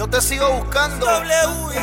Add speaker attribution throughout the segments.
Speaker 1: Yo te sigo buscando.
Speaker 2: W.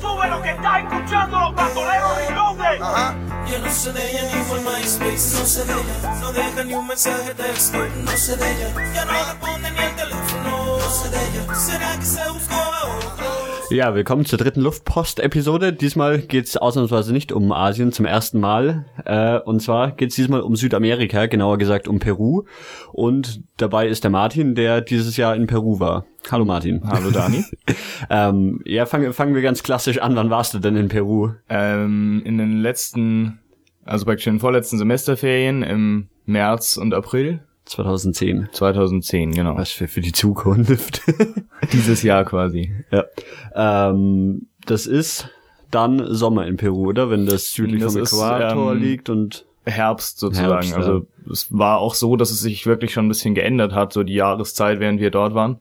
Speaker 3: Sube lo que está escuchando los bandoleros reloaded.
Speaker 1: Ajá.
Speaker 2: Yo no sé de ella ni por MySpace, no sé de ella. No deja ni un mensaje de texto, no sé de ella. Ya no responde ni el teléfono, no sé de ella. ¿Será que se buscó a otros?
Speaker 4: Ja, willkommen zur dritten Luftpost-Episode. Diesmal geht's ausnahmsweise nicht um Asien zum ersten Mal. Äh, und zwar geht's diesmal um Südamerika, genauer gesagt um Peru. Und dabei ist der Martin, der dieses Jahr in Peru war. Hallo Martin.
Speaker 5: Hallo Dani.
Speaker 4: ähm, ja, fangen, fangen wir ganz klassisch an. Wann warst du denn in Peru?
Speaker 5: ähm, in den letzten, also praktisch in den vorletzten Semesterferien im März und April
Speaker 4: 2010.
Speaker 5: 2010, genau.
Speaker 4: Was für, für die Zukunft.
Speaker 5: Dieses Jahr quasi.
Speaker 4: ja. Ähm, das ist dann Sommer in Peru, oder? Wenn das südlich
Speaker 5: Das
Speaker 4: vom Äquator
Speaker 5: ähm,
Speaker 4: liegt und
Speaker 5: Herbst sozusagen.
Speaker 4: Herbst, ja.
Speaker 5: also es war auch so, dass es sich wirklich schon ein bisschen geändert hat, so die Jahreszeit, während wir dort waren.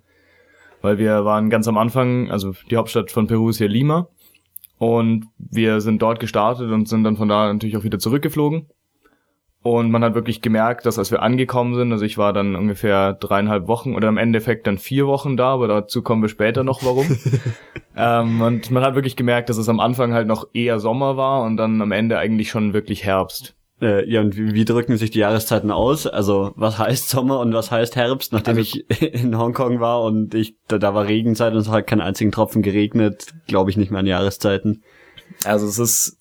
Speaker 5: Weil wir waren ganz am Anfang, also die Hauptstadt von Peru ist hier Lima. Und wir sind dort gestartet und sind dann von da natürlich auch wieder zurückgeflogen. Und man hat wirklich gemerkt, dass als wir angekommen sind, also ich war dann ungefähr dreieinhalb Wochen oder im Endeffekt dann vier Wochen da, aber dazu kommen wir später noch, warum. ähm, und man hat wirklich gemerkt, dass es am Anfang halt noch eher Sommer war und dann am Ende eigentlich schon wirklich Herbst.
Speaker 4: Äh, ja, und wie, wie drücken sich die Jahreszeiten aus? Also, was heißt Sommer und was heißt Herbst? Nachdem
Speaker 5: Also-
Speaker 4: ich in Hongkong war und ich, da, da war Regenzeit und es hat keinen einzigen Tropfen geregnet, glaube ich nicht mehr an Jahreszeiten.
Speaker 5: Also es ist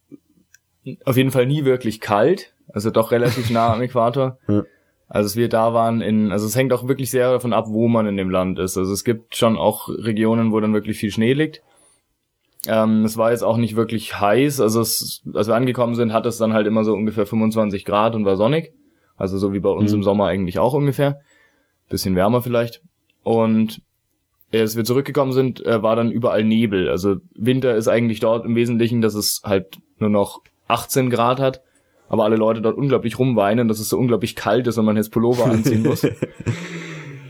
Speaker 5: auf jeden Fall nie wirklich kalt, also doch relativ nah am Äquator.
Speaker 4: Ja.
Speaker 5: Also als wir da waren in, also es hängt auch wirklich sehr davon ab, wo man in dem Land ist. Also es gibt schon auch Regionen, wo dann wirklich viel Schnee liegt. Ähm, es war jetzt auch nicht wirklich heiß, also es, als wir angekommen sind, hat es dann halt immer so ungefähr 25 Grad und war sonnig. Also so wie bei uns
Speaker 4: Mhm.
Speaker 5: im Sommer eigentlich auch ungefähr. Bisschen wärmer vielleicht. Und als wir zurückgekommen sind, äh, war dann überall Nebel. Also Winter ist eigentlich dort im Wesentlichen, dass es halt nur noch 18 Grad hat, aber alle Leute dort unglaublich rumweinen, dass es so unglaublich kalt ist und man jetzt Pullover anziehen muss.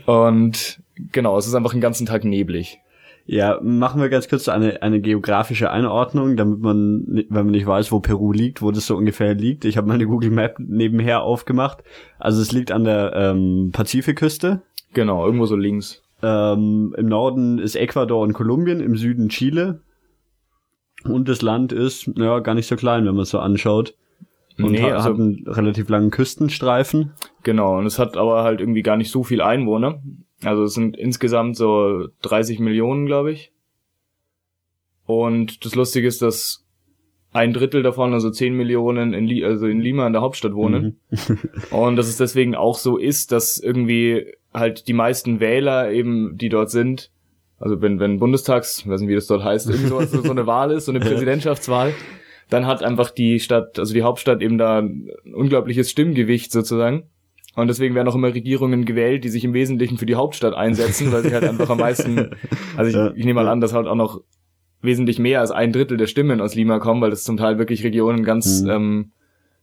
Speaker 5: Und genau, es ist einfach den ganzen Tag neblig.
Speaker 4: Ja, machen wir ganz kurz eine, eine geografische Einordnung, damit man, wenn man nicht weiß, wo Peru liegt, wo das so ungefähr liegt. Ich habe meine Google Map nebenher aufgemacht. Also es liegt an der ähm, Pazifikküste.
Speaker 5: Genau, irgendwo so links.
Speaker 4: Ähm, Im Norden ist Ecuador und Kolumbien, im Süden Chile. Und das Land ist, ja, gar nicht so klein, wenn man es so anschaut. Und
Speaker 5: Nee,
Speaker 4: hat,
Speaker 5: also-
Speaker 4: hat einen relativ langen Küstenstreifen.
Speaker 5: Genau, und es hat aber halt irgendwie gar nicht so viel Einwohner. Also es sind insgesamt so 30 Millionen, glaube ich. Und das Lustige ist, dass ein Drittel davon, also 10 Millionen, in, Li also in Lima in der Hauptstadt wohnen. Und dass es deswegen auch so ist, dass irgendwie halt die meisten Wähler eben, die dort sind, also wenn, wenn Bundestags, weiß nicht, wie das dort heißt, irgendwie sowas, so eine Wahl ist, so eine Präsidentschaftswahl, dann hat einfach die Stadt, also die Hauptstadt eben da ein unglaubliches Stimmgewicht sozusagen. Und deswegen werden auch immer Regierungen gewählt, die sich im Wesentlichen für die Hauptstadt einsetzen, weil sie halt einfach am meisten, also
Speaker 4: Ja.
Speaker 5: ich, ich nehme mal an, dass halt auch noch wesentlich mehr als ein Drittel der Stimmen aus Lima kommen, weil das zum Teil wirklich Regionen ganz
Speaker 4: Mhm.
Speaker 5: ähm,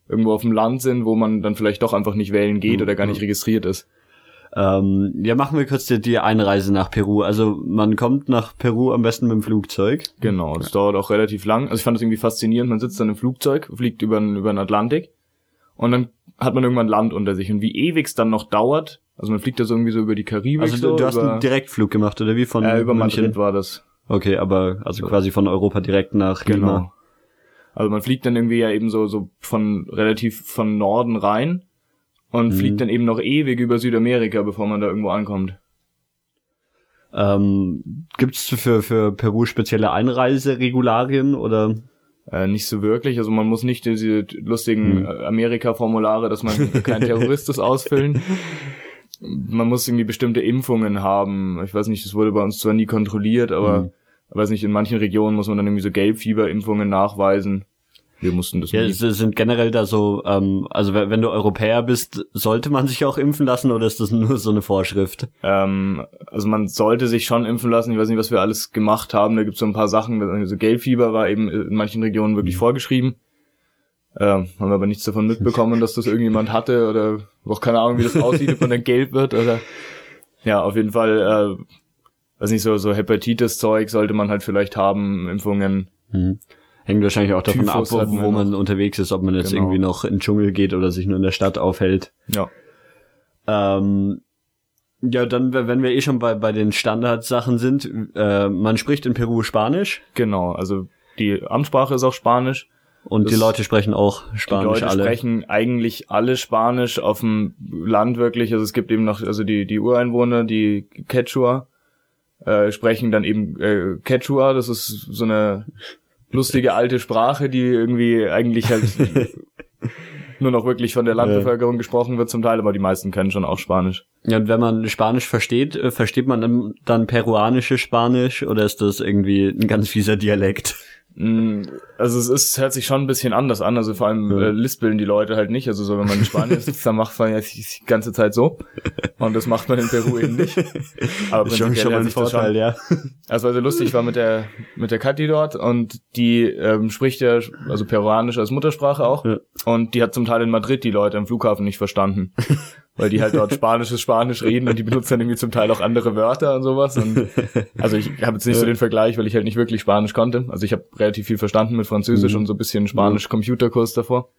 Speaker 5: irgendwo auf dem Land sind, wo man dann vielleicht doch einfach nicht wählen geht
Speaker 4: Mhm.
Speaker 5: oder gar nicht registriert ist.
Speaker 4: Ähm, ja, machen wir kurz die, die Einreise nach Peru. Also man kommt nach Peru am besten mit dem Flugzeug.
Speaker 5: Genau, das dauert auch relativ lang. Also ich fand das irgendwie faszinierend. Man sitzt dann im Flugzeug, fliegt über, den- über den Atlantik und dann hat man irgendwann Land unter sich. Und wie ewig es dann noch dauert, also man fliegt da so irgendwie so über die Karibik,
Speaker 4: Also
Speaker 5: so,
Speaker 4: du, du hast
Speaker 5: über,
Speaker 4: einen Direktflug gemacht, oder wie? Von
Speaker 5: äh, über
Speaker 4: München?
Speaker 5: Madrid war das.
Speaker 4: Okay, aber also quasi von Europa direkt nach Lima.
Speaker 5: Genau. Also man fliegt dann irgendwie ja eben so, so von relativ von Norden rein und
Speaker 4: Mhm.
Speaker 5: fliegt dann eben noch ewig über Südamerika, bevor man da irgendwo ankommt.
Speaker 4: Ähm, gibt's für, für Peru spezielle Einreiseregularien oder?
Speaker 5: Äh, nicht so wirklich. Also man muss nicht diese lustigen
Speaker 4: Hm.
Speaker 5: äh, Amerika-Formulare, dass man kein Terrorist ist, ausfüllen. Man muss irgendwie bestimmte Impfungen haben. Ich weiß nicht, das wurde bei uns zwar nie kontrolliert, aber
Speaker 4: Hm.
Speaker 5: ich weiß nicht, in manchen Regionen muss man dann irgendwie so Gelbfieberimpfungen nachweisen. Wir mussten das
Speaker 4: Ja, es sind generell da so, ähm, also wenn du Europäer bist, sollte man sich auch impfen lassen oder ist das nur so eine Vorschrift?
Speaker 5: Ähm, also man sollte sich schon impfen lassen. Ich weiß nicht, was wir alles gemacht haben. Da gibt es so ein paar Sachen. Also Gelbfieber war eben in manchen Regionen wirklich vorgeschrieben. Ähm, haben wir aber nichts davon mitbekommen, dass das irgendjemand hatte oder auch keine Ahnung, wie das aussieht, ob man dann gelb wird oder ja, auf jeden Fall, äh, weiß nicht, so, so Hepatitis-Zeug sollte man halt vielleicht haben, Impfungen.
Speaker 4: Hm. Hängt wahrscheinlich auch davon
Speaker 5: Typhus
Speaker 4: ab, wo man
Speaker 5: noch.
Speaker 4: unterwegs ist, ob man jetzt
Speaker 5: Genau.
Speaker 4: irgendwie noch in den Dschungel geht oder sich nur in der Stadt aufhält.
Speaker 5: Ja.
Speaker 4: Ähm, Ja, dann, wenn wir eh schon bei, bei den Standardsachen sind, äh, man spricht in Peru Spanisch
Speaker 5: Genau, also die Amtssprache ist auch Spanisch.
Speaker 4: und
Speaker 5: Das-
Speaker 4: die Leute sprechen auch
Speaker 5: Die
Speaker 4: Spanisch
Speaker 5: Leute
Speaker 4: alle.
Speaker 5: sprechen eigentlich alle Spanisch auf dem Land wirklich. Also es gibt eben noch, also die, die Ureinwohner, die Quechua, äh, sprechen dann eben äh, Quechua. Das ist so eine lustige alte Sprache, die irgendwie eigentlich halt nur noch wirklich von der Landbevölkerung gesprochen wird zum Teil, aber die meisten können schon auch Spanisch.
Speaker 4: Ja, und wenn man Spanisch versteht, äh, versteht man dann, dann peruanische Spanisch oder ist das irgendwie ein ganz fieser Dialekt?
Speaker 5: Mm, Also es ist, hört sich schon ein bisschen anders an, also vor allem
Speaker 4: Ja.
Speaker 5: äh, lispeln die Leute halt nicht, also so wenn man in Spanien sitzt, dann macht man ja die ganze Zeit so und das macht man in Peru eben nicht. Aber
Speaker 4: Ist schon, schon mal ein Vorteil,
Speaker 5: schon,
Speaker 4: ja.
Speaker 5: Also also lustig war mit der mit der Kathi dort und die ähm, spricht ja also Peruanisch als Muttersprache auch
Speaker 4: Ja.
Speaker 5: und die hat zum Teil in Madrid die Leute am Flughafen nicht verstanden. Weil die halt dort spanisches Spanisch reden und die benutzen dann irgendwie zum Teil auch andere Wörter und sowas. Und also ich habe jetzt nicht so den Vergleich, weil ich halt nicht wirklich Spanisch konnte. Also ich habe relativ viel verstanden mit Französisch
Speaker 4: Mhm.
Speaker 5: und so ein bisschen Spanisch Computerkurs davor.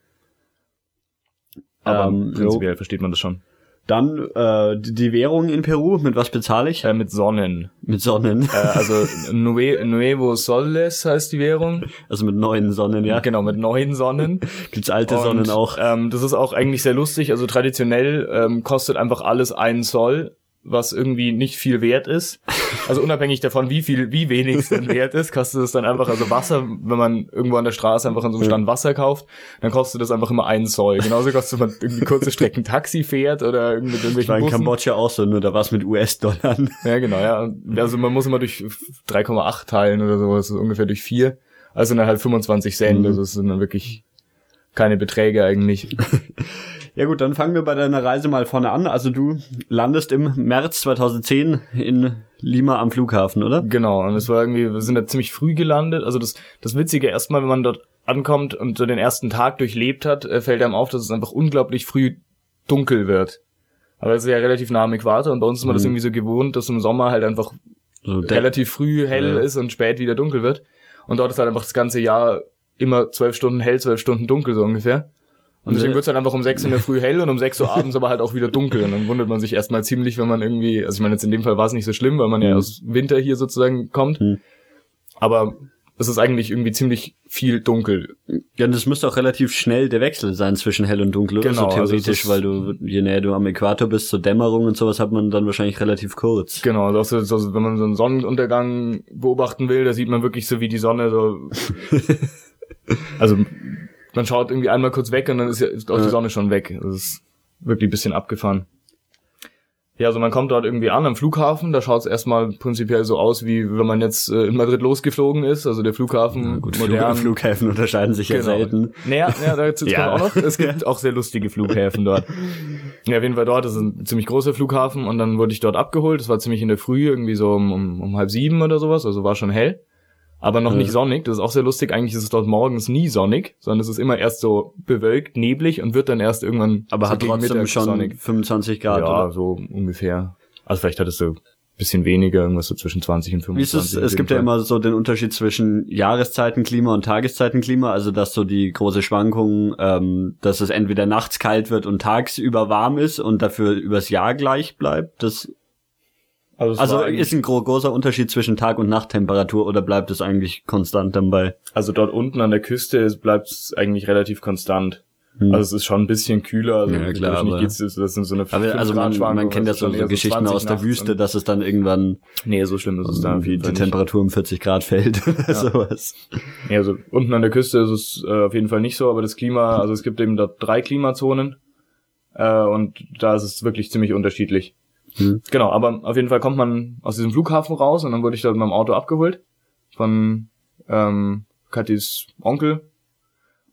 Speaker 5: Aber
Speaker 4: Ähm,
Speaker 5: prinzipiell versteht man das schon.
Speaker 4: Dann äh, die, die Währung in Peru, mit was bezahle ich?
Speaker 5: Äh, mit Sonnen.
Speaker 4: Mit Sonnen.
Speaker 5: Äh, also Nue Nuevo Soles heißt die Währung.
Speaker 4: Also mit neuen Sonnen, ja.
Speaker 5: Genau, mit neuen Sonnen.
Speaker 4: Gibt's alte
Speaker 5: Und,
Speaker 4: Sonnen auch.
Speaker 5: Ähm, das ist auch eigentlich sehr lustig. Also traditionell ähm, kostet einfach alles einen Zoll, was irgendwie nicht viel wert ist. Also unabhängig davon, wie viel, wie wenig es denn wert ist, kostet es dann einfach, also Wasser, wenn man irgendwo an der Straße einfach an so einem Stand Wasser kauft, dann kostet das einfach immer einen Zoll. Genauso kostet, wenn man irgendwie kurze Strecken Taxi fährt oder irgendwie mit
Speaker 4: War
Speaker 5: irgendwelchen
Speaker 4: in. Kambodscha auch so, nur da war's mit US-Dollar.
Speaker 5: Ja, genau, ja. Also man muss immer durch 3,8 teilen oder so, das ist ungefähr durch 4. Also dann halt 25 Cent,
Speaker 4: Mhm.
Speaker 5: also das sind dann wirklich keine Beträge eigentlich.
Speaker 4: Ja gut, dann fangen wir bei deiner Reise mal vorne an. Also du landest im März 2010 in Lima am Flughafen, oder?
Speaker 5: Genau, und es war irgendwie, wir sind da ziemlich früh gelandet. Also das, das Witzige erstmal, wenn man dort ankommt und so den ersten Tag durchlebt hat, äh, fällt einem auf, dass es einfach unglaublich früh dunkel wird. Aber es ist ja relativ nah am Äquator und bei uns ist man das
Speaker 4: Mhm.
Speaker 5: irgendwie so gewohnt, dass im Sommer halt einfach
Speaker 4: So
Speaker 5: relativ früh hell
Speaker 4: Ja.
Speaker 5: ist und spät wieder dunkel wird. Und dort ist halt einfach das ganze Jahr immer zwölf Stunden hell, zwölf Stunden dunkel so ungefähr. Und deswegen wird's halt einfach um sechs in der Früh hell und um sechs Uhr abends aber halt auch wieder dunkel. Und dann wundert man sich erstmal ziemlich, wenn man irgendwie, also ich meine, jetzt in dem Fall war es nicht so schlimm, weil man ja
Speaker 4: Mhm.
Speaker 5: aus Winter hier sozusagen kommt.
Speaker 4: Mhm.
Speaker 5: Aber es ist eigentlich irgendwie ziemlich viel dunkel.
Speaker 4: Ja, und das müsste auch relativ schnell der Wechsel sein zwischen hell und dunkel?
Speaker 5: Genau,
Speaker 4: so
Speaker 5: also
Speaker 4: theoretisch,
Speaker 5: es ist-
Speaker 4: weil du, je näher du am Äquator bist, zur Dämmerung und sowas hat man dann wahrscheinlich relativ kurz.
Speaker 5: Genau, also auch so, so, wenn man so einen Sonnenuntergang beobachten will, da sieht man wirklich so, wie die Sonne so. also man schaut irgendwie einmal kurz weg und dann ist, ja, ist auch die
Speaker 4: Ja.
Speaker 5: Sonne schon weg. Das ist wirklich ein bisschen abgefahren. Ja, also man kommt dort irgendwie an am Flughafen, da schaut es erstmal prinzipiell so aus, wie wenn man jetzt äh, in Madrid losgeflogen ist. Also der Flughafen
Speaker 4: Gut,
Speaker 5: modern.
Speaker 4: Flug, Flughäfen unterscheiden sich ja
Speaker 5: Genau.
Speaker 4: selten.
Speaker 5: Naja, ja, dazu
Speaker 4: Ja.
Speaker 5: kommt auch noch. Es gibt auch sehr lustige Flughäfen dort. Ja, auf jeden Fall dort. Das ist ein ziemlich großer Flughafen und dann wurde ich dort abgeholt. Das war ziemlich in der Früh, irgendwie so um, um, um halb sieben oder sowas. Also war schon hell. Aber noch
Speaker 4: Ja.
Speaker 5: nicht sonnig. Das ist auch sehr lustig. Eigentlich ist es dort morgens nie sonnig, sondern es ist immer erst so bewölkt, neblig und wird dann erst irgendwann
Speaker 4: Aber
Speaker 5: so
Speaker 4: hat trotzdem
Speaker 5: Mittag
Speaker 4: schon
Speaker 5: sonnig.
Speaker 4: 25 Grad,
Speaker 5: ja,
Speaker 4: oder?
Speaker 5: so ungefähr. Also vielleicht hat es so ein bisschen weniger, irgendwas so zwischen 20 und
Speaker 4: Wie ist
Speaker 5: 25.
Speaker 4: es, es gibt ja
Speaker 5: Fall.
Speaker 4: immer so den Unterschied zwischen Jahreszeitenklima und Tageszeitenklima, also dass so die große Schwankung, ähm, dass es entweder nachts kalt wird und tagsüber warm ist und dafür übers Jahr gleich bleibt. Das
Speaker 5: Also,
Speaker 4: also ist ein gro großer Unterschied zwischen Tag- und Nachttemperatur oder bleibt es eigentlich konstant dann bei?
Speaker 5: Also dort unten an der Küste bleibt es eigentlich relativ konstant.
Speaker 4: Hm.
Speaker 5: Also es ist schon ein bisschen kühler. Also
Speaker 4: Ja, klar, aber-
Speaker 5: geht's, das sind so eine
Speaker 4: Aber,
Speaker 5: 5
Speaker 4: also man, man kennt ja so, so Geschichten
Speaker 5: 20
Speaker 4: aus der Wüste, dass es dann irgendwann
Speaker 5: Nee, so schlimm ist es da auf
Speaker 4: irgendwie
Speaker 5: jeden
Speaker 4: die. Temperatur um 40 Grad fällt oder sowas.
Speaker 5: Nee, also unten an der Küste ist es äh, auf jeden Fall nicht so, aber das Klima, also es gibt eben dort drei Klimazonen äh, und da ist es wirklich ziemlich unterschiedlich.
Speaker 4: Hm.
Speaker 5: Genau, aber auf jeden Fall kommt man aus diesem Flughafen raus und dann wurde ich dort mit meinem Auto abgeholt von ähm, Katis Onkel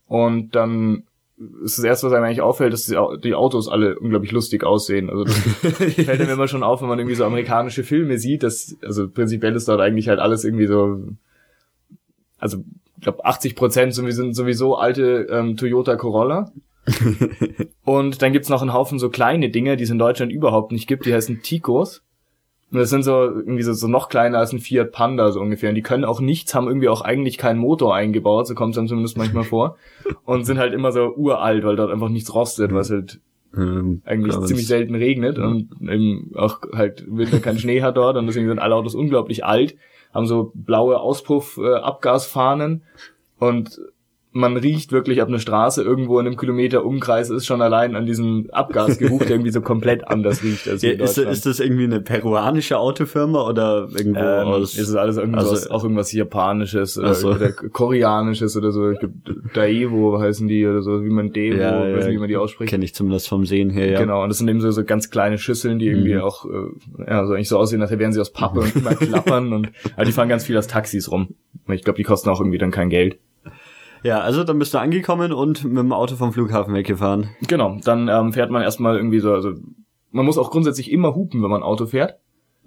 Speaker 5: und dann ist das erste, was einem eigentlich auffällt, dass die Autos alle unglaublich lustig aussehen. Also das fällt einem immer schon auf, wenn man irgendwie so amerikanische Filme sieht, dass, also prinzipiell ist dort eigentlich halt alles irgendwie so, also ich glaube 80 Prozent sind sowieso alte ähm, Toyota Corolla. und dann gibt's noch einen Haufen so kleine Dinge, die es in Deutschland überhaupt nicht gibt, die heißen Ticos. Und das sind so irgendwie so, so noch kleiner als ein Fiat Panda so ungefähr. Und die können auch nichts, haben irgendwie auch eigentlich keinen Motor eingebaut, so kommt es dann zumindest manchmal vor. Und sind halt immer so uralt, weil dort einfach nichts rostet, was halt
Speaker 4: Ähm,
Speaker 5: eigentlich ziemlich selten regnet und eben auch halt Winter keinen Schnee hat dort und deswegen sind alle Autos unglaublich alt, haben so blaue Auspuff-Abgasfahnen und man riecht wirklich ab einer Straße irgendwo in einem Kilometer Umkreis ist schon allein an diesem Abgasgeruch, der irgendwie so komplett anders riecht als
Speaker 4: Ja, ist, ist das irgendwie eine peruanische Autofirma oder irgendwo
Speaker 5: ähm,
Speaker 4: aus?
Speaker 5: ist es alles irgendwas,
Speaker 4: also-
Speaker 5: auch irgendwas Japanisches oder,
Speaker 4: Ach so.
Speaker 5: oder Koreanisches oder so. Ich glaub, Daewo heißen die oder so, wie man Devo,
Speaker 4: ja,
Speaker 5: weiß
Speaker 4: ja,
Speaker 5: nicht, wie man die ausspricht.
Speaker 4: Kenne ich zumindest vom Sehen her, ja.
Speaker 5: Genau, und das sind eben so, so ganz kleine Schüsseln, die irgendwie
Speaker 4: Mhm.
Speaker 5: auch äh, ja, so eigentlich so aussehen, als wären sie aus Pappe und immer klappern und aber die fahren ganz viel als Taxis rum. Ich glaube, die kosten auch irgendwie dann kein Geld.
Speaker 4: Ja, also dann bist du angekommen und mit dem Auto vom Flughafen weggefahren.
Speaker 5: Genau, dann ähm, fährt man erstmal irgendwie so, also man muss auch grundsätzlich immer hupen, wenn man Auto fährt.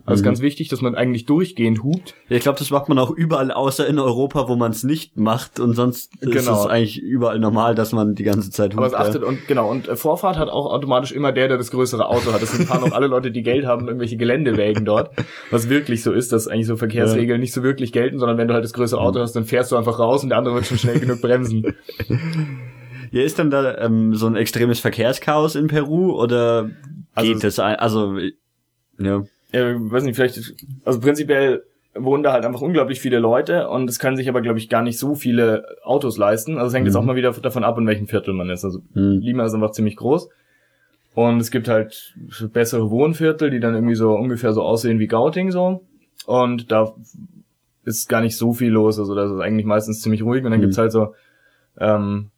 Speaker 5: Also
Speaker 4: Mhm.
Speaker 5: ganz wichtig, dass man eigentlich durchgehend hupt.
Speaker 4: Ja, ich glaube, das macht man auch überall außer in Europa, wo man es nicht macht und sonst ist
Speaker 5: Genau.
Speaker 4: es eigentlich überall normal, dass man die ganze Zeit
Speaker 5: Aber es
Speaker 4: hupt, ja.
Speaker 5: achtet und genau, und äh, Vorfahrt hat auch automatisch immer der, der das größere Auto hat. Das fahren auch alle Leute, die Geld haben, irgendwelche Geländewägen dort. Was wirklich so ist, dass eigentlich so Verkehrsregeln nicht so wirklich gelten, sondern wenn du halt das größere Auto hast, dann fährst du einfach raus und der andere wird schon schnell genug bremsen.
Speaker 4: Ja, ist denn da ähm, so ein extremes Verkehrschaos in Peru oder
Speaker 5: Also
Speaker 4: geht das ein? Also ja.
Speaker 5: Äh, weiß nicht, vielleicht, also prinzipiell wohnen da halt einfach unglaublich viele Leute und es können sich aber, glaube ich, gar nicht so viele Autos leisten. Also es hängt jetzt auch mal wieder davon ab, in welchem Viertel man ist. Also
Speaker 4: Hm.
Speaker 5: Lima ist einfach ziemlich groß. Und es gibt halt bessere Wohnviertel, die dann irgendwie so ungefähr so aussehen wie Gauting so. Und da ist gar nicht so viel los. Also das ist eigentlich meistens ziemlich ruhig. Und dann
Speaker 4: Mhm.
Speaker 5: gibt's halt so, ähm,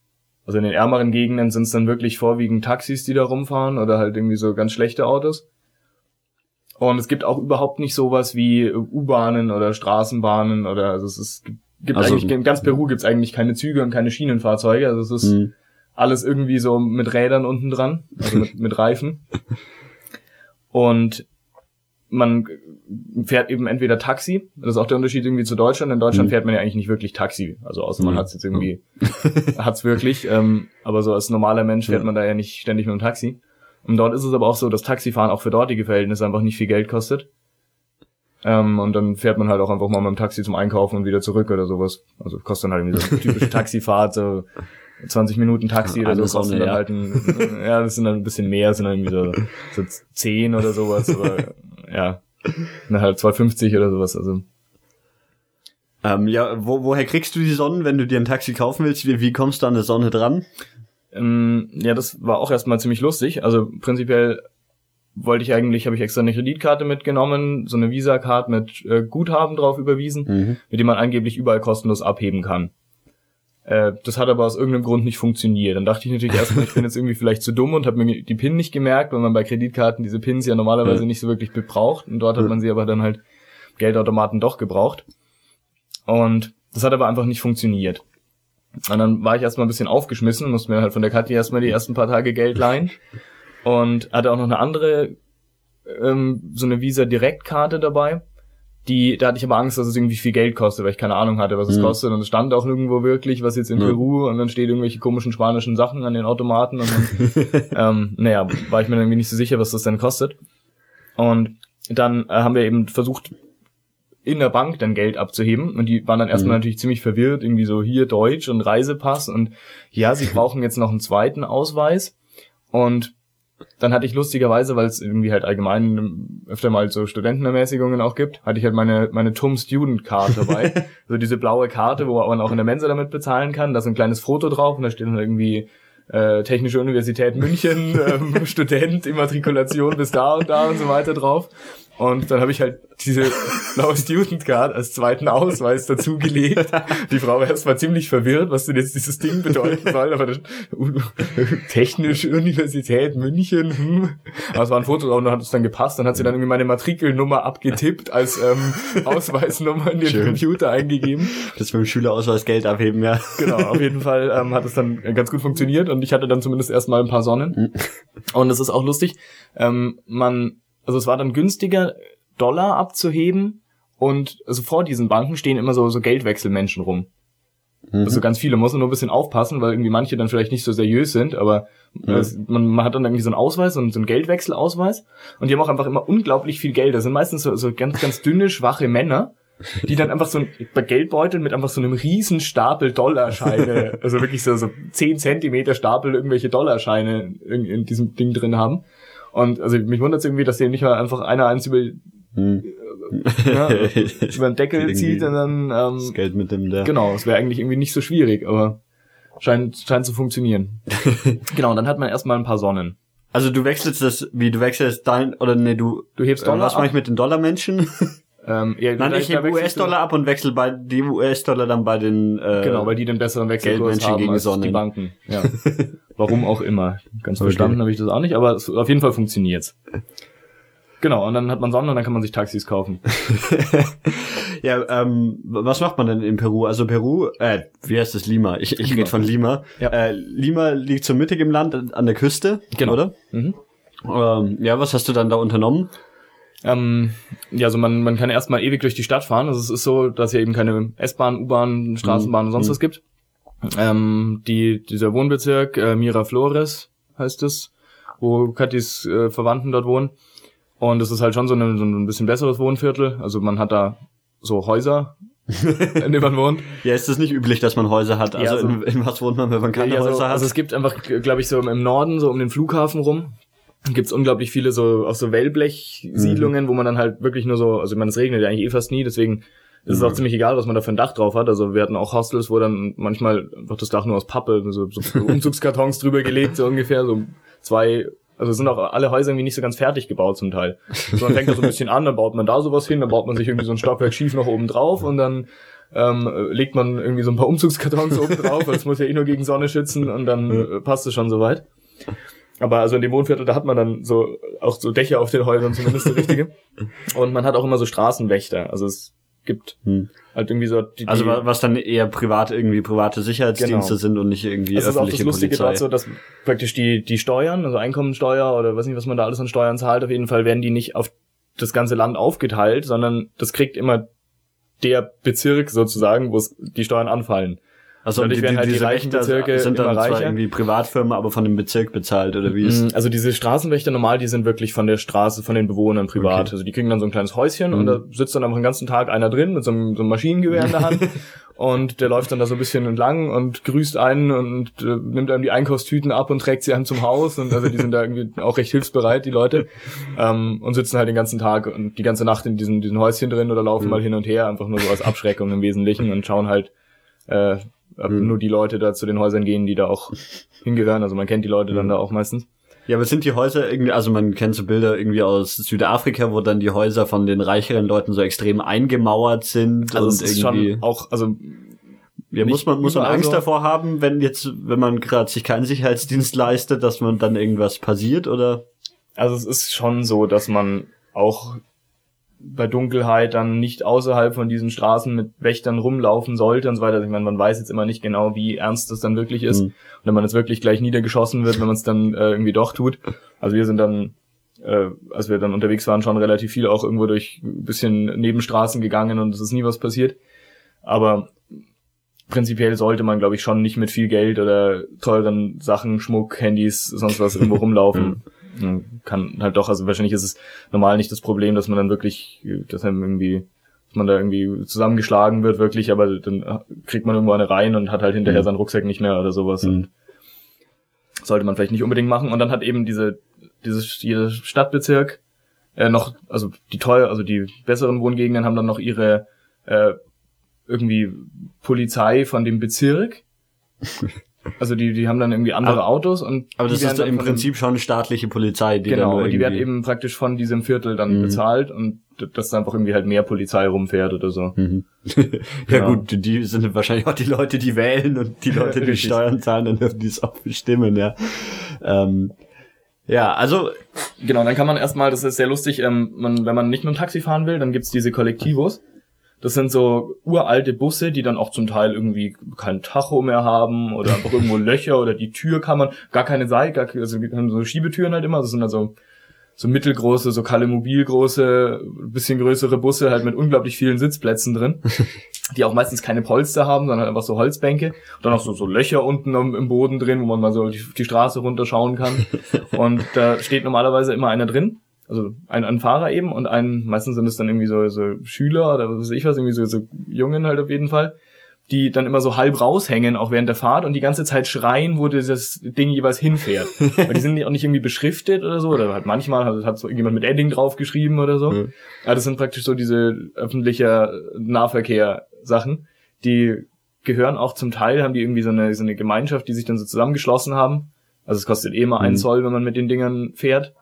Speaker 5: also in den ärmeren Gegenden sind es dann wirklich vorwiegend Taxis, die da rumfahren oder halt irgendwie so ganz schlechte Autos. Und es gibt auch überhaupt nicht sowas wie U-Bahnen oder Straßenbahnen oder also es ist, gibt
Speaker 4: Also-
Speaker 5: eigentlich in ganz Peru gibt's eigentlich keine Züge und keine Schienenfahrzeuge. Also es ist
Speaker 4: Hm.
Speaker 5: alles irgendwie so mit Rädern unten dran, also mit, mit Reifen. Und man fährt eben entweder Taxi, das ist auch der Unterschied irgendwie zu Deutschland. In Deutschland
Speaker 4: Mhm.
Speaker 5: fährt man ja eigentlich nicht wirklich Taxi, also außer man
Speaker 4: Mhm.
Speaker 5: hat's jetzt irgendwie, hat's wirklich, ähm, aber so als normaler Mensch fährt man da ja nicht ständig mit dem Taxi. Und dort ist es aber auch so, dass Taxifahren auch für dortige Verhältnisse einfach nicht viel Geld kostet. Ähm, und dann fährt man halt auch einfach mal mit dem Taxi zum Einkaufen und wieder zurück oder sowas. Also kostet dann halt irgendwie so eine typische Taxifahrt, so 20 Minuten Taxi oder
Speaker 4: Eine
Speaker 5: so kostet
Speaker 4: Sonne,
Speaker 5: dann
Speaker 4: ja.
Speaker 5: halt ein, ja, das sind dann ein bisschen mehr, sind dann irgendwie so, so 10 oder sowas, aber ja, dann halt 2,50 oder sowas, also.
Speaker 4: Ähm, ja, wo, woher kriegst du die Sonnen, wenn du dir ein Taxi kaufen willst? Wie, wie kommst du an der Sonne dran?
Speaker 5: Ähm, ja, das war auch erstmal ziemlich lustig. Also prinzipiell wollte ich eigentlich, habe ich extra eine Kreditkarte mitgenommen, so eine Visa-Card mit äh, Guthaben drauf überwiesen,
Speaker 4: Mhm.
Speaker 5: mit dem man angeblich überall kostenlos abheben kann. Äh, das hat aber aus irgendeinem Grund nicht funktioniert. Dann dachte ich natürlich erstmal, ich bin jetzt irgendwie vielleicht zu dumm und habe mir die PIN nicht gemerkt, weil man bei Kreditkarten diese Pins ja normalerweise nicht so wirklich braucht. Und dort hat man sie aber dann halt Geldautomaten doch gebraucht. Und das hat aber einfach nicht funktioniert. Und dann war ich erstmal ein bisschen aufgeschmissen musste mir halt von der Kathi erstmal die ersten paar Tage Geld leihen. Und hatte auch noch eine andere, ähm, so eine Visa-Direktkarte dabei. Die, da hatte ich aber Angst, dass es irgendwie viel Geld kostet, weil ich keine Ahnung hatte, was es
Speaker 4: Mhm.
Speaker 5: kostet. Und es stand auch nirgendwo wirklich, was jetzt in
Speaker 4: Ja.
Speaker 5: Peru und dann steht irgendwelche komischen spanischen Sachen an den Automaten. Und dann, ähm, naja, war ich mir irgendwie nicht so sicher, was das denn kostet. Und dann äh, haben wir eben versucht, in der Bank dann Geld abzuheben und die waren dann erstmal
Speaker 4: Mhm.
Speaker 5: natürlich ziemlich verwirrt, irgendwie so hier Deutsch und Reisepass und ja, sie brauchen jetzt noch einen zweiten Ausweis und dann hatte ich lustigerweise, weil es irgendwie halt allgemein öfter mal so Studentenermäßigungen auch gibt, hatte ich halt meine, meine TUM Student Card dabei. also diese blaue Karte, wo man auch in der Mensa damit bezahlen kann. Da ist ein kleines Foto drauf und da steht dann irgendwie äh, Technische Universität München, ähm, Student, Immatrikulation bis da und da und so weiter drauf. Und dann habe ich halt diese blaue Student Card als zweiten Ausweis dazugelegt. Die Frau war erstmal ziemlich verwirrt, was denn jetzt dieses Ding bedeuten soll. Aber das, Technische Universität München. Hm. Aber es war ein Foto und dann hat es dann gepasst. Dann hat sie dann irgendwie meine Matrikelnummer abgetippt als ähm, Ausweisnummer in den
Speaker 4: Schön.
Speaker 5: Computer eingegeben.
Speaker 4: Das mit dem Schülerausweis Geld abheben, ja.
Speaker 5: Genau, auf jeden Fall ähm, hat es dann ganz gut funktioniert und ich hatte dann zumindest erstmal ein paar Sonnen. Und es ist auch lustig, ähm, man, also es war dann günstiger, Dollar abzuheben und also vor diesen Banken stehen immer so, so Geldwechselmenschen rum. Also ganz viele, muss man nur ein bisschen aufpassen, weil irgendwie manche dann vielleicht nicht so seriös sind, aber es, man, man hat dann irgendwie so einen Ausweis, so einen, so einen Geldwechselausweis und die haben auch einfach immer unglaublich viel Geld. Das sind meistens so, so ganz, ganz dünne, schwache Männer, die dann einfach so ein bei Geldbeuteln mit einfach so einem riesen Stapel Dollarscheine, also wirklich so, so 10 Zentimeter Stapel irgendwelche Dollarscheine in, in diesem Ding drin haben. Und also mich wundert es irgendwie, dass die nicht mal einfach einer eins über,
Speaker 4: Hm.
Speaker 5: ja, über den Deckel zieht und dann
Speaker 4: Das
Speaker 5: ähm,
Speaker 4: Geld mit dem der.
Speaker 5: Genau, es wäre eigentlich irgendwie nicht so schwierig, aber scheint, scheint zu funktionieren. genau, und dann hat man erstmal ein paar Sonnen.
Speaker 4: Also du wechselst das, wie du wechselst dein, oder nee, du,
Speaker 5: Du hebst
Speaker 4: äh,
Speaker 5: Dollar
Speaker 4: was mache ich mit den Dollarmenschen?
Speaker 5: Ähm, ja,
Speaker 4: Nein,
Speaker 5: da-
Speaker 4: ich
Speaker 5: da
Speaker 4: hebe US-Dollar ab und wechsel bei die US-Dollar dann bei den, äh,
Speaker 5: Genau, weil die den besseren Wechselkurs haben
Speaker 4: gegen
Speaker 5: als die
Speaker 4: Sonnen.
Speaker 5: Banken. Ja. Warum auch immer. Ganz
Speaker 4: Okay.
Speaker 5: verstanden habe ich das auch nicht, aber es, auf jeden Fall funktioniert's. Genau, und dann hat man Sonnen und dann kann man sich Taxis kaufen.
Speaker 4: Ja, ähm, was macht man denn in Peru? Also Peru, äh, wie heißt das Lima? Ich, ich rede von Lima.
Speaker 5: Ja.
Speaker 4: Äh, Lima liegt so mittig im Land, an der Küste,
Speaker 5: Genau.
Speaker 4: oder?
Speaker 5: Mhm.
Speaker 4: Ähm, ja, was hast du dann da unternommen?
Speaker 5: Ähm, ja, also man, man kann erstmal ewig durch die Stadt fahren. Also es ist so, dass hier eben keine S-Bahn, U-Bahn, Straßenbahn und sonst was gibt. Ähm, die, dieser Wohnbezirk äh, Miraflores heißt es, wo Katis äh, Verwandten dort wohnen. Und es ist halt schon so, eine, so ein bisschen besseres Wohnviertel. Also man hat da so Häuser, in denen man wohnt.
Speaker 4: Ja, ist das nicht üblich, dass man Häuser hat? Also,
Speaker 5: Ja, so-
Speaker 4: in, in was wohnt man, wenn man keine
Speaker 5: Ja, so,
Speaker 4: Häuser hat?
Speaker 5: also es gibt einfach, glaube ich, so im Norden, so um den Flughafen rum, gibt's unglaublich viele so auch so Wellblech-Siedlungen, wo man dann halt wirklich nur so, also ich meine, es regnet ja eigentlich eh fast nie, deswegen ist es auch ziemlich egal, was man da für ein Dach drauf hat. Also wir hatten auch Hostels, wo dann manchmal einfach das Dach nur aus Pappe, so, so Umzugskartons drüber gelegt, so ungefähr, so zwei, also es sind auch alle Häuser irgendwie nicht so ganz fertig gebaut zum Teil. So, man fängt da so ein bisschen an, dann baut man da sowas hin, dann baut man sich irgendwie so ein Stockwerk schief noch oben drauf und dann ähm, äh, legt man irgendwie so ein paar Umzugskartons oben drauf, weil es muss ja eh nur gegen Sonne schützen und dann äh, passt es schon soweit. Aber also in dem Wohnviertel, da hat man dann so auch so Dächer auf den Häusern, zumindest so richtige. Und man hat auch immer so Straßenwächter. Also es gibt
Speaker 4: Hm.
Speaker 5: halt irgendwie so die,
Speaker 4: Also
Speaker 5: die,
Speaker 4: wa- was dann eher privat irgendwie private Sicherheitsdienste
Speaker 5: Genau.
Speaker 4: sind und nicht irgendwie
Speaker 5: das ist auch das
Speaker 4: öffentliche
Speaker 5: Lustige
Speaker 4: Polizei.
Speaker 5: so, dass praktisch die, die Steuern, also Einkommensteuer oder weiß nicht, was man da alles an Steuern zahlt, auf jeden Fall werden die nicht auf das ganze Land aufgeteilt, sondern das kriegt immer der Bezirk sozusagen, wo die Steuern anfallen.
Speaker 4: Also
Speaker 5: dadurch werden halt die
Speaker 4: diese
Speaker 5: reichen Bezirke
Speaker 4: sind dann zwar
Speaker 5: reicher.
Speaker 4: irgendwie Privatfirmen, aber von dem Bezirk bezahlt oder wie ist?
Speaker 5: Mm, Also diese Straßenwächter normal, die sind wirklich von der Straße, von den Bewohnern privat.
Speaker 4: Okay.
Speaker 5: Also die kriegen dann so ein kleines Häuschen und
Speaker 4: Mhm.
Speaker 5: da sitzt dann einfach den ganzen Tag einer drin mit so einem, so einem Maschinengewehr in der Hand und der läuft dann da so ein bisschen entlang und grüßt einen und äh, nimmt einem die Einkaufstüten ab und trägt sie einem zum Haus und also die sind da irgendwie auch recht hilfsbereit, die Leute ähm, und sitzen halt den ganzen Tag und die ganze Nacht in diesen, diesen Häuschen drin oder laufen
Speaker 4: Mhm.
Speaker 5: mal hin und her, einfach nur so als Abschreckung im Wesentlichen und schauen halt äh, ob
Speaker 4: Mhm.
Speaker 5: nur die Leute da zu den Häusern gehen, die da auch hingehören. Also man kennt die Leute dann
Speaker 4: Mhm.
Speaker 5: da auch meistens.
Speaker 4: Ja, aber sind die Häuser irgendwie, also man kennt so Bilder irgendwie aus Südafrika, wo dann die Häuser von den reicheren Leuten so extrem eingemauert sind
Speaker 5: Also
Speaker 4: und
Speaker 5: es ist
Speaker 4: irgendwie.
Speaker 5: schon auch, also
Speaker 4: ja, muss man muss man Angst
Speaker 5: so.
Speaker 4: davor haben, wenn jetzt, wenn man gerade sich keinen Sicherheitsdienst leistet, dass man dann irgendwas passiert oder?
Speaker 5: Also es ist schon so, dass man auch bei Dunkelheit dann nicht außerhalb von diesen Straßen mit Wächtern rumlaufen sollte und so weiter. Ich meine, man weiß jetzt immer nicht genau, wie ernst das dann wirklich ist.
Speaker 4: Mhm.
Speaker 5: Und wenn man jetzt wirklich gleich niedergeschossen wird, wenn man es dann äh, irgendwie doch tut. Also wir sind dann, äh, als wir dann unterwegs waren, schon relativ viel auch irgendwo durch ein bisschen Nebenstraßen gegangen und es ist nie was passiert. Aber prinzipiell sollte man, glaube ich, schon nicht mit viel Geld oder teuren Sachen, Schmuck, Handys, sonst was irgendwo rumlaufen. Ja, Kann halt doch, also wahrscheinlich ist es normal nicht das Problem, dass man dann wirklich, dass einem irgendwie, dass man da irgendwie zusammengeschlagen wird, wirklich, aber dann kriegt man irgendwo eine rein und hat halt hinterher
Speaker 4: Mhm.
Speaker 5: seinen Rucksack nicht mehr oder sowas
Speaker 4: Mhm.
Speaker 5: und sollte man vielleicht nicht unbedingt machen. Und dann hat eben diese, dieses, jeder Stadtbezirk äh, noch, also die teuer, also die besseren Wohngegenden haben dann noch ihre äh, irgendwie Polizei von dem Bezirk. Also die, die haben dann irgendwie andere
Speaker 4: Aber-
Speaker 5: Autos und
Speaker 4: Aber das ist
Speaker 5: dann
Speaker 4: im Prinzip schon staatliche Polizei, die
Speaker 5: genau, und die werden eben praktisch von diesem Viertel dann
Speaker 4: Mhm.
Speaker 5: bezahlt und dass da einfach irgendwie halt mehr Polizei rumfährt oder so.
Speaker 4: Mhm. ja
Speaker 5: Genau.
Speaker 4: gut, die sind wahrscheinlich auch die Leute, die wählen und die Leute, die. Steuern zahlen, dann dürfen die es auch bestimmen, ja. Ähm, ja, also
Speaker 5: Genau, dann kann man erstmal, das ist sehr lustig, ähm, man, wenn man nicht mit dem Taxi fahren will, dann gibt's diese Kollektivos. Das sind so uralte Busse, die dann auch zum Teil irgendwie kein Tacho mehr haben oder einfach irgendwo Löcher oder die Tür kann man, gar keine Seite, also haben so Schiebetüren halt immer, das sind also so mittelgroße, so Kalle Mobil große, bisschen größere Busse halt mit unglaublich vielen Sitzplätzen drin, die auch meistens keine Polster haben, sondern einfach so Holzbänke. Und dann auch so, so Löcher unten im, im Boden drin, wo man mal so die, die Straße runterschauen kann. Und da steht normalerweise immer einer drin also ein, ein Fahrer eben und ein, meistens sind es dann irgendwie so, so Schüler oder was weiß ich was, irgendwie so, so Jungen halt auf jeden Fall, die dann immer so halb raushängen, auch während der Fahrt und die ganze Zeit schreien, wo dieses Ding jeweils hinfährt. Weil die sind auch nicht irgendwie beschriftet oder so, oder halt manchmal hat, hat so irgendjemand mit Edding draufgeschrieben oder so. Ja, das sind praktisch so diese öffentliche Nahverkehr-Sachen, die gehören auch zum Teil, haben die irgendwie so eine, so eine Gemeinschaft, die sich dann so zusammengeschlossen haben. Also es kostet eh mal einen
Speaker 4: Mhm.
Speaker 5: Zoll, wenn man mit den Dingern fährt.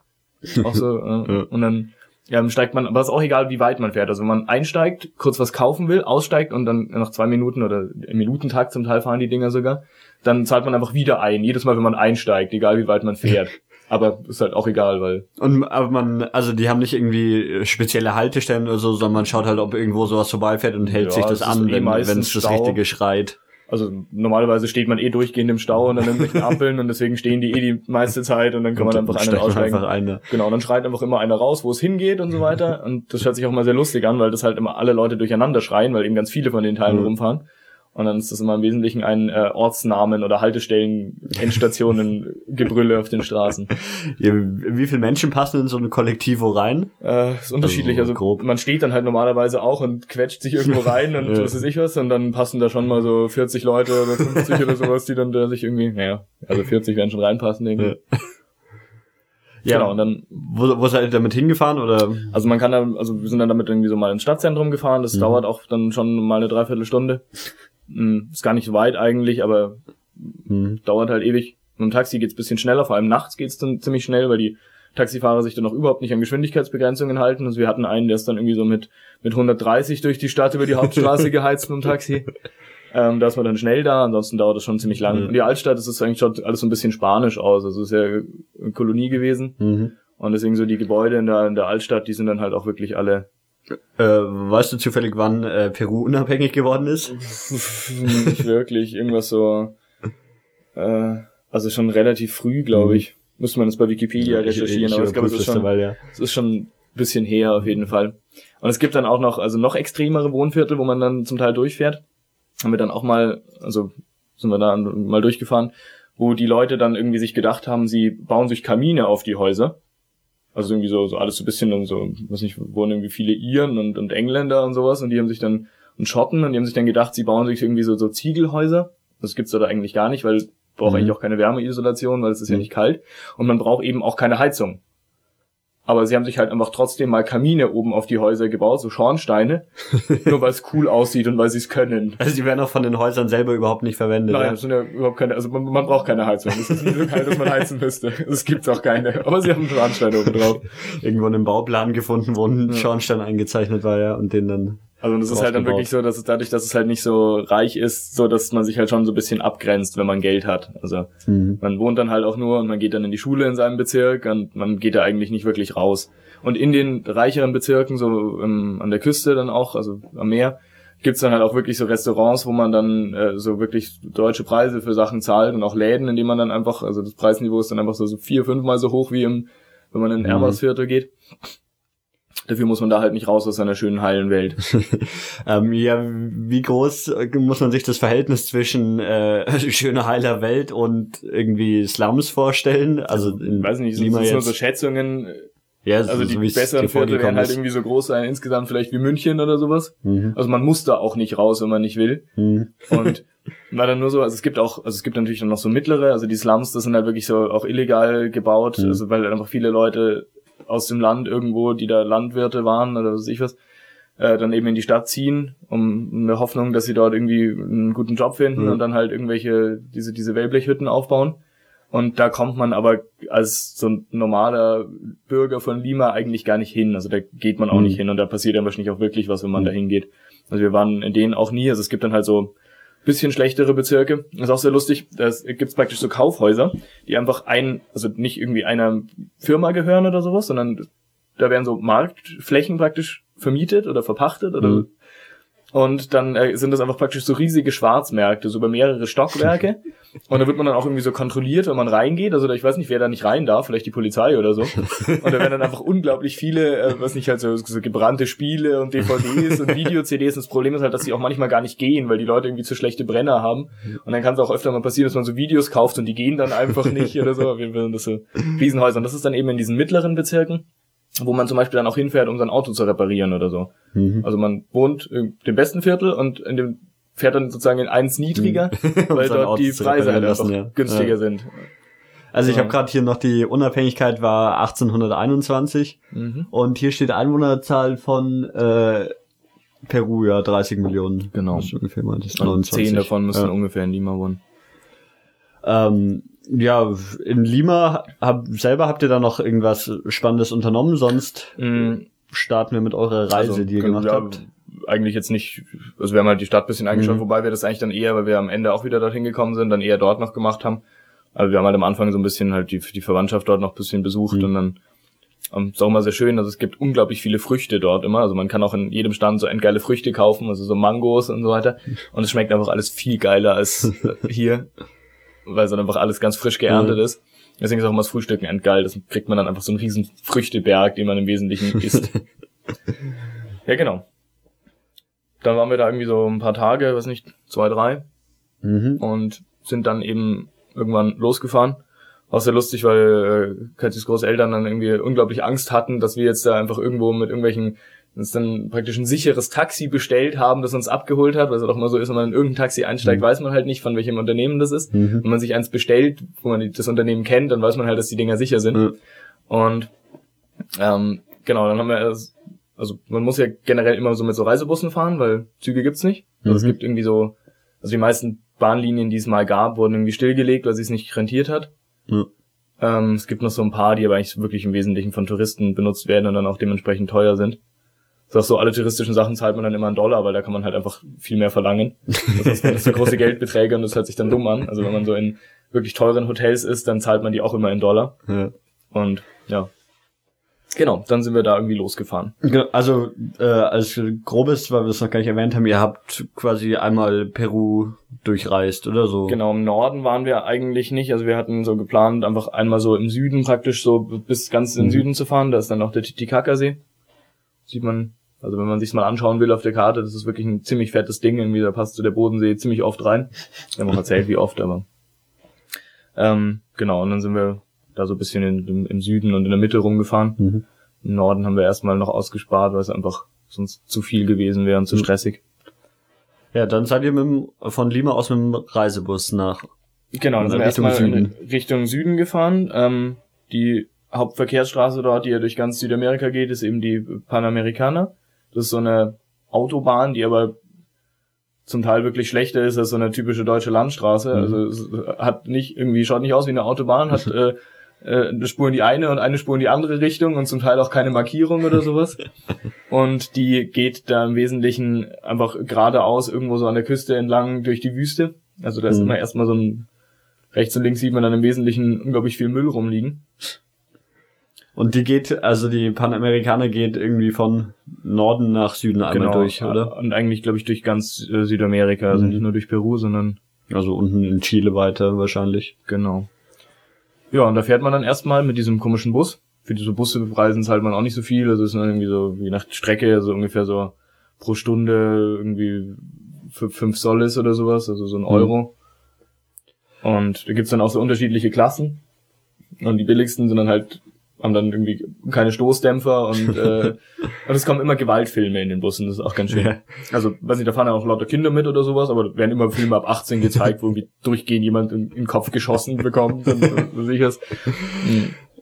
Speaker 5: Auch so, äh,
Speaker 4: Ja.
Speaker 5: und dann ja, dann steigt man, aber es ist auch egal, wie weit man fährt. Also wenn man einsteigt, kurz was kaufen will, aussteigt und dann nach zwei Minuten oder im Minutentakt zum Teil fahren die Dinger sogar, dann zahlt man einfach wieder ein, jedes Mal, wenn man einsteigt, egal wie weit man fährt. aber ist halt auch egal, weil
Speaker 4: Und aber man, also die haben nicht irgendwie spezielle Haltestellen oder so, sondern man schaut halt, ob irgendwo sowas vorbeifährt und hält
Speaker 5: Ja,
Speaker 4: sich das an,
Speaker 5: eh
Speaker 4: wenn es das. Richtige schreit.
Speaker 5: Also normalerweise steht man eh durchgehend im Stau und an irgendwelchen Ampeln und deswegen stehen die eh die meiste Zeit und dann kann man
Speaker 4: Und
Speaker 5: einfach
Speaker 4: dann
Speaker 5: einen
Speaker 4: man
Speaker 5: aussteigen.
Speaker 4: einfach ein, ne?
Speaker 5: Genau, dann schreit einfach immer einer raus, wo es hingeht und so weiter. Und das hört sich auch mal sehr lustig an, weil das halt immer alle Leute durcheinander schreien, weil eben ganz viele von den Teilen
Speaker 4: Mhm.
Speaker 5: rumfahren. Und dann ist das immer im Wesentlichen ein äh, Ortsnamen oder Haltestellen, Endstationen, Gebrülle auf den Straßen.
Speaker 4: Ja, wie viele Menschen passen in so ein Kollektivo rein?
Speaker 5: Äh, ist unterschiedlich.
Speaker 4: Also
Speaker 5: Also,
Speaker 4: grob.
Speaker 5: man steht dann halt normalerweise auch und quetscht sich irgendwo rein und
Speaker 4: Ja.
Speaker 5: was weiß ich was. Und dann passen da schon mal so 40 Leute oder 50 oder sowas, die dann da sich irgendwie, naja, also 40 werden schon reinpassen, denke ich.
Speaker 4: Ja.
Speaker 5: Genau, und dann
Speaker 4: Wo, wo seid ihr damit hingefahren oder?
Speaker 5: Also man kann da, also wir sind dann damit irgendwie so mal ins Stadtzentrum gefahren. Das
Speaker 4: Mhm.
Speaker 5: dauert auch dann schon mal eine Dreiviertelstunde. Hm, Ist gar nicht weit eigentlich, aber
Speaker 4: Hm.
Speaker 5: dauert halt ewig. Mit dem Taxi geht's bisschen schneller, vor allem nachts geht's dann ziemlich schnell, weil die Taxifahrer sich dann auch überhaupt nicht an Geschwindigkeitsbegrenzungen halten. Also wir hatten einen, der ist dann irgendwie so mit, mit 130 durch die Stadt über die Hauptstraße geheizt mit dem Taxi. Ähm, da ist man dann schnell da, ansonsten dauert das schon ziemlich lang.
Speaker 4: Mhm.
Speaker 5: Und die Altstadt, das ist eigentlich schon alles so ein bisschen spanisch aus. Also es ist ja eine Kolonie gewesen.
Speaker 4: Mhm.
Speaker 5: Und deswegen so die Gebäude in der, in der Altstadt, die sind dann halt auch wirklich alle
Speaker 4: Äh, weißt du zufällig, wann äh, Peru unabhängig geworden ist?
Speaker 5: nicht wirklich. Irgendwas so, äh, also schon relativ früh, glaube ich. Müsste man das bei Wikipedia recherchieren, aber ich glaube, es ist schon,
Speaker 4: ja.
Speaker 5: es ist schon ein bisschen her auf jeden Fall. Und es gibt dann auch noch, also noch extremere Wohnviertel, wo man dann zum Teil durchfährt. Haben wir dann auch mal, also sind wir da mal durchgefahren, wo die Leute dann irgendwie sich gedacht haben, sie bauen sich Kamine auf die Häuser. Also irgendwie so, so alles so ein bisschen und so, weiß nicht, wohnen irgendwie viele Iren und, und Engländer und sowas und die haben sich dann, und Schotten und die haben sich dann gedacht, sie bauen sich irgendwie so, so Ziegelhäuser. Das gibt's da eigentlich gar nicht, weil braucht
Speaker 4: Mhm.
Speaker 5: eigentlich auch keine Wärmeisolation, weil es ist ja
Speaker 4: Mhm.
Speaker 5: nicht kalt. Und man braucht eben auch keine Heizung. Aber sie haben sich halt einfach trotzdem mal Kamine oben auf die Häuser gebaut, so Schornsteine, nur weil es cool aussieht und weil sie es können.
Speaker 4: Also die werden auch von den Häusern selber überhaupt nicht verwendet.
Speaker 5: Nein,
Speaker 4: ja?
Speaker 5: das sind ja überhaupt keine, also man, man braucht keine Heizung. Es ist nicht so kalt, dass man heizen müsste. Es gibt's auch keine. Aber sie haben einen Schornstein oben drauf.
Speaker 4: Irgendwo in einem Bauplan gefunden, wo ein
Speaker 5: Ja.
Speaker 4: Schornstein eingezeichnet war, ja, und den dann.
Speaker 5: Also das ist halt dann wirklich so, dass es dadurch, dass es halt nicht so reich ist, so dass man sich halt schon so ein bisschen abgrenzt, wenn man Geld hat. Also
Speaker 4: Mhm.
Speaker 5: man wohnt dann halt auch nur und man geht dann in die Schule in seinem Bezirk und man geht da eigentlich nicht wirklich raus. Und in den reicheren Bezirken, so ähm, an der Küste dann auch, also am Meer, gibt's dann halt auch wirklich so Restaurants, wo man dann äh, so wirklich deutsche Preise für Sachen zahlt und auch Läden, in denen man dann einfach, also das Preisniveau ist dann einfach so, so vier, fünfmal so hoch wie im, wenn man in ein
Speaker 4: Mhm.
Speaker 5: Erbersviertel geht. Dafür muss man da halt nicht raus aus seiner schönen heilen Welt.
Speaker 4: Ähm, ja, wie groß äh, muss man sich das Verhältnis zwischen äh, schöner heiler Welt und irgendwie Slums vorstellen? Also in
Speaker 5: weiß nicht,
Speaker 4: Lima
Speaker 5: sind nur so
Speaker 4: jetzt.
Speaker 5: Schätzungen,
Speaker 4: ja,
Speaker 5: also die
Speaker 4: so es
Speaker 5: besseren Viertel werden halt irgendwie so groß sein, insgesamt vielleicht wie München oder sowas.
Speaker 4: Mhm.
Speaker 5: Also man muss da auch nicht raus, wenn man nicht will.
Speaker 4: Mhm.
Speaker 5: Und war dann nur so, also es gibt auch, also es gibt natürlich dann noch so mittlere, also die Slums, das sind halt wirklich so auch illegal gebaut,
Speaker 4: Mhm.
Speaker 5: also weil einfach viele Leute aus dem Land irgendwo, die da Landwirte waren oder was weiß ich was, äh, dann eben in die Stadt ziehen, um in der Hoffnung, dass sie dort irgendwie einen guten Job finden
Speaker 4: Mhm.
Speaker 5: und dann halt irgendwelche, diese, diese Wellblechhütten aufbauen. Und da kommt man aber als so ein normaler Bürger von Lima eigentlich gar nicht hin. Also da geht man auch
Speaker 4: Mhm.
Speaker 5: nicht hin und da passiert dann wahrscheinlich auch wirklich was, wenn man
Speaker 4: Mhm.
Speaker 5: da hingeht. Also wir waren in denen auch nie. Also es gibt dann halt so bisschen schlechtere Bezirke. Das ist auch sehr lustig. Da gibt's praktisch so Kaufhäuser, die einfach ein, also nicht irgendwie einer Firma gehören oder sowas, sondern da werden so Marktflächen praktisch vermietet oder verpachtet oder
Speaker 4: Mhm.
Speaker 5: Und dann äh, sind das einfach praktisch so riesige Schwarzmärkte, so über mehrere Stockwerke. Und da wird man dann auch irgendwie so kontrolliert, wenn man reingeht. Also da, ich weiß nicht, wer da nicht rein darf, vielleicht die Polizei oder so. Und da werden dann einfach unglaublich viele, äh, was nicht halt so, so gebrannte Spiele und DVDs und Video-CDs. Und das Problem ist halt, dass die auch manchmal gar nicht gehen, weil die Leute irgendwie zu schlechte Brenner haben. Und dann kann es auch öfter mal passieren, dass man so Videos kauft und die gehen dann einfach nicht oder so. Auf jeden Fall sind das so Riesenhäuser. Und das ist dann eben in diesen mittleren Bezirken. Wo man zum Beispiel dann auch hinfährt, um sein Auto zu reparieren oder so.
Speaker 4: Mhm.
Speaker 5: Also man wohnt dem besten Viertel und in dem fährt dann sozusagen in eins niedriger, weil
Speaker 4: sein
Speaker 5: dort
Speaker 4: Auto
Speaker 5: die Preise halt
Speaker 4: lassen, ja.
Speaker 5: günstiger
Speaker 4: Ja.
Speaker 5: sind.
Speaker 4: Also ich habe gerade hier noch die Unabhängigkeit war 1821
Speaker 5: Mhm.
Speaker 4: und hier steht Einwohnerzahl von äh, Peru ja 30 Millionen.
Speaker 5: Genau.
Speaker 4: Ist ungefähr mal das
Speaker 5: Und
Speaker 4: 29.
Speaker 5: zehn davon müssen
Speaker 4: ja.
Speaker 5: ungefähr in Lima wohnen.
Speaker 4: Ähm, ja, in Lima hab, selber habt ihr da noch irgendwas Spannendes unternommen, sonst
Speaker 5: Mhm.
Speaker 4: starten wir mit eurer Reise,
Speaker 5: Also,
Speaker 4: die ihr gemacht
Speaker 5: ja,
Speaker 4: habt.
Speaker 5: Eigentlich jetzt nicht, also wir haben halt die Stadt bisschen angeschaut,
Speaker 4: Mhm.
Speaker 5: wobei wir das eigentlich dann eher, weil wir am Ende auch wieder dorthin gekommen sind, dann eher dort noch gemacht haben. Also wir haben halt am Anfang so ein bisschen halt die, die Verwandtschaft dort noch ein bisschen besucht
Speaker 4: Mhm.
Speaker 5: und dann ähm, ist auch immer sehr schön, also es gibt unglaublich viele Früchte dort immer, also man kann auch in jedem Stand so endgeile Früchte kaufen, also so Mangos und so weiter und es schmeckt einfach alles viel geiler als hier, weil es dann einfach alles ganz frisch geerntet
Speaker 4: Mhm.
Speaker 5: ist. Deswegen ist auch immer das Frühstücken endgeil, das kriegt man dann einfach so einen riesen Früchteberg, den man im Wesentlichen isst. ja, genau. Dann waren wir da irgendwie so ein paar Tage, weiß nicht, zwei, drei
Speaker 4: Mhm.
Speaker 5: und sind dann eben irgendwann losgefahren. Auch sehr lustig, weil äh, Katis Großeltern dann irgendwie unglaublich Angst hatten, dass wir jetzt da einfach irgendwo mit irgendwelchen uns dann praktisch ein sicheres Taxi bestellt haben, das uns abgeholt hat, weil es doch immer so ist, wenn man in irgendein Taxi einsteigt,
Speaker 4: Mhm.
Speaker 5: weiß man halt nicht, von welchem Unternehmen das ist.
Speaker 4: Mhm.
Speaker 5: Wenn man sich eins bestellt, wo man das Unternehmen kennt, dann weiß man halt, dass die Dinger sicher sind.
Speaker 4: Ja.
Speaker 5: Und ähm, genau, dann haben wir also man muss ja generell immer so mit so Reisebussen fahren, weil Züge gibt's nicht. Also es
Speaker 4: Mhm.
Speaker 5: gibt irgendwie so, also die meisten Bahnlinien, die es mal gab, wurden irgendwie stillgelegt, weil sie es nicht rentiert hat. Ähm, es gibt noch so ein paar, die aber eigentlich wirklich im Wesentlichen von Touristen benutzt werden und dann auch dementsprechend teuer sind. Auch so, alle touristischen Sachen zahlt man dann immer einen Dollar, weil da kann man halt einfach viel mehr verlangen. Das heißt, sind große Geldbeträge und das hört sich dann dumm an. Also wenn man so in wirklich teuren Hotels ist, dann zahlt man die auch immer in Dollar.
Speaker 4: Ja.
Speaker 5: Und ja. Genau, dann sind wir da irgendwie losgefahren.
Speaker 4: Genau, Also äh, als grobes, weil wir es noch gar nicht erwähnt haben, ihr habt quasi einmal Peru durchreist oder so.
Speaker 5: Genau, im Norden waren wir eigentlich nicht. Also wir hatten so geplant, einfach einmal so im Süden praktisch so bis ganz in den
Speaker 4: Mhm.
Speaker 5: Süden zu fahren. Da ist dann noch der Titicaca-See. Sieht man, also wenn man sich's mal anschauen will auf der Karte, das ist wirklich ein ziemlich fettes Ding. Irgendwie, da passt so der Bodensee ziemlich oft rein. Wir haben auch erzählt, wie oft, aber ähm, genau, und dann sind wir da so ein bisschen in, im, im Süden und in der Mitte rumgefahren.
Speaker 4: Mhm.
Speaker 5: Im Norden haben wir erstmal noch ausgespart, weil es einfach sonst zu viel gewesen wäre und zu
Speaker 4: Mhm.
Speaker 5: stressig.
Speaker 4: Ja, dann seid ihr mit dem, von Lima aus mit dem Reisebus nach.
Speaker 5: Genau, dann sind wir
Speaker 4: Richtung
Speaker 5: erstmal in
Speaker 4: Süden.
Speaker 5: Richtung Süden gefahren. Ähm, die Hauptverkehrsstraße dort, die ja durch ganz Südamerika geht, ist eben die Panamericana. Das ist so eine Autobahn, die aber zum Teil wirklich schlechter ist als so eine typische deutsche Landstraße.
Speaker 4: Mhm.
Speaker 5: Also es hat nicht irgendwie schaut nicht aus wie eine Autobahn, hat äh, äh, eine Spur in die eine und eine Spur in die andere Richtung und zum Teil auch keine Markierung oder sowas. Und die geht da im Wesentlichen einfach geradeaus irgendwo so an der Küste entlang durch die Wüste. Also da ist
Speaker 4: Mhm.
Speaker 5: immer erstmal so ein rechts und links sieht man dann im Wesentlichen unglaublich viel Müll rumliegen.
Speaker 4: Und die geht, also die Panamerikaner geht irgendwie von Norden nach Süden einmal durch, oder?
Speaker 5: Und eigentlich, glaube ich, durch ganz äh, Südamerika, also
Speaker 4: Mhm.
Speaker 5: nicht nur durch Peru, sondern
Speaker 4: Also unten in Chile weiter wahrscheinlich.
Speaker 5: genau. Ja, und da fährt man dann erstmal mit diesem komischen Bus. Für diese Busse reisen zahlt man auch nicht so viel, also es ist dann irgendwie so, je nach Strecke, so ungefähr so pro Stunde irgendwie fünf Solis oder sowas, also so ein Euro. Und da gibt's dann auch so unterschiedliche Klassen. Und die billigsten sind dann halt, haben dann irgendwie keine Stoßdämpfer und, äh, und es kommen immer Gewaltfilme in den Bussen, das ist auch ganz schön.
Speaker 4: Ja.
Speaker 5: Also, weiß nicht, da fahren ja auch lauter Kinder mit oder sowas, aber da werden immer Filme ab 18 gezeigt, wo irgendwie durchgehend jemand in, in den Kopf geschossen bekommt und so sicher's.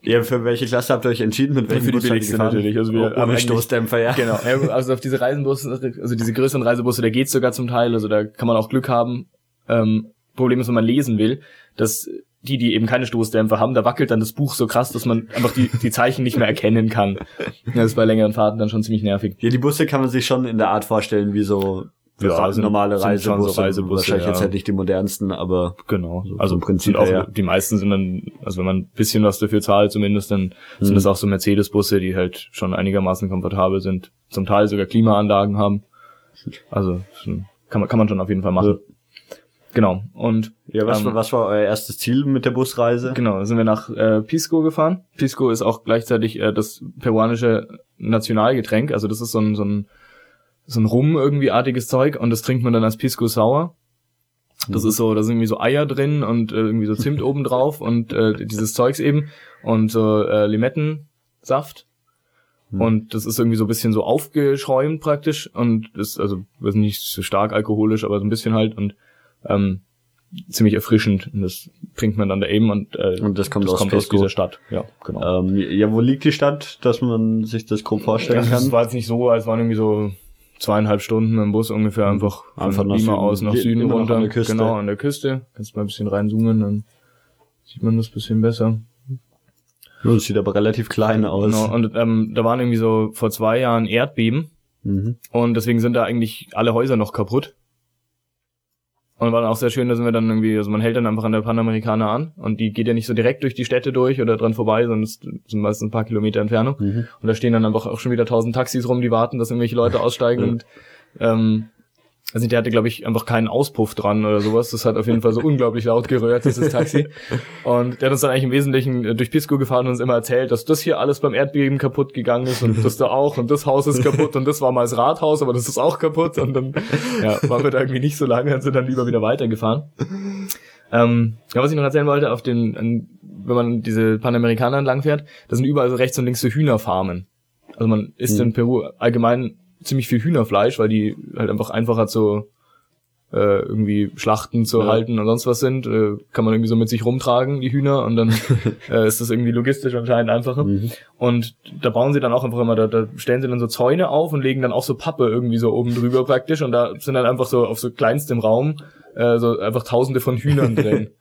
Speaker 4: Ja, für welche Klasse habt ihr euch entschieden? Mit welchem
Speaker 5: Für die
Speaker 4: Bus
Speaker 5: billigste natürlich. Also wir
Speaker 4: Oh,
Speaker 5: haben
Speaker 4: Stoßdämpfer, ja.
Speaker 5: Genau, also auf diese Reisenbusse, also diese größeren Reisebusse, da geht's sogar zum Teil, also da kann man auch Glück haben. Ähm, Problem ist, wenn man lesen will, dass die, die eben keine Stoßdämpfer haben, da wackelt dann das Buch so krass, dass man einfach die, die Zeichen nicht mehr erkennen kann. Das ist bei längeren Fahrten dann schon ziemlich nervig.
Speaker 4: Ja, die Busse kann man sich schon in der Art vorstellen, wie so
Speaker 5: Ja, sind-
Speaker 4: normale
Speaker 5: sind
Speaker 4: Reisebusse.
Speaker 5: so Reisebusse,
Speaker 4: Wahrscheinlich
Speaker 5: ja.
Speaker 4: jetzt halt nicht die modernsten, aber
Speaker 5: Genau.
Speaker 4: So
Speaker 5: also
Speaker 4: vom Prinzip
Speaker 5: sind auch,
Speaker 4: ja.
Speaker 5: die meisten sind dann, also wenn man ein bisschen was dafür zahlt zumindest, dann sind
Speaker 4: Mhm.
Speaker 5: das auch so Mercedes-Busse, die halt schon einigermaßen komfortabel sind, zum Teil sogar Klimaanlagen haben. Also schon- kann man, kann man schon auf jeden Fall machen. Genau. Und
Speaker 4: ja, was,
Speaker 5: ähm,
Speaker 4: war, was war euer erstes Ziel mit der Busreise?
Speaker 5: Genau, da sind wir nach äh, Pisco gefahren. Pisco ist auch gleichzeitig äh, das peruanische Nationalgetränk. Also das ist so ein, so ein, so ein Rum irgendwie artiges Zeug und das trinkt man dann als Pisco Sour. Das ist so, da sind irgendwie so Eier drin und äh, irgendwie so Zimt oben drauf und äh, dieses Zeugs eben und so äh, Limettensaft. Und das ist irgendwie so ein bisschen so aufgeschäumt praktisch und ist also ist nicht so stark alkoholisch, aber so ein bisschen halt und ähm, ziemlich erfrischend. Und das trinkt man dann da eben und, äh,
Speaker 4: Und das kommt aus
Speaker 5: kommt aus dieser Stadt. Ja, genau.
Speaker 4: Ähm, ja, wo liegt die Stadt, dass man sich das grob vorstellen
Speaker 5: Ja,
Speaker 4: kann?
Speaker 5: es war jetzt nicht so, es waren irgendwie so zweieinhalb Stunden im Bus ungefähr einfach von
Speaker 4: Einfach nach
Speaker 5: Lima aus nach Süden
Speaker 4: immer
Speaker 5: runter.
Speaker 4: an der Küste.
Speaker 5: Genau, an der Küste. Kannst mal ein bisschen reinzoomen, dann sieht man das ein bisschen besser.
Speaker 4: Das sieht aber relativ klein aus.
Speaker 5: Genau, und ähm, da waren irgendwie so vor zwei Jahren Erdbeben
Speaker 4: Mhm.
Speaker 5: und deswegen sind da eigentlich alle Häuser noch kaputt. Und war dann auch sehr schön, da sind wir dann irgendwie, also man hält dann einfach an der Panamerikaner an und die geht ja nicht so direkt durch die Städte durch oder dran vorbei, sondern es sind meistens ein paar Kilometer Entfernung.
Speaker 4: Mhm.
Speaker 5: Und da stehen dann einfach auch schon wieder tausend Taxis rum, die warten, dass irgendwelche Leute aussteigen und ähm, also der hatte, glaube ich, einfach keinen Auspuff dran oder sowas. Das hat auf jeden Fall so unglaublich laut gerührt, dieses Taxi. Und der hat uns dann eigentlich im Wesentlichen äh, durch Pisco gefahren und uns immer erzählt, dass das hier alles beim Erdbeben kaputt gegangen ist und das da auch und das Haus ist kaputt und das war mal das Rathaus, aber das ist auch kaputt. Und dann ja, waren wir da irgendwie nicht so lange und sind dann lieber wieder weitergefahren. Ähm, ja, was ich noch erzählen wollte, auf den, an, wenn man diese Panamerikaner entlang fährt, da sind überall so rechts und links so Hühnerfarmen. Also man isst in Peru allgemein ziemlich viel Hühnerfleisch, weil die halt einfach einfacher zu äh, irgendwie Schlachten zu
Speaker 4: Ja.
Speaker 5: halten und sonst was sind. Äh, kann man irgendwie so mit sich rumtragen, die Hühner, und dann äh, ist das irgendwie logistisch anscheinend einfacher.
Speaker 4: Mhm.
Speaker 5: Und da bauen sie dann auch einfach immer, da, da stellen sie dann so Zäune auf und legen dann auch so Pappe irgendwie so oben drüber praktisch und da sind dann einfach so auf so kleinstem Raum äh, so einfach tausende von Hühnern drin.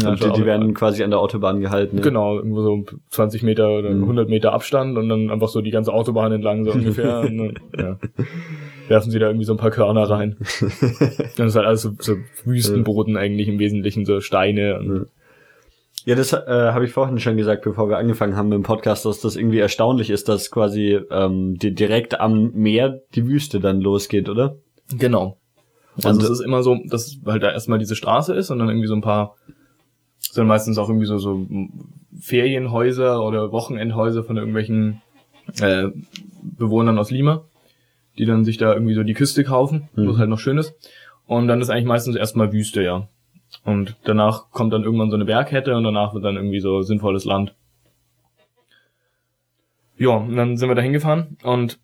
Speaker 5: Ja,
Speaker 4: Und die, die werden quasi an der Autobahn gehalten. ja.
Speaker 5: Genau, irgendwo so 20 Meter oder
Speaker 4: Mhm.
Speaker 5: 100 Meter Abstand und dann einfach so die ganze Autobahn entlang so ungefähr. und dann, ja. Werfen sie da irgendwie so ein paar Körner rein. Dann ist halt alles so, so Wüstenboden eigentlich im Wesentlichen, so Steine. Und,
Speaker 4: Ja, das äh, habe ich vorhin schon gesagt, bevor wir angefangen haben mit dem Podcast, dass das irgendwie erstaunlich ist, dass quasi ähm, die, direkt am Meer die Wüste dann losgeht, oder?
Speaker 5: Genau. Also
Speaker 4: Und-
Speaker 5: es ist immer so, dass halt da erstmal diese Straße ist und dann irgendwie so ein paar, sind meistens auch irgendwie so, so Ferienhäuser oder Wochenendhäuser von irgendwelchen äh, Bewohnern aus Lima, die dann sich da irgendwie so die Küste kaufen, wo es halt noch schön ist. Und dann ist eigentlich meistens erstmal Wüste, ja. Und danach kommt dann irgendwann so eine Berghette und danach wird dann irgendwie so sinnvolles Land. Ja, und dann sind wir da hingefahren und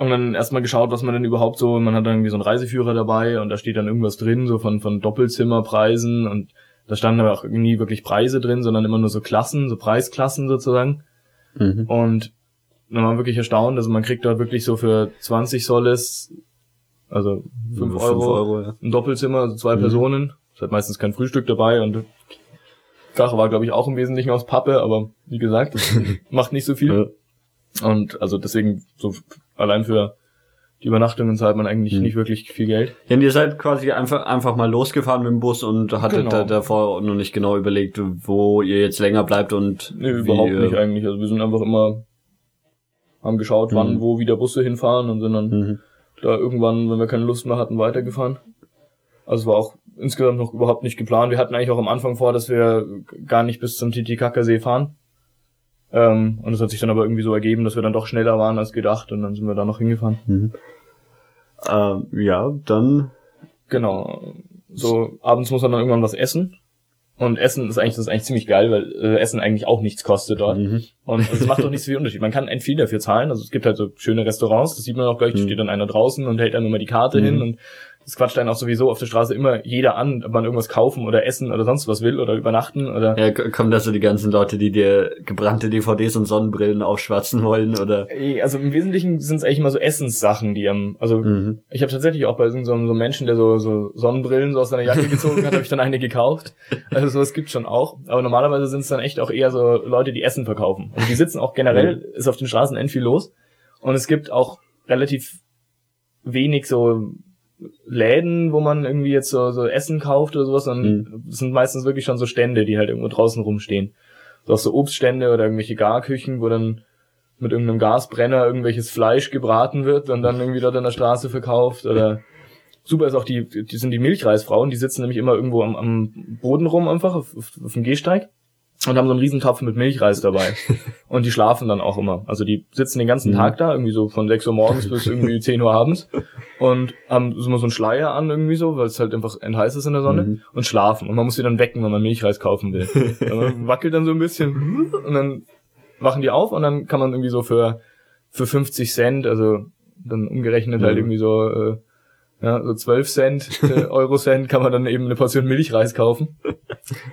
Speaker 5: und dann erstmal geschaut, was man denn überhaupt so, man hat dann irgendwie so einen Reiseführer dabei und da steht dann irgendwas drin, so von, von Doppelzimmerpreisen und da standen aber auch nie wirklich Preise drin, sondern immer nur so Klassen, so Preisklassen sozusagen.
Speaker 4: Mhm.
Speaker 5: Und dann war man wirklich erstaunt, also man kriegt dort wirklich so für 20 Soles, also 5
Speaker 4: Fünf
Speaker 5: Euro,
Speaker 4: Euro, ja.
Speaker 5: ein Doppelzimmer, also zwei
Speaker 4: Mhm.
Speaker 5: Personen. Es hat meistens kein Frühstück dabei und Dach war, glaube ich, auch im Wesentlichen aus Pappe, aber wie gesagt, macht nicht so viel. Und also deswegen, so allein für die Übernachtungen zahlt man eigentlich
Speaker 4: Mhm.
Speaker 5: nicht wirklich viel Geld.
Speaker 4: Ja, und ihr seid quasi einfach, einfach mal losgefahren mit dem Bus und hattet
Speaker 5: Genau.
Speaker 4: da, davor noch nicht genau überlegt, wo ihr jetzt länger bleibt und
Speaker 5: Nee, überhaupt nicht eigentlich. Also wir sind einfach immer, haben geschaut, wann,
Speaker 4: Mhm.
Speaker 5: wo wieder Busse hinfahren und sind dann
Speaker 4: Mhm.
Speaker 5: da irgendwann, wenn wir keine Lust mehr hatten, weitergefahren. Also es war auch insgesamt noch überhaupt nicht geplant. Wir hatten eigentlich auch am Anfang vor, dass wir gar nicht bis zum Titicacasee fahren. Ähm, und es hat sich dann aber irgendwie so ergeben, dass wir dann doch schneller waren als gedacht und dann sind wir da noch hingefahren.
Speaker 4: Mhm. Ähm, ja, dann
Speaker 5: Genau. So abends muss man dann irgendwann was essen. Und Essen ist eigentlich, das ist eigentlich ziemlich geil, weil äh, Essen eigentlich auch nichts kostet dort.
Speaker 4: Mhm.
Speaker 5: Und es macht doch nicht so viel Unterschied. Man kann ein viel dafür zahlen. Also es gibt halt so schöne Restaurants, das sieht man auch gleich, da
Speaker 4: Mhm.
Speaker 5: steht dann einer draußen und hält einem immer die Karte
Speaker 4: Mhm.
Speaker 5: hin und das quatscht dann auch sowieso auf der Straße immer jeder an, ob man irgendwas kaufen oder essen oder sonst was will oder übernachten oder
Speaker 4: ja, kommen da so die ganzen Leute, die dir gebrannte DVDs und Sonnenbrillen aufschwatzen wollen oder
Speaker 5: Also im Wesentlichen sind es eigentlich immer so Essenssachen, die am, also
Speaker 4: Mhm.
Speaker 5: ich habe tatsächlich auch bei so, so einem Menschen, der so, so Sonnenbrillen so aus seiner Jacke gezogen hat, habe ich dann eine gekauft. Also sowas gibt's schon auch. Aber normalerweise sind es dann echt auch eher so Leute, die Essen verkaufen. Also die sitzen auch generell, ist auf den Straßen end viel los. Und es gibt auch relativ wenig so Läden, wo man irgendwie jetzt so, so Essen kauft oder sowas, sondern es sind meistens wirklich schon so Stände, die halt irgendwo draußen rumstehen. So auch so Obststände oder irgendwelche Garküchen, wo dann mit irgendeinem Gasbrenner irgendwelches Fleisch gebraten wird und dann irgendwie dort an der Straße verkauft oder super ist auch die, die sind die Milchreisfrauen, die sitzen nämlich immer irgendwo am, am Boden rum einfach auf, auf, auf dem Gehsteig und haben so einen riesen Topf mit Milchreis dabei. und die schlafen dann auch immer. Also die sitzen den ganzen
Speaker 4: Mhm.
Speaker 5: Tag da, irgendwie so von 6 Uhr morgens bis irgendwie 10 Uhr abends und haben so immer so einen Schleier an irgendwie so, weil es halt einfach heiß ist in der Sonne
Speaker 4: Mhm.
Speaker 5: und schlafen. Und man muss sie dann wecken, wenn man Milchreis kaufen will. Und man wackelt dann so ein bisschen und dann wachen die auf und dann kann man irgendwie so für, für 50 Cent, also dann umgerechnet halt
Speaker 4: Mhm.
Speaker 5: irgendwie so, äh, ja, so 12 Cent, äh, Euro Cent kann man dann eben eine Portion Milchreis kaufen.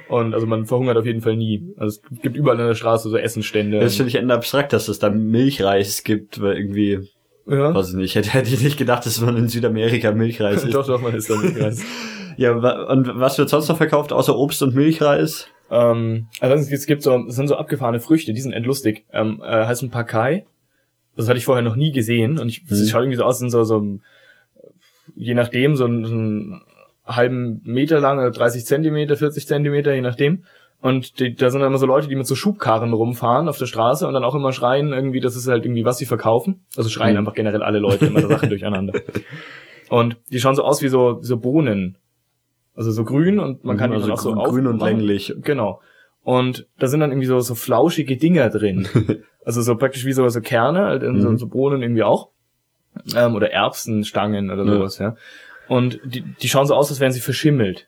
Speaker 5: Und also man verhungert auf jeden Fall nie. Also es gibt überall an der Straße so Essenstände.
Speaker 4: Das finde ich eher abstrakt, dass es da Milchreis gibt, weil irgendwie,
Speaker 5: ja.
Speaker 4: weiß ich nicht, hätte, hätte ich nicht gedacht, dass man in Südamerika Milchreis isst.
Speaker 5: doch, doch, man ist da Milchreis.
Speaker 4: Ja, und was wird sonst noch verkauft, außer Obst und Milchreis?
Speaker 5: ähm, also es gibt so, es sind so abgefahrene Früchte, die sind endlustig. Ähm, äh, heißen Pakai. Das hatte ich vorher noch nie gesehen und ich,
Speaker 4: Mhm.
Speaker 5: es schaut irgendwie so aus, sind so, so je nachdem, so einen, so einen halben Meter lang, oder 30 Zentimeter, 40 Zentimeter, je nachdem. Und die, da sind dann immer so Leute, die mit so Schubkarren rumfahren auf der Straße und dann auch immer schreien irgendwie, das ist halt irgendwie, was sie verkaufen. Also schreien
Speaker 4: Mhm.
Speaker 5: einfach generell alle Leute immer so Sachen durcheinander. Und die schauen so aus wie so, so Bohnen. Also so grün und man kann die
Speaker 4: also
Speaker 5: auch so
Speaker 4: grün, grün und länglich.
Speaker 5: Genau. Und da sind dann irgendwie so, so flauschige Dinger drin. also so praktisch wie so, so Kerne, halt in so,
Speaker 4: Mhm.
Speaker 5: so Bohnen irgendwie auch. Ähm, oder Erbsenstangen oder
Speaker 4: Ja.
Speaker 5: sowas, ja. Und die, die schauen so aus, als wären sie verschimmelt.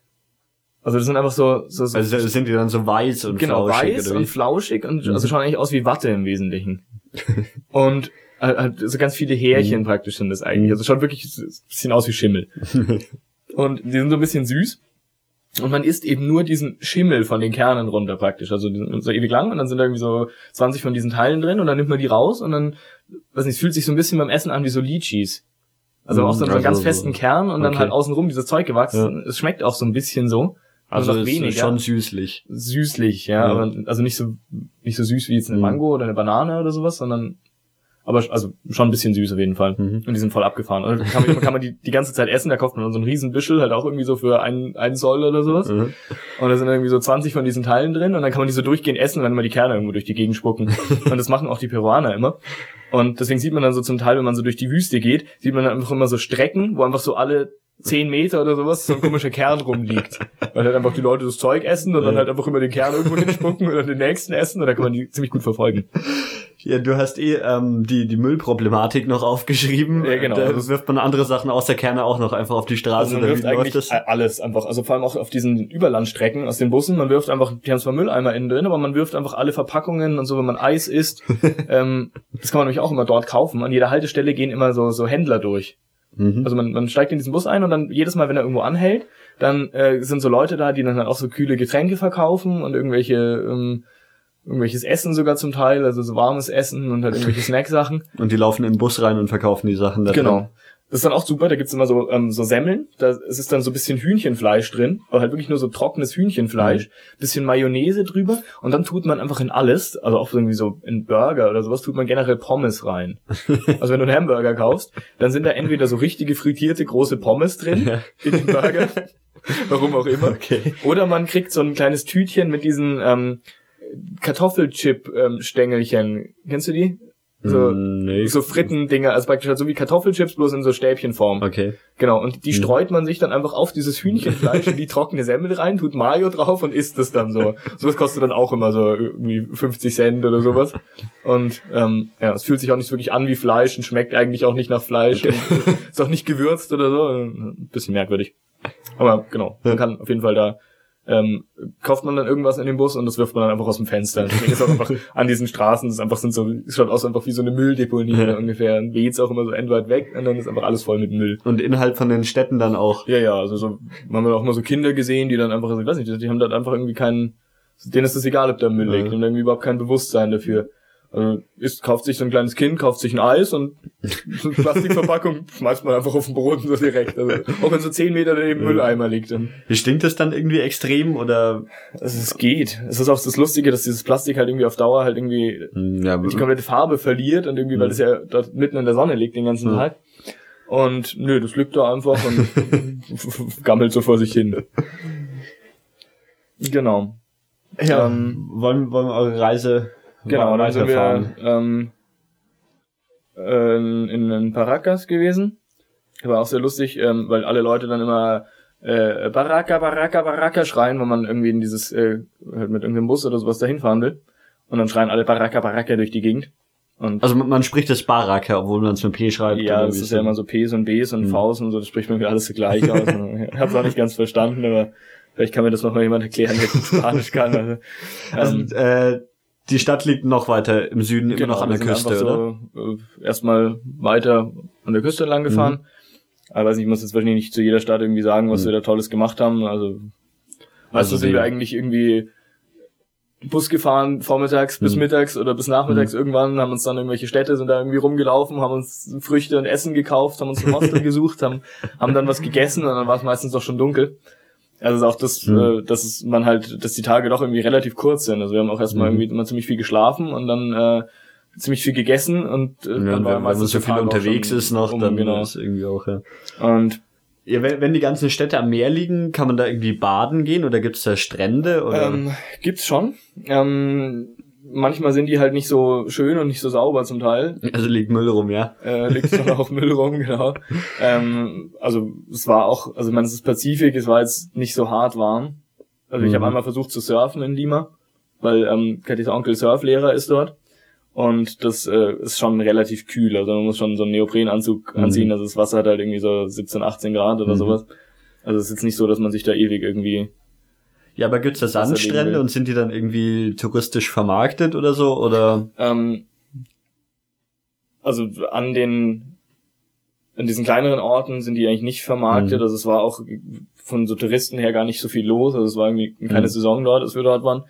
Speaker 5: Also das sind einfach so, so, so
Speaker 4: Also sind die dann so weiß und
Speaker 5: genau,
Speaker 4: flauschig
Speaker 5: weiß und flauschig und
Speaker 4: Mhm.
Speaker 5: also schauen eigentlich aus wie Watte im Wesentlichen. und äh, halt so ganz viele Härchen
Speaker 4: Mhm.
Speaker 5: praktisch sind das eigentlich. Also schaut wirklich ein bisschen aus wie Schimmel. und die sind so ein bisschen süß. Und man isst eben nur diesen Schimmel von den Kernen runter praktisch. Also so ewig lang und dann sind da irgendwie so 20 von diesen Teilen drin und dann nimmt man die raus und dann, weiß nicht, es fühlt sich so ein bisschen beim Essen an wie so Lychees. Also auch so, einen
Speaker 4: also
Speaker 5: ganz
Speaker 4: so-
Speaker 5: festen Kern und dann
Speaker 4: okay.
Speaker 5: halt außenrum dieses Zeug gewachsen. Es schmeckt auch so ein bisschen so.
Speaker 4: Also
Speaker 5: noch
Speaker 4: es ist schon süßlich.
Speaker 5: süßlich, ja,
Speaker 4: Ja.
Speaker 5: aber also nicht so nicht so süß wie jetzt eine
Speaker 4: Mhm.
Speaker 5: Mango oder eine Banane oder sowas, sondern aber also schon ein bisschen süß auf jeden Fall.
Speaker 4: Mhm.
Speaker 5: Und die sind voll abgefahren. Also kann man, kann man die die ganze Zeit essen, da kauft man dann so einen riesen Büschel, halt auch irgendwie so für einen, einen Soll oder sowas.
Speaker 4: Mhm.
Speaker 5: Und da sind irgendwie so 20 von diesen Teilen drin und dann kann man die so durchgehend essen dann immer die Kerne irgendwo durch die Gegend spucken. und das machen auch die Peruaner immer. Und deswegen sieht man dann so zum Teil, wenn man so durch die Wüste geht, sieht man dann einfach immer so Strecken, wo einfach so alle 10 Meter oder sowas so ein komischer Kern rumliegt. Weil halt einfach die Leute das Zeug essen und dann halt einfach immer den Kern irgendwo hinspucken oder den nächsten essen und da kann man die ziemlich gut verfolgen.
Speaker 4: Ja, du hast eh ähm, die, die Müllproblematik noch aufgeschrieben.
Speaker 5: Ja, genau.
Speaker 4: Da
Speaker 5: Also-
Speaker 4: wirft man andere Sachen aus der Kerne auch noch einfach auf die Straße.
Speaker 5: Also man wirft eigentlich
Speaker 4: das?
Speaker 5: alles einfach. Also vor allem auch auf diesen Überlandstrecken aus den Bussen. Man wirft einfach, die haben zwar Mülleimer innen drin, aber man wirft einfach alle Verpackungen und so, wenn man Eis isst. ähm, das kann man nämlich auch immer dort kaufen. An jeder Haltestelle gehen immer so, so Händler durch.
Speaker 4: Mhm.
Speaker 5: Also man, man steigt in diesen Bus ein und dann jedes Mal, wenn er irgendwo anhält, dann äh, sind so Leute da, die dann halt auch so kühle Getränke verkaufen und irgendwelche ähm, irgendwelches Essen sogar zum Teil, also so warmes Essen und halt irgendwelche Snacksachen.
Speaker 4: Und die laufen in den Bus rein und verkaufen die Sachen da drin.
Speaker 5: Das ist dann auch super, da gibt's immer so, ähm, so Semmeln, da es ist dann so ein bisschen Hühnchenfleisch drin, aber halt wirklich nur so trockenes Hühnchenfleisch, bisschen Mayonnaise drüber und dann tut man einfach in alles, also auch irgendwie so in Burger oder sowas, tut man generell Pommes rein. Also wenn du einen Hamburger kaufst, dann sind da entweder so richtige frittierte große Pommes drin
Speaker 4: Ja.
Speaker 5: in den Burger, warum auch immer,
Speaker 4: Okay.
Speaker 5: oder man kriegt so ein kleines Tütchen mit diesen ähm, Kartoffelchip-Stängelchen. Kennst du die? So,
Speaker 4: Mm, nee.
Speaker 5: so Frittendinger, also praktisch halt so wie Kartoffelchips, bloß in so Stäbchenform.
Speaker 4: Okay.
Speaker 5: Genau, und die
Speaker 4: Mhm.
Speaker 5: streut man sich dann einfach auf dieses Hühnchenfleisch in die trockene Semmel rein, tut Mayo drauf und isst es dann so. Sowas kostet dann auch immer so irgendwie 50 Cent oder sowas. Und ähm, ja, es fühlt sich auch nicht wirklich an wie Fleisch und schmeckt eigentlich auch nicht nach Fleisch. Und ist auch nicht gewürzt oder so. Ein bisschen merkwürdig. Aber genau, man kann auf jeden Fall da ähm, kauft man dann irgendwas in den Bus und das wirft man dann einfach aus dem Fenster. Deswegen ist auch einfach an diesen Straßen, ist einfach sind so, es schaut aus einfach wie so eine Mülldeponie
Speaker 4: Ja.
Speaker 5: ungefähr. Und weht's auch immer so endweit weg und dann ist einfach alles voll mit Müll.
Speaker 4: Und innerhalb von den Städten dann auch.
Speaker 5: Ja, ja, also so, man hat auch mal so Kinder gesehen, die dann einfach, ich weiß nicht, die haben dann einfach irgendwie keinen, denen ist es egal, ob da Müll liegt, haben irgendwie überhaupt kein Bewusstsein dafür. Also, ist, kauft sich so ein kleines Kind, kauft sich ein Eis und so eine Plastikverpackung schmeißt man einfach auf den Boden so direkt. Also, auch wenn so zehn Meter daneben. Mülleimer liegt. Dann,
Speaker 4: Wie stinkt das dann irgendwie extrem oder?
Speaker 5: also, es geht. Es ist auch das Lustige, dass dieses Plastik halt irgendwie auf Dauer halt irgendwie
Speaker 4: Mm, Ja,
Speaker 5: die komplette Farbe verliert und irgendwie, weil
Speaker 4: Mhm.
Speaker 5: das ja dort mitten in der Sonne liegt den ganzen
Speaker 4: Mhm.
Speaker 5: Tag. Und nö, das liegt da einfach und gammelt so vor sich hin. Genau.
Speaker 4: ja.
Speaker 5: Ähm,
Speaker 4: wollen, wollen wir eure Reise
Speaker 5: genau, dann sind wir ähm, äh, in, in Paracas gewesen. War auch sehr lustig, ähm, weil alle Leute dann immer äh, Baraka, Baraka, Baraka schreien, wenn man irgendwie in dieses, äh, halt mit irgendeinem Bus oder sowas dahin fahren will. Und dann schreien alle Baraka, Baraka durch die Gegend. Und
Speaker 4: Also man, man spricht das Baraka, obwohl man es mit P schreibt.
Speaker 5: Ja, das ist ja immer so Ps und Bs und
Speaker 4: Mhm.
Speaker 5: Vs und so, das spricht mir alles so gleich aus. Ich hab's auch nicht ganz verstanden, aber vielleicht kann mir das noch mal jemand erklären, der Spanisch kann. Also,
Speaker 4: Also,
Speaker 5: ähm,
Speaker 4: äh, die Stadt liegt noch weiter im Süden, immer noch an der Küste, oder?
Speaker 5: So, äh, erstmal weiter an der Küste entlang gefahren. Aber weiß nicht, ich muss jetzt wahrscheinlich nicht zu jeder Stadt irgendwie sagen, was wir da Tolles gemacht haben. Also, also sind wir eigentlich irgendwie Bus gefahren, vormittags bis mittags oder bis nachmittags irgendwann, haben uns dann irgendwelche Städte, sind da irgendwie rumgelaufen, haben uns Früchte und Essen gekauft, haben uns ein Hostel gesucht, haben, haben dann was gegessen und dann war es meistens doch schon dunkel. Also auch das, äh, dass es man halt, dass die Tage doch irgendwie relativ kurz sind. Also wir haben auch erstmal irgendwie immer ziemlich viel geschlafen und dann äh, ziemlich viel gegessen und äh,
Speaker 4: Ja,
Speaker 5: dann
Speaker 4: wenn,
Speaker 5: war
Speaker 4: wenn man
Speaker 5: meistens
Speaker 4: so viel
Speaker 5: Tag
Speaker 4: unterwegs ist noch,
Speaker 5: um,
Speaker 4: dann
Speaker 5: genau.
Speaker 4: ist irgendwie auch, ja.
Speaker 5: Und
Speaker 4: ja wenn, wenn die ganzen Städte am Meer liegen, kann man da irgendwie baden gehen oder gibt's da Strände oder?
Speaker 5: Ähm, gibt's schon. Ähm, manchmal sind die halt nicht so schön und nicht so sauber zum Teil.
Speaker 4: also liegt Müll rum, ja.
Speaker 5: Äh, liegt dann auch Müll rum, genau. Ähm, also es war auch, also meine, es ist Pazifik, es war jetzt nicht so hart warm. Also ich
Speaker 4: Mhm.
Speaker 5: habe einmal versucht zu surfen in Lima, weil ähm, Kathys Onkel Surflehrer ist dort. Und das äh, ist schon relativ kühl. Also man muss schon so einen Neoprenanzug
Speaker 4: Mhm.
Speaker 5: anziehen. Also das Wasser hat halt irgendwie so 17, 18 Grad oder
Speaker 4: Mhm.
Speaker 5: sowas. Also es ist jetzt nicht so, dass man sich da ewig irgendwie
Speaker 4: Ja, aber gibt's da. Sandstrände und sind die dann irgendwie touristisch vermarktet oder so oder?
Speaker 5: Ähm, also an den an diesen kleineren Orten sind die eigentlich nicht vermarktet.
Speaker 4: Mhm.
Speaker 5: Also es war auch von so Touristen her gar nicht so viel los. Also es war irgendwie keine
Speaker 4: Mhm.
Speaker 5: Saison dort, als wir dort waren.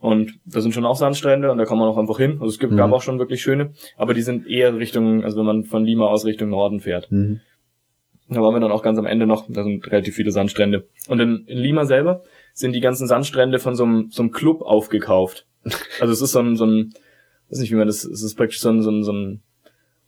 Speaker 5: Und da sind schon auch Sandstrände und da kann man auch einfach hin. Also es gibt,
Speaker 4: Mhm.
Speaker 5: gab auch schon wirklich schöne, aber die sind eher Richtung, also wenn man von Lima aus Richtung Norden fährt.
Speaker 4: Mhm.
Speaker 5: Da waren wir dann auch ganz am Ende noch, da sind relativ viele Sandstrände. Und in, in Lima selber sind die ganzen Sandstrände von so einem, so einem Club aufgekauft. Also es ist so ein, so ein, weiß nicht, wie man das, es ist praktisch so ein, so ein, so ein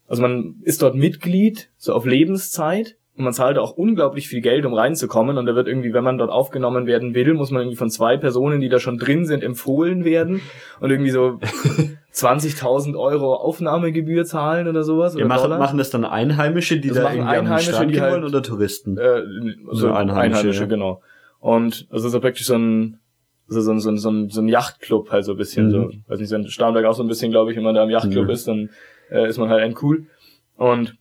Speaker 5: also man ist dort Mitglied, so auf Lebenszeit, und man zahlt auch unglaublich viel Geld, um reinzukommen. Und da wird irgendwie, wenn man dort aufgenommen werden will, muss man irgendwie von zwei Personen, die da schon drin sind, empfohlen werden und irgendwie so 20.000 Euro Aufnahmegebühr zahlen oder sowas.
Speaker 4: Ja,
Speaker 5: oder
Speaker 4: machen,
Speaker 5: Dollar.
Speaker 4: machen das dann Einheimische, die
Speaker 5: Das
Speaker 4: da irgendwie am
Speaker 5: Einheimische,
Speaker 4: Strand
Speaker 5: die halt-
Speaker 4: wollen oder Touristen?
Speaker 5: Äh, so
Speaker 4: So Einheimische,
Speaker 5: Einheimische,
Speaker 4: ja.
Speaker 5: genau. Und also so praktisch so ein so, so, ein- so, ein- so, ein- so ein Yachtclub halt so ein bisschen.
Speaker 4: Mhm.
Speaker 5: So, weiß nicht, so ein Starnberg auch so ein bisschen, glaube ich, wenn man da im Yachtclub
Speaker 4: Mhm.
Speaker 5: ist, dann äh, ist man halt ein cool. Und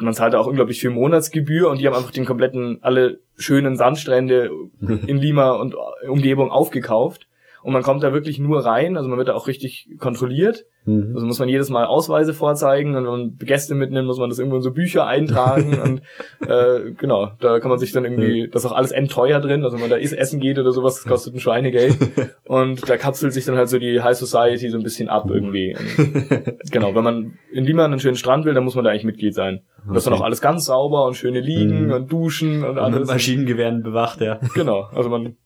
Speaker 5: man zahlt da auch unglaublich viel Monatsgebühr und die haben einfach den kompletten, alle schönen Sandstrände in Lima und Umgebung aufgekauft. Und man kommt da wirklich nur rein, also man wird da auch richtig kontrolliert.
Speaker 4: Mhm.
Speaker 5: Also muss man jedes Mal Ausweise vorzeigen und wenn man Gäste mitnimmt, muss man das irgendwo in so Bücher eintragen und äh, genau, da kann man sich dann irgendwie, das ist auch alles endteuer drin, also wenn man da essen geht oder sowas, das kostet ein Schweinegeld und da kapselt sich dann halt so die High Society so ein bisschen ab irgendwie. Und, genau, wenn man in Lima einen schönen Strand will, dann muss man da eigentlich Mitglied sein. Und das ist dann auch alles ganz sauber und schöne Liegen
Speaker 4: Mhm.
Speaker 5: und Duschen und
Speaker 4: Und mit
Speaker 5: alles.
Speaker 4: Maschinengewehren bewacht, ja.
Speaker 5: Genau, also man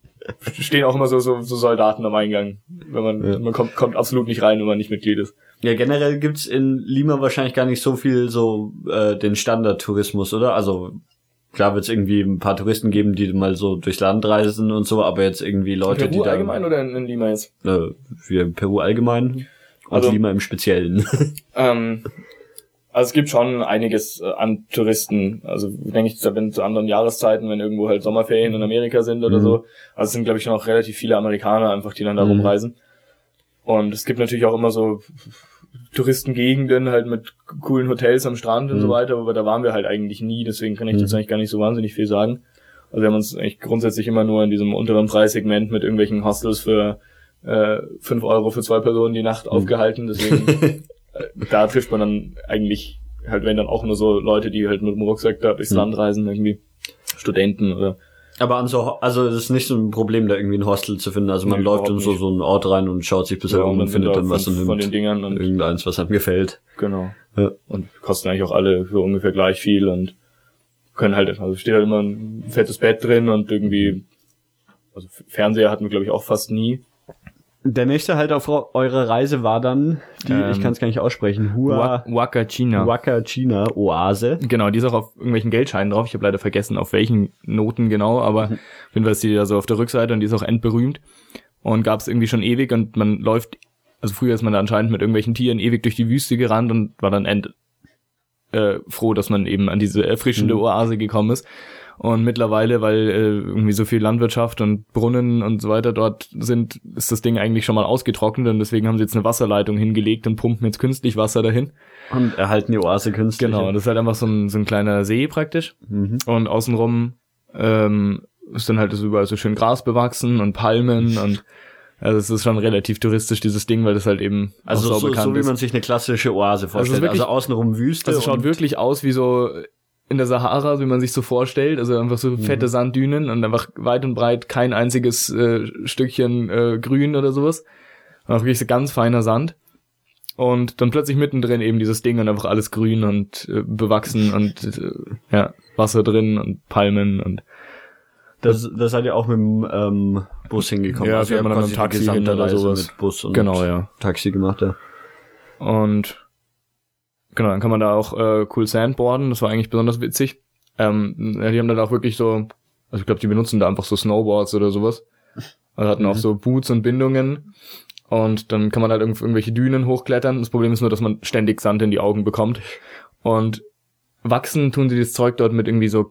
Speaker 5: stehen auch immer so, so, so Soldaten am Eingang. Wenn man,
Speaker 4: Ja.
Speaker 5: man kommt, kommt absolut nicht rein, wenn man nicht Mitglied ist.
Speaker 4: Ja, generell gibt's in Lima wahrscheinlich gar nicht so viel so äh, den Standardtourismus, oder? Also klar wird's irgendwie ein paar Touristen geben, die mal so durchs Land reisen und so, aber jetzt irgendwie Leute,
Speaker 5: Peru
Speaker 4: die da
Speaker 5: allgemein oder in, in Lima jetzt?
Speaker 4: äh, wie Peru allgemein und
Speaker 5: Also-
Speaker 4: Lima im Speziellen.
Speaker 5: Ähm, also es gibt schon einiges äh, an Touristen. Also denke ich, wenn zu anderen Jahreszeiten, wenn irgendwo halt Sommerferien in Amerika sind oder
Speaker 4: Mhm.
Speaker 5: so. Also es sind, glaube ich, schon auch relativ viele Amerikaner einfach, die dann da
Speaker 4: Mhm.
Speaker 5: rumreisen. Und es gibt natürlich auch immer so Touristengegenden halt mit coolen Hotels am Strand und
Speaker 4: Mhm.
Speaker 5: so weiter, aber da waren wir halt eigentlich nie, deswegen kann ich
Speaker 4: Mhm.
Speaker 5: jetzt eigentlich gar nicht so wahnsinnig viel sagen. Also wir haben uns eigentlich grundsätzlich immer nur in diesem unteren Preissegment mit irgendwelchen Hostels für äh, 5 Euro für zwei Personen die Nacht aufgehalten, deswegen da trifft man dann eigentlich halt, wenn dann auch nur so Leute, die halt mit dem Rucksack da durchs
Speaker 4: Mhm.
Speaker 5: Land reisen, irgendwie Studenten oder
Speaker 4: aber an so, also es ist nicht so ein Problem, da irgendwie ein Hostel zu finden. Also man
Speaker 5: Nee,
Speaker 4: läuft in so, so einen Ort rein und schaut sich bisher
Speaker 5: Ja,
Speaker 4: um
Speaker 5: und
Speaker 4: findet dann
Speaker 5: da
Speaker 4: was und
Speaker 5: fünf von den
Speaker 4: nimmt
Speaker 5: Dingern und
Speaker 4: irgendeins, was einem gefällt.
Speaker 5: genau.
Speaker 4: Ja.
Speaker 5: Und kosten eigentlich auch alle für ungefähr gleich viel und können halt, also steht halt immer ein fettes Bett drin und irgendwie, also Fernseher hatten wir glaube ich auch fast nie.
Speaker 4: Der nächste halt auf eurer Reise war dann, die,
Speaker 5: Ähm,
Speaker 4: ich kann es gar nicht aussprechen, Hua,
Speaker 5: Waka China.
Speaker 4: Waka China Oase.
Speaker 5: Genau, die ist auch auf irgendwelchen Geldscheinen drauf. Ich habe leider vergessen, auf welchen Noten genau, aber auf jeden Fall ist die da so auf der Rückseite und die ist auch endberühmt. Und gab es irgendwie schon ewig und man läuft, also früher ist man da anscheinend mit irgendwelchen Tieren ewig durch die Wüste gerannt und war dann end äh, froh, dass man eben an diese erfrischende
Speaker 4: Mhm.
Speaker 5: Oase gekommen ist. Und mittlerweile, weil äh, irgendwie so viel Landwirtschaft und Brunnen und so weiter dort sind, ist das Ding eigentlich schon mal ausgetrocknet und deswegen haben sie jetzt eine Wasserleitung hingelegt und pumpen jetzt künstlich Wasser dahin.
Speaker 4: Und erhalten die Oase künstlich.
Speaker 5: Genau, das ist halt einfach so ein, so ein kleiner See praktisch.
Speaker 4: Mhm.
Speaker 5: Und außenrum ähm, ist dann halt so überall so schön Gras bewachsen und Palmen und Also es ist schon relativ touristisch, dieses Ding, weil das halt eben
Speaker 4: Also
Speaker 5: auch
Speaker 4: so,
Speaker 5: bekannt
Speaker 4: so wie
Speaker 5: ist.
Speaker 4: man sich eine klassische Oase vorstellt. Also,
Speaker 5: wirklich-
Speaker 4: außenrum Wüste.
Speaker 5: Also es schaut wirklich aus wie so in der Sahara, wie man sich so vorstellt. Also einfach so fette Sanddünen und einfach weit und breit kein einziges äh, Stückchen äh, Grün oder sowas. Und auch wirklich so ganz feiner Sand. Und dann plötzlich mittendrin eben dieses Ding und einfach alles grün und äh, bewachsen und äh, ja, Wasser drin und Palmen und
Speaker 4: Das, das seid ihr auch mit dem ähm, Bus hingekommen.
Speaker 5: Ja,
Speaker 4: also
Speaker 5: wir haben dann mit dem Taxi oder sowas.
Speaker 4: Mit Bus und
Speaker 5: Genau, ja.
Speaker 4: Taxi gemacht, ja.
Speaker 5: Und genau, dann kann man da auch äh, cool Sandboarden, das war eigentlich besonders witzig. Ähm, die haben dann auch wirklich so, also ich glaube, die benutzen da einfach so Snowboards oder sowas. Also hatten auch so Boots und Bindungen. Und dann kann man halt irgendw- irgendwelche Dünen hochklettern. Das Problem ist nur, dass man ständig Sand in die Augen bekommt. Und wachsen tun sie das Zeug dort mit irgendwie so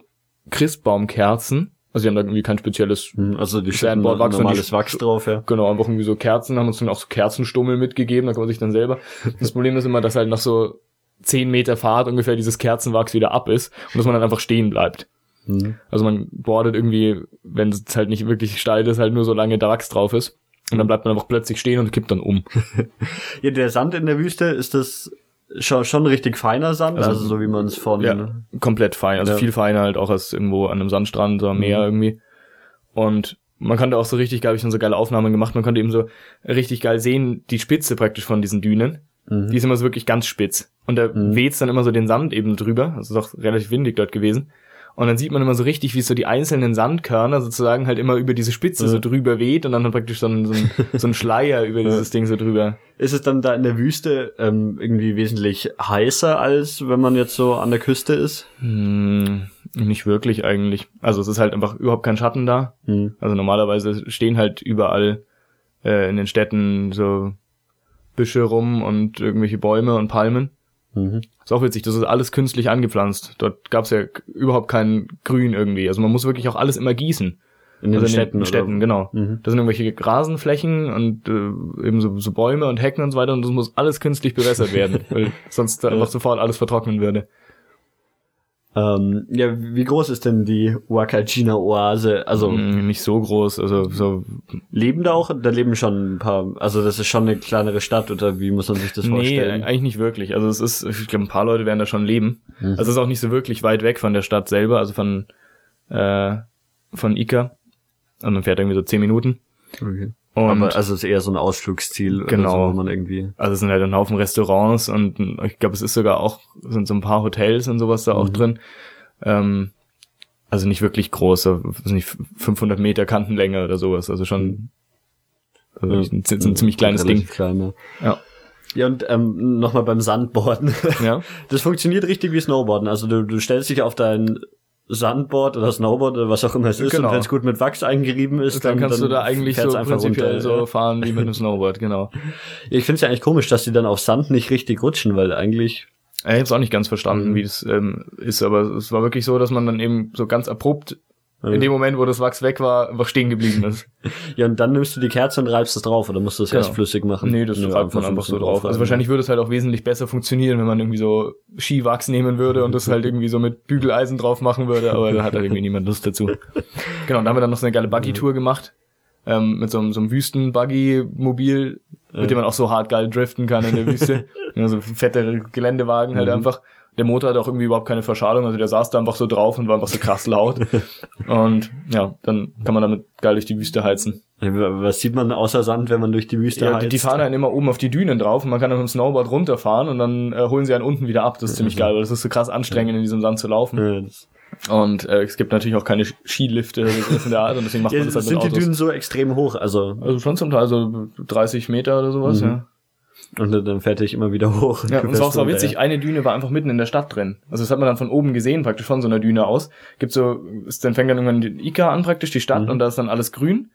Speaker 5: Christbaumkerzen. Also sie haben da irgendwie kein spezielles
Speaker 4: Hm, Also die
Speaker 5: Sandboard Wachs
Speaker 4: normales
Speaker 5: die-
Speaker 4: Wachs drauf, ja.
Speaker 5: Genau, einfach irgendwie so Kerzen, haben uns dann auch so Kerzenstummel mitgegeben, da kann man sich dann selber. Das Problem ist immer, dass halt nach so zehn Meter Fahrt ungefähr dieses Kerzenwachs wieder ab ist und dass man dann einfach stehen bleibt.
Speaker 4: Mhm.
Speaker 5: Also man boardet irgendwie, wenn es halt nicht wirklich steil ist, halt nur so lange der Wachs drauf ist. Und dann bleibt man einfach plötzlich stehen und kippt dann um.
Speaker 4: Ja, der Sand in der Wüste, ist das schon, schon richtig feiner Sand? Also,
Speaker 5: Also,
Speaker 4: so wie man es von...
Speaker 5: Ja, komplett fein. Also
Speaker 4: Ja.
Speaker 5: viel feiner halt auch als irgendwo an einem Sandstrand oder am Meer irgendwie. Und man konnte auch so richtig, glaube ich, schon so geile Aufnahmen gemacht. Man konnte eben so richtig geil sehen, die Spitze praktisch von diesen Dünen.
Speaker 4: Mhm.
Speaker 5: Die ist immer so wirklich ganz spitz. Und da weht's dann immer so den Sand eben drüber. Das ist auch relativ windig dort gewesen. Und dann sieht man immer so richtig, wie so die einzelnen Sandkörner sozusagen halt immer über diese Spitze so drüber weht und dann hat praktisch so ein, so ein, so ein Schleier über dieses Ding so drüber.
Speaker 4: Ist es dann da in der Wüste ähm, irgendwie wesentlich heißer, als wenn man jetzt so an der Küste ist?
Speaker 5: Hm, nicht wirklich eigentlich. Also es ist halt einfach überhaupt kein Schatten da.
Speaker 4: Hm.
Speaker 5: Also normalerweise stehen halt überall äh, in den Städten so Büsche rum und irgendwelche Bäume und Palmen.
Speaker 4: Mhm.
Speaker 5: Ist auch witzig, das ist alles künstlich angepflanzt. Dort gab's ja überhaupt kein Grün irgendwie. Also man muss wirklich auch alles immer gießen.
Speaker 4: In den
Speaker 5: also
Speaker 4: Städten,
Speaker 5: in den Städten, genau.
Speaker 4: Mhm.
Speaker 5: Das sind irgendwelche Rasenflächen und äh, eben so, so Bäume und Hecken und so weiter und das muss alles künstlich bewässert werden, weil sonst da einfach sofort alles vertrocknen würde.
Speaker 4: Ähm, ja, wie groß ist denn die Wakajina-Oase? Also
Speaker 5: Mm, Nicht so groß, also so
Speaker 4: leben da auch? Da leben schon ein paar, also das ist schon eine kleinere Stadt oder wie muss man sich das
Speaker 5: Nee,
Speaker 4: vorstellen?
Speaker 5: eigentlich nicht wirklich. Also es ist, ich glaube, ein paar Leute werden da schon leben.
Speaker 4: Mhm.
Speaker 5: Also es ist auch nicht so wirklich weit weg von der Stadt selber, also von äh, von Ica. Und man fährt irgendwie so zehn Minuten.
Speaker 4: Okay.
Speaker 5: Und
Speaker 4: Aber also es ist eher so ein Ausflugsziel
Speaker 5: Genau.
Speaker 4: so, wo man irgendwie.
Speaker 5: also es sind halt ein Haufen Restaurants und ich glaube, es ist sogar auch, sind so ein paar Hotels und sowas da
Speaker 4: Mhm.
Speaker 5: auch drin. Ähm, also nicht wirklich groß, so, weiß nicht 500 Meter Kantenlänge oder sowas. Also schon also
Speaker 4: Ja.
Speaker 5: ein, ein ziemlich kleines Ding.
Speaker 4: Klein, ja.
Speaker 5: Ja.
Speaker 4: Ja, und ähm, nochmal beim Sandboarden.
Speaker 5: Ja.
Speaker 4: Das funktioniert richtig wie Snowboarden. Also du, du stellst dich auf dein Sandboard oder Snowboard oder was auch immer es ist
Speaker 5: Genau.
Speaker 4: und wenn es gut mit Wachs eingerieben ist,
Speaker 5: Dann kannst du da eigentlich so
Speaker 4: einfach
Speaker 5: prinzipiell
Speaker 4: runter,
Speaker 5: so fahren wie mit einem Snowboard, genau.
Speaker 4: Ich finde es ja eigentlich komisch, dass die dann auf Sand nicht richtig rutschen, weil eigentlich
Speaker 5: Ich habe es auch nicht ganz
Speaker 4: Mhm.
Speaker 5: verstanden, wie das ähm, ist, aber es war wirklich so, dass man dann eben so ganz abrupt in dem Moment, wo das Wachs weg war, einfach stehen geblieben ist.
Speaker 4: ja und dann nimmst du die Kerze und reibst es drauf oder musst du es
Speaker 5: Genau.
Speaker 4: erst flüssig machen?
Speaker 5: Nee, das reibt man
Speaker 4: ein
Speaker 5: einfach so drauf. Also wahrscheinlich würde es halt auch wesentlich besser funktionieren, wenn man irgendwie so Skiwachs nehmen würde und das halt irgendwie so mit Bügeleisen drauf machen würde, aber da hat halt irgendwie niemand Lust dazu. Genau, und da haben wir dann noch so eine geile Buggy-Tour gemacht. Ähm, mit so einem, so einem Wüsten-Buggy-Mobil, mit dem man auch so hart geil driften kann in der Wüste. ja, so fette Geländewagen halt einfach. Der Motor hat auch irgendwie überhaupt keine Verschalung, also der saß da einfach so drauf und war einfach so krass laut. Und ja, dann kann man damit geil durch die Wüste heizen.
Speaker 4: Ja, Was sieht man außer Sand, wenn man durch die Wüste
Speaker 5: Ja,
Speaker 4: heizt?
Speaker 5: die, die fahren dann immer oben auf die Dünen drauf und man kann dann mit dem Snowboard runterfahren und dann äh, holen sie einen unten wieder ab. Das ist ziemlich geil, weil das ist so krass anstrengend, in diesem Sand zu laufen.
Speaker 4: Ja,
Speaker 5: Und äh, es gibt natürlich auch keine Skilifte in der Art und deswegen macht
Speaker 4: ja,
Speaker 5: man das halt
Speaker 4: sind
Speaker 5: mit
Speaker 4: die
Speaker 5: Autos.
Speaker 4: Dünen so extrem hoch, also
Speaker 5: also schon zum Teil so 30 Meter oder sowas,
Speaker 4: Mhm.
Speaker 5: ja.
Speaker 4: Und dann fährt ich immer wieder hoch.
Speaker 5: Ja, und es war auch so witzig, eine Düne war einfach mitten in der Stadt drin. Also das hat man dann von oben gesehen, praktisch von so einer Düne aus. Gibt so, ist, dann fängt dann irgendwann die Ica an, praktisch die Stadt,
Speaker 4: Mhm.
Speaker 5: und da ist dann alles grün.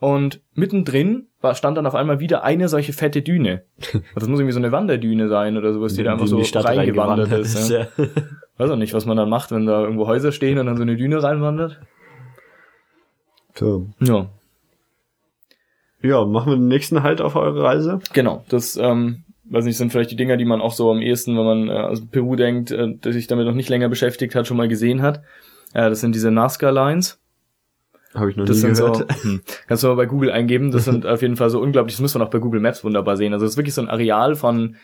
Speaker 5: Und mittendrin war, stand dann auf einmal wieder eine solche fette Düne. Also das muss irgendwie so eine Wanderdüne sein oder sowas, die da einfach
Speaker 4: in
Speaker 5: so
Speaker 4: die Stadt
Speaker 5: reingewandert
Speaker 4: reingewandert
Speaker 5: ist. Ja.
Speaker 4: ja.
Speaker 5: Weiß auch nicht, was man dann macht, wenn da irgendwo Häuser stehen und dann so eine Düne reinwandert.
Speaker 4: So.
Speaker 5: Ja,
Speaker 4: Ja, machen wir den nächsten Halt auf eure Reise.
Speaker 5: genau. Das, ähm, weiß nicht, sind vielleicht die Dinger, die man auch so am ehesten, wenn man äh, aus Peru denkt, äh, der sich damit noch nicht länger beschäftigt hat, schon mal gesehen hat. Äh, das sind diese Nazca-Lines.
Speaker 4: Habe ich noch
Speaker 5: Das
Speaker 4: nie
Speaker 5: sind so,
Speaker 4: gehört.
Speaker 5: hm, kannst du mal bei Google eingeben, das sind auf jeden Fall so unglaublich, das muss man auch bei Google Maps wunderbar sehen. Also es ist wirklich so ein Areal von,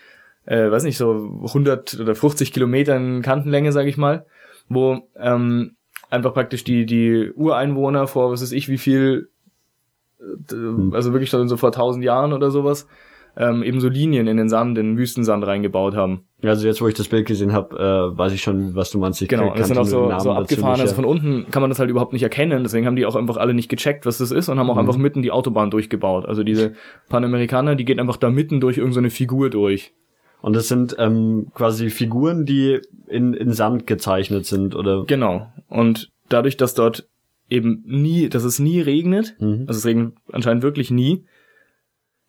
Speaker 5: äh, weiß nicht, so 100 oder 50 Kilometern Kantenlänge, sage ich mal, wo ähm, einfach praktisch die, die Ureinwohner vor, was weiß ich, wie viel, also wirklich schon so vor 1000 Jahren oder sowas, ähm, eben so Linien in den Sand, in den Wüstensand reingebaut haben.
Speaker 4: Also jetzt, wo ich das Bild gesehen habe, äh, weiß ich schon, was du meinst. Ich
Speaker 5: Genau, das sind auch so,
Speaker 4: Namen
Speaker 5: so abgefahren. Also von unten kann man das halt überhaupt nicht erkennen. Deswegen haben die auch einfach alle nicht gecheckt, was das ist und haben auch einfach mitten die Autobahn durchgebaut. Also diese Panamerikaner, die geht einfach da mitten durch irgendeine Figur durch.
Speaker 4: Und das sind ähm, quasi Figuren, die in, in Sand gezeichnet sind, oder?
Speaker 5: Genau. Und dadurch, dass dort eben nie, dass es nie regnet,
Speaker 4: Mhm.
Speaker 5: also es regnet anscheinend wirklich nie,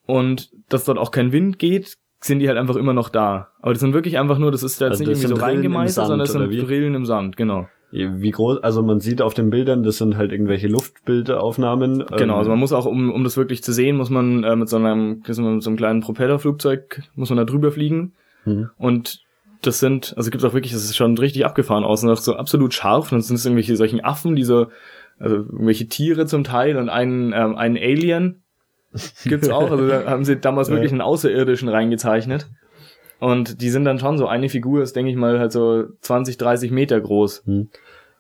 Speaker 5: und dass dort auch kein Wind geht, sind die halt einfach immer noch da. Aber das sind wirklich einfach nur, das ist da jetzt
Speaker 4: Also
Speaker 5: nicht
Speaker 4: das
Speaker 5: irgendwie so reingemeißelt, sondern
Speaker 4: oder
Speaker 5: sind
Speaker 4: wie?
Speaker 5: Rillen im Sand, genau.
Speaker 4: Wie groß, also man sieht auf den Bildern, das sind halt irgendwelche Luftbildaufnahmen.
Speaker 5: Genau, also
Speaker 4: ähm,
Speaker 5: man muss auch, um, um das wirklich zu sehen, muss man äh, mit so einem, mit so einem kleinen Propellerflugzeug, muss man da drüber fliegen.
Speaker 4: Mhm.
Speaker 5: Und das sind, also gibt auch wirklich, das ist schon richtig abgefahren aus, und auch so absolut scharf. Und dann sind es irgendwelche solchen Affen, die so, also irgendwelche Tiere zum Teil und einen, ähm, einen Alien gibt's auch. Also da haben sie damals
Speaker 4: Ja.
Speaker 5: wirklich einen Außerirdischen reingezeichnet. Und die sind dann schon so, eine Figur ist, denke ich mal, halt so 20, 30 Meter groß.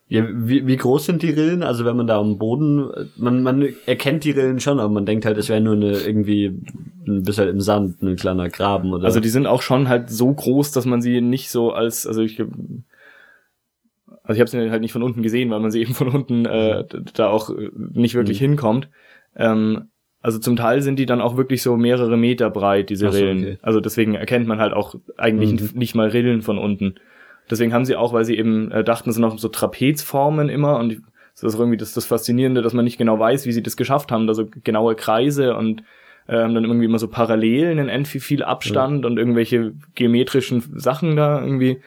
Speaker 4: Ja, wie, wie groß sind die Rillen? Also wenn man da am Boden, man, man erkennt die Rillen schon, aber man denkt halt, es wäre nur eine irgendwie ein bisschen im Sand, ein kleiner Graben oder.
Speaker 5: Also die sind auch schon halt so groß, dass man sie nicht so als, also ich, also ich habe sie halt nicht von unten gesehen, weil man sie eben von unten äh, da auch äh, nicht wirklich
Speaker 4: Mhm.
Speaker 5: hinkommt. Ähm, also zum Teil sind die dann auch wirklich so mehrere Meter breit, diese
Speaker 4: so,
Speaker 5: Rillen.
Speaker 4: okay.
Speaker 5: Also deswegen erkennt man halt auch eigentlich
Speaker 4: Mhm.
Speaker 5: nicht mal Rillen von unten. Deswegen haben sie auch, weil sie eben äh, dachten, es sind auch so Trapezformen immer und das ist irgendwie das, das Faszinierende, dass man nicht genau weiß, wie sie das geschafft haben, da so genaue Kreise und ähm, dann irgendwie immer so Parallelen in end viel, Abstand und irgendwelche geometrischen Sachen da irgendwie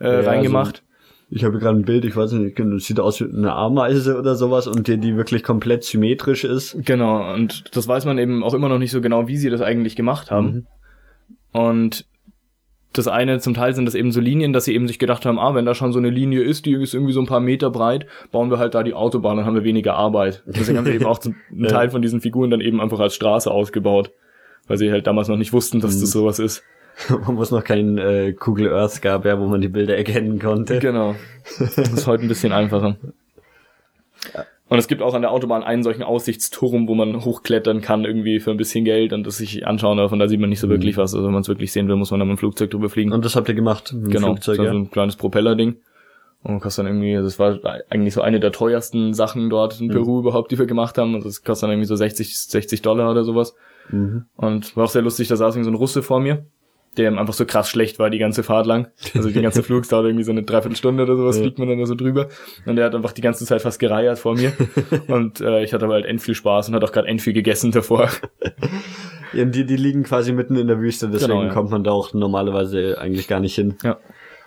Speaker 5: äh,
Speaker 4: Ja,
Speaker 5: reingemacht.
Speaker 4: Ich habe gerade ein Bild, ich weiß nicht, es sieht aus wie eine Ameise oder sowas und die, die wirklich komplett symmetrisch ist.
Speaker 5: Genau, und das weiß man eben auch immer noch nicht so genau, wie sie das eigentlich gemacht haben. Und das eine, zum Teil sind das eben so Linien, dass sie eben sich gedacht haben, ah, wenn da schon so eine Linie ist, die ist irgendwie so ein paar Meter breit, bauen wir halt da die Autobahn, dann haben wir weniger Arbeit. Deswegen haben sie eben auch zum- einen. Teil von diesen Figuren dann eben einfach als Straße ausgebaut, weil sie halt damals noch nicht wussten, dass das sowas ist.
Speaker 4: wo es noch kein äh, Google Earth gab, ja, wo man die Bilder erkennen konnte.
Speaker 5: Genau. Das ist heute ein bisschen einfacher. Und es gibt auch an der Autobahn einen solchen Aussichtsturm, wo man hochklettern kann, irgendwie für ein bisschen Geld und das sich anschauen darf. Und da sieht man nicht so wirklich was. Also wenn man es wirklich sehen will, muss man dann mit dem Flugzeug drüber fliegen.
Speaker 4: Und das habt ihr gemacht mit
Speaker 5: genau,
Speaker 4: Flugzeug,
Speaker 5: das ist
Speaker 4: ja?
Speaker 5: so ein kleines Propellerding. Und kostet dann irgendwie, das war eigentlich so eine der teuersten Sachen dort in Peru überhaupt, die wir gemacht haben. Und das kostet dann irgendwie so 60, 60 Dollar oder sowas.
Speaker 4: Mhm.
Speaker 5: Und war auch sehr lustig, da saß irgendwie so ein Russe vor mir, der einfach so krass schlecht war die ganze Fahrt lang. Also die ganze Flug dauert irgendwie so eine Dreiviertelstunde oder sowas,
Speaker 4: Ja.
Speaker 5: fliegt man dann da so drüber. Und der hat einfach die ganze Zeit fast gereiert vor mir. und äh, ich hatte aber halt end viel Spaß und hat auch gerade end viel gegessen davor.
Speaker 4: ja die, die liegen quasi mitten in der Wüste, deswegen
Speaker 5: Genau, ja.
Speaker 4: kommt man da auch normalerweise eigentlich gar nicht hin.
Speaker 5: Ja.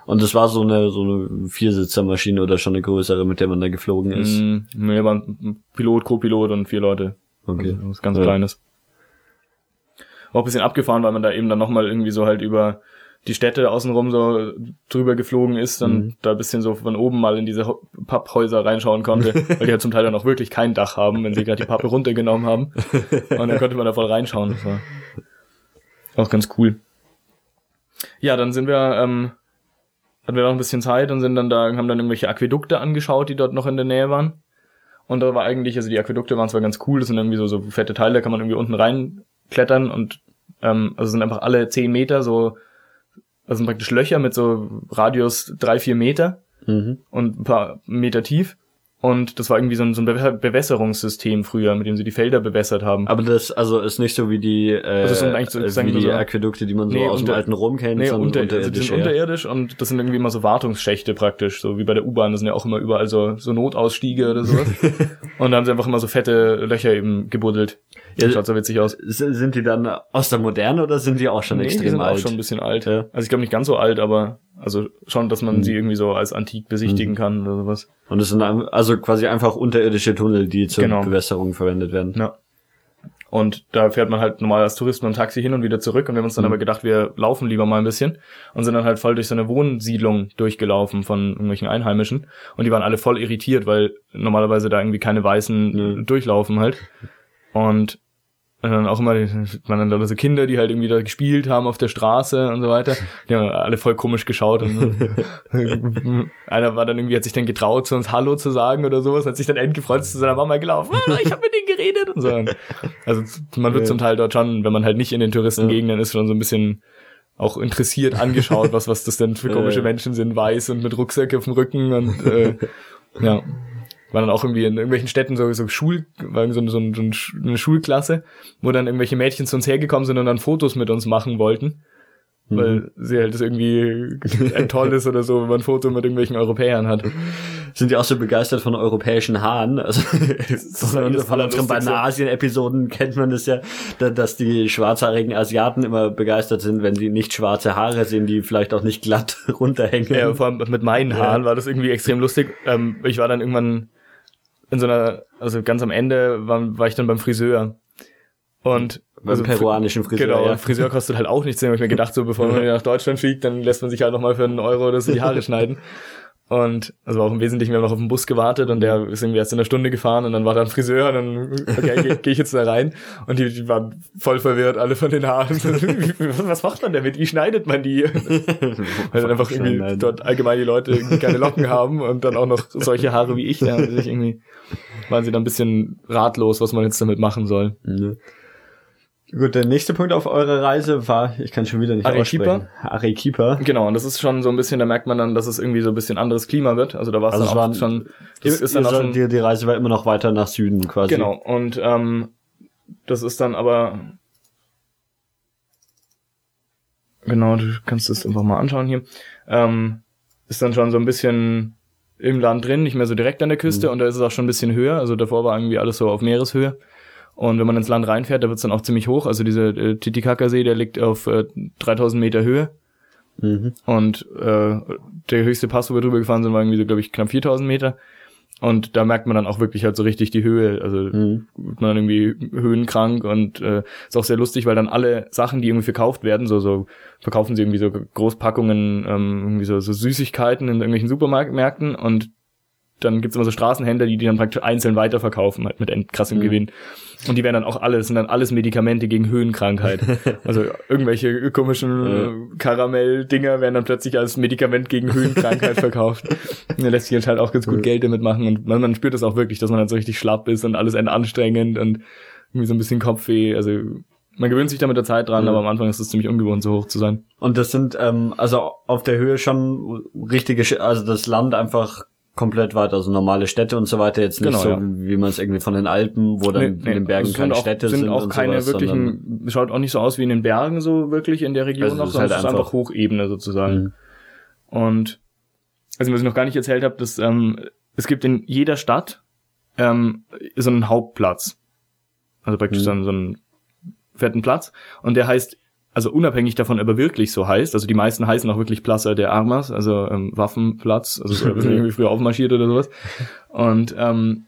Speaker 4: Und das war so eine so eine Viersitzermaschine oder schon eine größere, mit der man da geflogen ist.
Speaker 5: Mm, nee, war ein Pilot, Co-Pilot und vier Leute.
Speaker 4: Okay.
Speaker 5: Also was ganz
Speaker 4: Ja.
Speaker 5: Kleines. War auch ein bisschen abgefahren, weil man da eben dann nochmal irgendwie so halt über die Städte außenrum so drüber geflogen ist, dann
Speaker 4: Mhm.
Speaker 5: da ein bisschen so von oben mal in diese Papphäuser reinschauen konnte, weil die halt zum Teil dann auch wirklich kein Dach haben, wenn sie gerade die Pappe runtergenommen haben. Und dann konnte man da voll reinschauen. Das war auch ganz cool. Ja, dann sind wir, ähm, hatten wir noch ein bisschen Zeit und sind dann da, haben dann irgendwelche Aquädukte angeschaut, die dort noch in der Nähe waren. Und da war eigentlich, also die Aquädukte waren zwar ganz cool, das sind irgendwie so, so fette Teile, da kann man irgendwie unten reinklettern und ähm, also sind einfach alle zehn Meter so, also sind praktisch Löcher mit so Radius drei, vier Meter
Speaker 4: Mhm.
Speaker 5: und ein paar Meter tief. Und das war irgendwie so ein, so ein Bewässerungssystem früher, mit dem sie die Felder bewässert haben.
Speaker 4: Aber das also ist nicht so wie die äh,
Speaker 5: ist eigentlich so-
Speaker 4: wie die
Speaker 5: so-
Speaker 4: Aquädukte, die man so
Speaker 5: Nee,
Speaker 4: aus
Speaker 5: unter-
Speaker 4: dem alten Rom kennt,
Speaker 5: Nee,
Speaker 4: sondern
Speaker 5: unter, also die
Speaker 4: unterirdisch.
Speaker 5: sind unterirdisch und das sind irgendwie immer so Wartungsschächte praktisch, so wie bei der U-Bahn, das sind ja auch immer überall so, so Notausstiege oder sowas. und da haben sie einfach immer so fette Löcher eben gebuddelt.
Speaker 4: Ja,
Speaker 5: Schaut so witzig aus.
Speaker 4: Sind die dann aus der Moderne oder sind die auch schon
Speaker 5: Nee,
Speaker 4: extrem
Speaker 5: die sind
Speaker 4: alt?
Speaker 5: auch schon ein bisschen alt.
Speaker 4: Ja.
Speaker 5: Also ich glaube nicht ganz so alt, aber also schon, dass man
Speaker 4: Mhm.
Speaker 5: sie irgendwie so als antik besichtigen kann oder sowas.
Speaker 4: Und es sind also quasi einfach unterirdische Tunnel, die zur
Speaker 5: Genau.
Speaker 4: Bewässerung verwendet werden.
Speaker 5: Ja. Und da fährt man halt normal als Tourist mit dem Taxi hin und wieder zurück. Und wir haben uns dann aber gedacht, wir laufen lieber mal ein bisschen und sind dann halt voll durch so eine Wohnsiedlung durchgelaufen von irgendwelchen Einheimischen. Und die waren alle voll irritiert, weil normalerweise da irgendwie keine Weißen durchlaufen halt. Und und dann auch immer, man dann so Kinder, die halt irgendwie da gespielt haben auf der Straße und so weiter. Die haben alle voll komisch geschaut. Und einer war dann irgendwie, hat sich dann getraut, zu uns Hallo zu sagen oder sowas, hat sich dann endgefreut zu seiner Mama gelaufen. Ah, ich habe mit denen geredet und so. Also man wird zum Teil dort schon, wenn man halt nicht in den Touristengegenden ist, schon so ein bisschen auch interessiert angeschaut, was, was das denn für komische Menschen sind, weiß und mit Rucksack auf dem Rücken und äh, ja war dann auch irgendwie in irgendwelchen Städten so, so Schul, war so, so, so eine Schulklasse, wo dann irgendwelche Mädchen zu uns hergekommen sind und dann Fotos mit uns machen wollten. Mhm. Weil sie halt das irgendwie ein toll ist oder so, wenn man ein Foto mit irgendwelchen Europäern hat.
Speaker 4: Sind die auch so begeistert von europäischen Haaren? Also von, unseren beiden Asien-Episoden kennt man das ja, dass die schwarzhaarigen Asiaten immer begeistert sind, wenn sie nicht schwarze Haare sehen, die vielleicht auch nicht glatt runterhängen.
Speaker 5: Ja, vor allem mit meinen Haaren ja. war das irgendwie extrem lustig. Ähm, ich war dann irgendwann in so einer, also ganz am Ende war, war ich dann beim Friseur. Und
Speaker 4: beim also, peruanischen Friseur.
Speaker 5: Genau, ja. Friseur kostet halt auch nichts. Habe ich mir gedacht, so bevor man nach Deutschland fliegt, dann lässt man sich halt nochmal für einen Euro oder so die Haare schneiden. Und also auch im Wesentlichen, wir haben noch auf den Bus gewartet und der ist irgendwie erst in einer Stunde gefahren und dann war da ein Friseur und dann, okay, gehe geh ich jetzt da rein. Und die, die waren voll verwirrt, alle von den Haaren. Was macht man damit? Wie schneidet man die? Weil dann einfach irgendwie dort allgemein die Leute keine Locken haben und dann auch noch solche Haare wie ich. Da haben sich irgendwie, waren sie dann ein bisschen ratlos, was man jetzt damit machen soll.
Speaker 4: Mhm. Gut, der nächste Punkt auf eurer Reise war, ich kann schon wieder nicht
Speaker 5: Arequipa.
Speaker 4: Arequipa.
Speaker 5: Genau, und das ist schon so ein bisschen, da merkt man dann, dass es irgendwie so ein bisschen anderes Klima wird. Also da war es
Speaker 4: also
Speaker 5: dann
Speaker 4: auch schon, das ist dann auch schon die, die Reise war immer noch weiter nach Süden quasi.
Speaker 5: Genau, und ähm, das ist dann aber genau, du kannst es einfach mal anschauen hier. Ähm, ist dann schon so ein bisschen im Land drin, nicht mehr so direkt an der Küste mhm. und da ist es auch schon ein bisschen höher. Also davor war irgendwie alles so auf Meereshöhe. Und wenn man ins Land reinfährt, da wird's dann auch ziemlich hoch. Also dieser äh, Titicaca-See, der liegt auf äh, 3000 Meter Höhe. Mhm. Und äh, der höchste Pass, wo wir drüber gefahren sind, war irgendwie so, glaube ich, knapp 4000 Meter. Und da merkt man dann auch wirklich halt so richtig die Höhe. Also mhm. wird man dann irgendwie höhenkrank und äh, ist auch sehr lustig, weil dann alle Sachen, die irgendwie verkauft werden, so so verkaufen sie irgendwie so Großpackungen, ähm, irgendwie so, so Süßigkeiten in irgendwelchen Supermärkten und dann gibt's immer so Straßenhändler, die die dann praktisch einzeln weiterverkaufen, halt mit krassem mhm. Gewinn. Und die werden dann auch alles, sind dann alles Medikamente gegen Höhenkrankheit. also irgendwelche komischen äh, Karamell-Dinger werden dann plötzlich als Medikament gegen Höhenkrankheit verkauft. Da lässt sich halt auch ganz gut Geld damit machen. Und man, man spürt das auch wirklich, dass man dann so richtig schlapp ist und alles anstrengend und irgendwie so ein bisschen Kopfweh. Also man gewöhnt sich da mit der Zeit dran, mhm. aber am Anfang ist es ziemlich ungewohnt, so hoch zu sein.
Speaker 4: Und das sind ähm, also auf der Höhe schon richtige, also das Land einfach komplett weit, also normale Städte und so weiter, jetzt nicht genau, so, ja. wie man es irgendwie von den Alpen, wo dann nee, nee. in den Bergen also keine
Speaker 5: auch,
Speaker 4: Städte
Speaker 5: sind.
Speaker 4: sind
Speaker 5: auch keine sowas, wirklichen, schaut auch nicht so aus wie in den Bergen so wirklich in der Region also noch, sondern halt es ist einfach Hochebene sozusagen. Mhm. Und also was ich noch gar nicht erzählt habe, dass ähm, es gibt in jeder Stadt ähm, so einen Hauptplatz. Also praktisch mhm. so einen fetten Platz. Und der heißt also unabhängig davon, ob er wirklich so heißt, also die meisten heißen auch wirklich Plaza de Armas, also ähm, Waffenplatz, also so, irgendwie früher aufmarschiert oder sowas. Und ähm,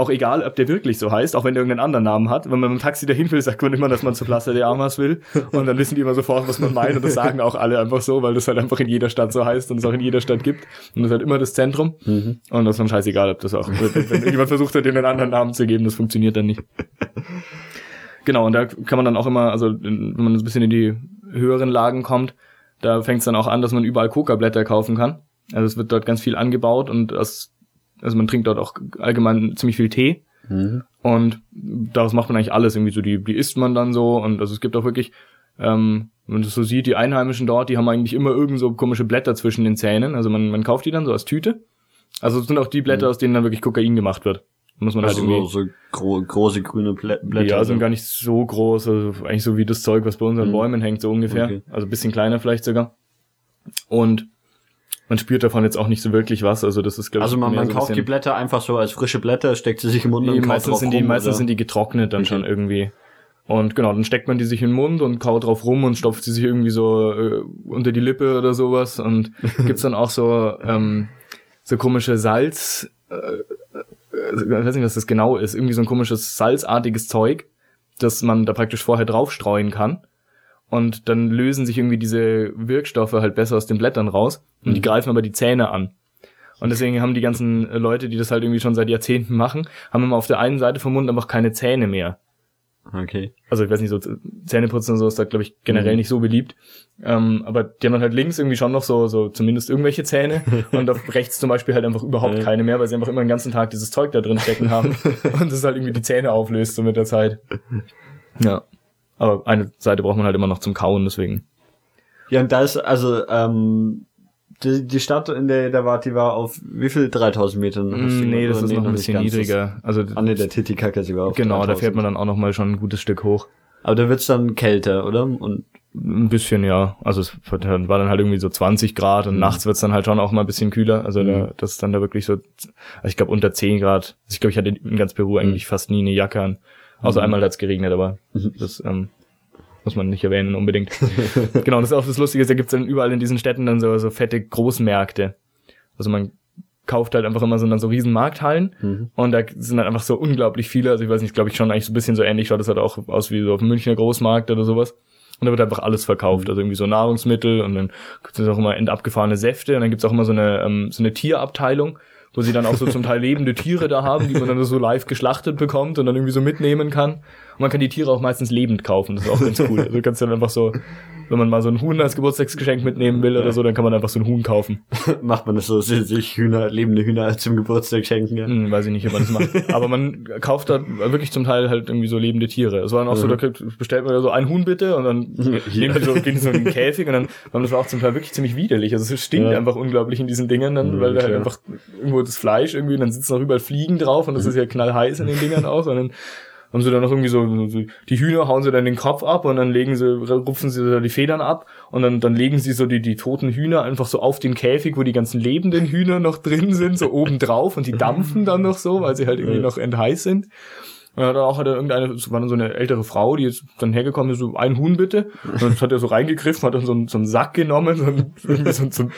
Speaker 5: auch egal, ob der wirklich so heißt, auch wenn der irgendeinen anderen Namen hat. Wenn man mit dem Taxi dahin will, sagt man immer, dass man zur Plaza de Armas will. Und dann wissen die immer sofort, was man meint. Und das sagen auch alle einfach so, weil das halt einfach in jeder Stadt so heißt und es auch in jeder Stadt gibt. Und das ist halt immer das Zentrum. Mhm. Und das ist dann scheißegal, ob das auch, wenn jemand versucht hat, den einen anderen Namen zu geben, das funktioniert dann nicht. Genau, und da kann man dann auch immer, also wenn man ein bisschen in die höheren Lagen kommt, da fängt es dann auch an, dass man überall Coca-Blätter kaufen kann. Also es wird dort ganz viel angebaut und das, also man trinkt dort auch allgemein ziemlich viel Tee. Mhm. Und daraus macht man eigentlich alles. Irgendwie so, die, die isst man dann so. Und also es gibt auch wirklich, ähm, wenn man das so sieht, die Einheimischen dort, die haben eigentlich immer irgend so komische Blätter zwischen den Zähnen. Also man, man kauft die dann so als Tüte. Also es sind auch die Blätter, mhm. aus denen dann wirklich Kokain gemacht wird. Muss man also halt irgendwie.
Speaker 4: So, so gro große grüne Blätter.
Speaker 5: Ja, sind gar nicht so groß, also eigentlich so wie das Zeug, was bei unseren mhm. Bäumen hängt, so ungefähr. Okay. Also bisschen kleiner vielleicht sogar. Und man spürt davon jetzt auch nicht so wirklich was. Also das ist
Speaker 4: glaube Also man, man so kauft die Blätter einfach so als frische Blätter, steckt sie sich im Mund
Speaker 5: und meistens sind die rum, meistens oder? sind die getrocknet dann okay. schon irgendwie. Und genau, dann steckt man die sich in den Mund und kaut drauf rum und stopft sie sich irgendwie so äh, unter die Lippe oder sowas. Und gibt's dann auch so ähm, so komische Salz äh, ich weiß nicht, was das genau ist, irgendwie so ein komisches salzartiges Zeug. das man da praktisch vorher draufstreuen kann. Und dann lösen sich irgendwie diese Wirkstoffe halt besser aus den Blättern raus. Und die greifen aber die Zähne an. Und deswegen haben die ganzen Leute, die das halt irgendwie schon seit Jahrzehnten machen, haben immer auf der einen Seite vom Mund einfach keine Zähne mehr.
Speaker 4: Okay.
Speaker 5: Also ich weiß nicht, so Zähneputzen und so ist da, glaube ich, generell nicht so beliebt. Ähm, aber die haben dann halt links irgendwie schon noch so, so zumindest irgendwelche Zähne und auf rechts zum Beispiel halt einfach überhaupt
Speaker 4: Ja.
Speaker 5: keine mehr, weil sie einfach immer den ganzen Tag dieses Zeug da drin stecken haben und das halt irgendwie die Zähne auflöst so mit der Zeit. Ja. Aber eine Seite braucht man halt immer noch zum Kauen, deswegen.
Speaker 4: Ja, und da ist, also, ähm, die, die Stadt, in der der wart, die war auf wie viel? 3000 Metern?
Speaker 5: Mm, nee, das ist noch ein bisschen niedriger. Also
Speaker 4: Das- Ah, nee, der Titicaca sogar auf
Speaker 5: genau, da
Speaker 4: 3000.
Speaker 5: fährt man dann auch noch mal schon ein gutes Stück hoch.
Speaker 4: Aber da wird's dann kälter, oder? Und
Speaker 5: Ein bisschen, ja. Also es war dann war halt irgendwie so 20 Grad und nachts wird's dann halt schon auch mal ein bisschen kühler. Also da, das ist dann da wirklich so, also ich glaube unter 10 Grad. Also ich glaube, ich hatte in ganz Peru eigentlich fast nie eine Jacke an. Außer einmal hat's geregnet, aber das ähm, muss man nicht erwähnen unbedingt. genau, das ist auch das Lustige, da gibt's dann überall in diesen Städten dann so, so fette Großmärkte. Also man kauft halt einfach immer so, dann so riesen Markthallen und da sind dann einfach so unglaublich viele, also ich weiß nicht, glaube ich schon eigentlich so ein bisschen so ähnlich, schaut das halt auch aus wie so auf dem Münchner Großmarkt oder sowas. Und da wird einfach alles verkauft, also irgendwie so Nahrungsmittel und dann gibt es auch immer endabgefahrene Säfte und dann gibt's auch immer so eine, ähm, so eine Tierabteilung, wo sie dann auch so zum Teil lebende Tiere da haben, die man dann so live geschlachtet bekommt und dann irgendwie so mitnehmen kann. Und man kann die Tiere auch meistens lebend kaufen, das ist auch ganz cool. Also du kannst dann einfach so, wenn man mal so ein Huhn als Geburtstagsgeschenk mitnehmen will oder so, dann kann man einfach so ein Huhn kaufen.
Speaker 4: macht man das so, sich Hühner, lebende Hühner zum Geburtstag schenken, ja?
Speaker 5: Hm, weiß ich nicht, ob man das macht. Aber man kauft da wirklich zum Teil halt irgendwie so lebende Tiere. Es war dann auch so, da bestellt man ja so ein Huhn bitte und dann nehmen die so, gehen die so in den Käfig und dann, das war auch zum Teil wirklich ziemlich widerlich. Also es stinkt
Speaker 4: Ja.
Speaker 5: einfach unglaublich in diesen Dingern dann,
Speaker 4: Ja,
Speaker 5: weil da halt einfach irgendwo das Fleisch irgendwie, und dann sitzen noch überall Fliegen drauf und das ist ja knallheiß in den Dingern auch dann haben sie dann noch irgendwie so, so, die Hühner hauen sie dann den Kopf ab und dann legen sie, rupfen sie da die Federn ab und dann, dann legen sie so die, die toten Hühner einfach so auf den Käfig, wo die ganzen lebenden Hühner noch drin sind, so oben drauf und die dampfen dann noch so, weil sie halt irgendwie noch entheiß sind. Und dann auch hat er irgendeine, es war dann so eine ältere Frau, die ist dann hergekommen, so ein Huhn bitte. Und dann hat er so reingegriffen, hat dann so einen, so einen Sack genommen, so, einen, irgendwie so, ein- so,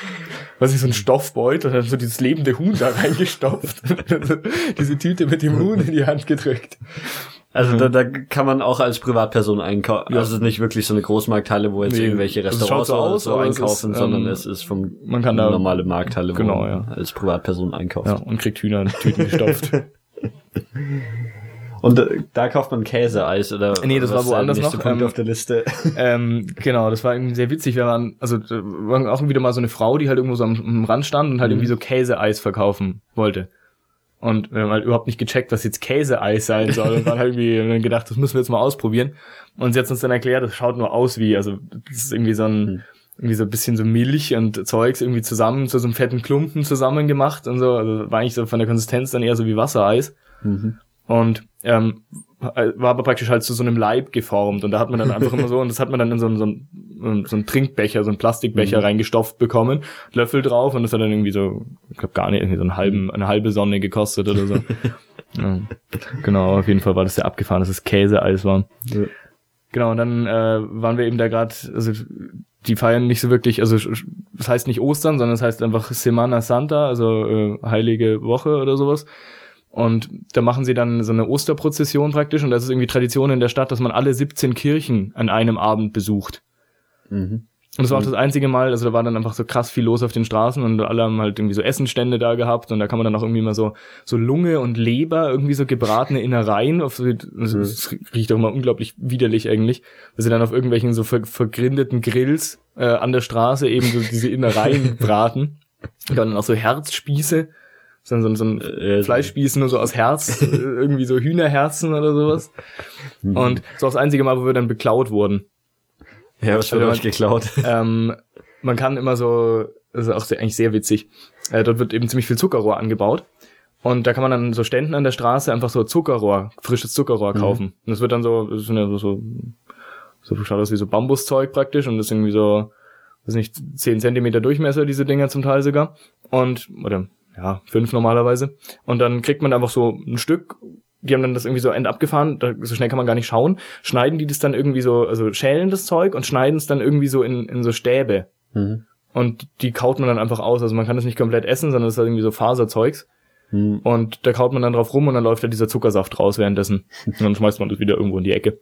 Speaker 5: weiß ich, so ein Stoffbeutel, und hat dann so dieses lebende Huhn da reingestopft. Diese Tüte mit dem Huhn in die Hand gedrückt.
Speaker 4: Also da, da kann man auch als Privatperson einkaufen.
Speaker 5: Ja.
Speaker 4: Also nicht wirklich so eine Großmarkthalle, wo jetzt
Speaker 5: Nee,
Speaker 4: irgendwelche
Speaker 5: also es
Speaker 4: Restaurants
Speaker 5: so
Speaker 4: oder
Speaker 5: aus,
Speaker 4: so
Speaker 5: aber es
Speaker 4: einkaufen,
Speaker 5: ist,
Speaker 4: sondern
Speaker 5: ähm,
Speaker 4: es ist vom
Speaker 5: man kann da-
Speaker 4: normale Markthalle, wo
Speaker 5: Genau,
Speaker 4: man
Speaker 5: ja.
Speaker 4: als Privatperson einkauft.
Speaker 5: Ja, und kriegt Hühner in Tüten gestopft.
Speaker 4: Und äh, da kauft man Käseeis oder
Speaker 5: Nee, das war
Speaker 4: der
Speaker 5: woanders noch,
Speaker 4: Punkt
Speaker 5: ähm,
Speaker 4: auf der Liste.
Speaker 5: ähm, genau, das war irgendwie sehr witzig. Wir waren, also da war auch wieder mal so eine Frau, die halt irgendwo so am, am Rand stand und halt irgendwie so Käseeis verkaufen wollte. Und wir haben halt überhaupt nicht gecheckt, was jetzt Käseeis sein soll. Und waren halt irgendwie wir haben gedacht, das müssen wir jetzt mal ausprobieren. Und sie hat uns dann erklärt, das schaut nur aus wie, also das ist irgendwie so ein, irgendwie so ein bisschen so Milch und Zeugs irgendwie zusammen zu so einem fetten Klumpen zusammen gemacht und so. Also war eigentlich so von der Konsistenz dann eher so wie Wassereis. Und ähm, war aber praktisch halt zu so einem Leib geformt und da hat man dann einfach immer so und das hat man dann in so einen, so einen, so einen Trinkbecher, so einen Plastikbecher reingestopft bekommen, Löffel drauf und das hat dann irgendwie so, ich glaube gar nicht, irgendwie so einen halben, eine halbe Sonne gekostet oder so. ja. Genau, auf jeden Fall war das sehr abgefahren, dass es Käseeis war.
Speaker 4: Ja.
Speaker 5: Genau, und dann äh, waren wir eben da gerade, also die feiern nicht so wirklich, also das heißt nicht Ostern, sondern es heißt einfach Semana Santa, also äh, heilige Woche oder sowas. Und da machen sie dann so eine Osterprozession praktisch und das ist irgendwie Tradition in der Stadt, dass man alle 17 Kirchen an einem Abend besucht.
Speaker 4: Mhm.
Speaker 5: Und das war auch das einzige Mal, also da war dann einfach so krass viel los auf den Straßen und alle haben halt irgendwie so Essenstände da gehabt und da kann man dann auch irgendwie mal so, so Lunge und Leber, irgendwie so gebratene Innereien, auf so, das, das riecht auch mal unglaublich widerlich eigentlich, weil sie dann auf irgendwelchen so ver, vergrindeten Grills äh, an der Straße eben so diese Innereien braten. Und dann auch so Herzspieße, so, so, so ein
Speaker 4: Äh,
Speaker 5: Fleischspieß nur so aus Herz, äh, irgendwie so Hühnerherzen oder sowas. Und das war das einzige Mal, wo wir dann beklaut wurden
Speaker 4: Ja, was wird
Speaker 5: Also,
Speaker 4: euch geklaut?
Speaker 5: ähm, man kann immer so, das ist auch sehr, eigentlich sehr witzig, äh, dort wird eben ziemlich viel Zuckerrohr angebaut. Und da kann man dann so Ständen an der Straße einfach so Zuckerrohr, frisches Zuckerrohr kaufen. Und das wird dann so, das sind ja so, so, so schaut aus wie so Bambuszeug praktisch und das ist irgendwie so, weiß nicht, 10 Zentimeter Durchmesser, diese Dinger zum Teil sogar. Und, oder, ja, fünf normalerweise. Und dann kriegt man einfach so ein Stück, die haben dann das irgendwie so endabgefahren, da, so schnell kann man gar nicht schauen, schneiden die das dann irgendwie so, also schälen das Zeug und schneiden es dann irgendwie so in, in so Stäbe.
Speaker 4: Mhm.
Speaker 5: Und die kaut man dann einfach aus. Also man kann das nicht komplett essen, sondern das ist halt irgendwie so Faserzeugs. Und da kaut man dann drauf rum und dann läuft da dieser Zuckersaft raus währenddessen. Und dann schmeißt man das wieder irgendwo in die Ecke.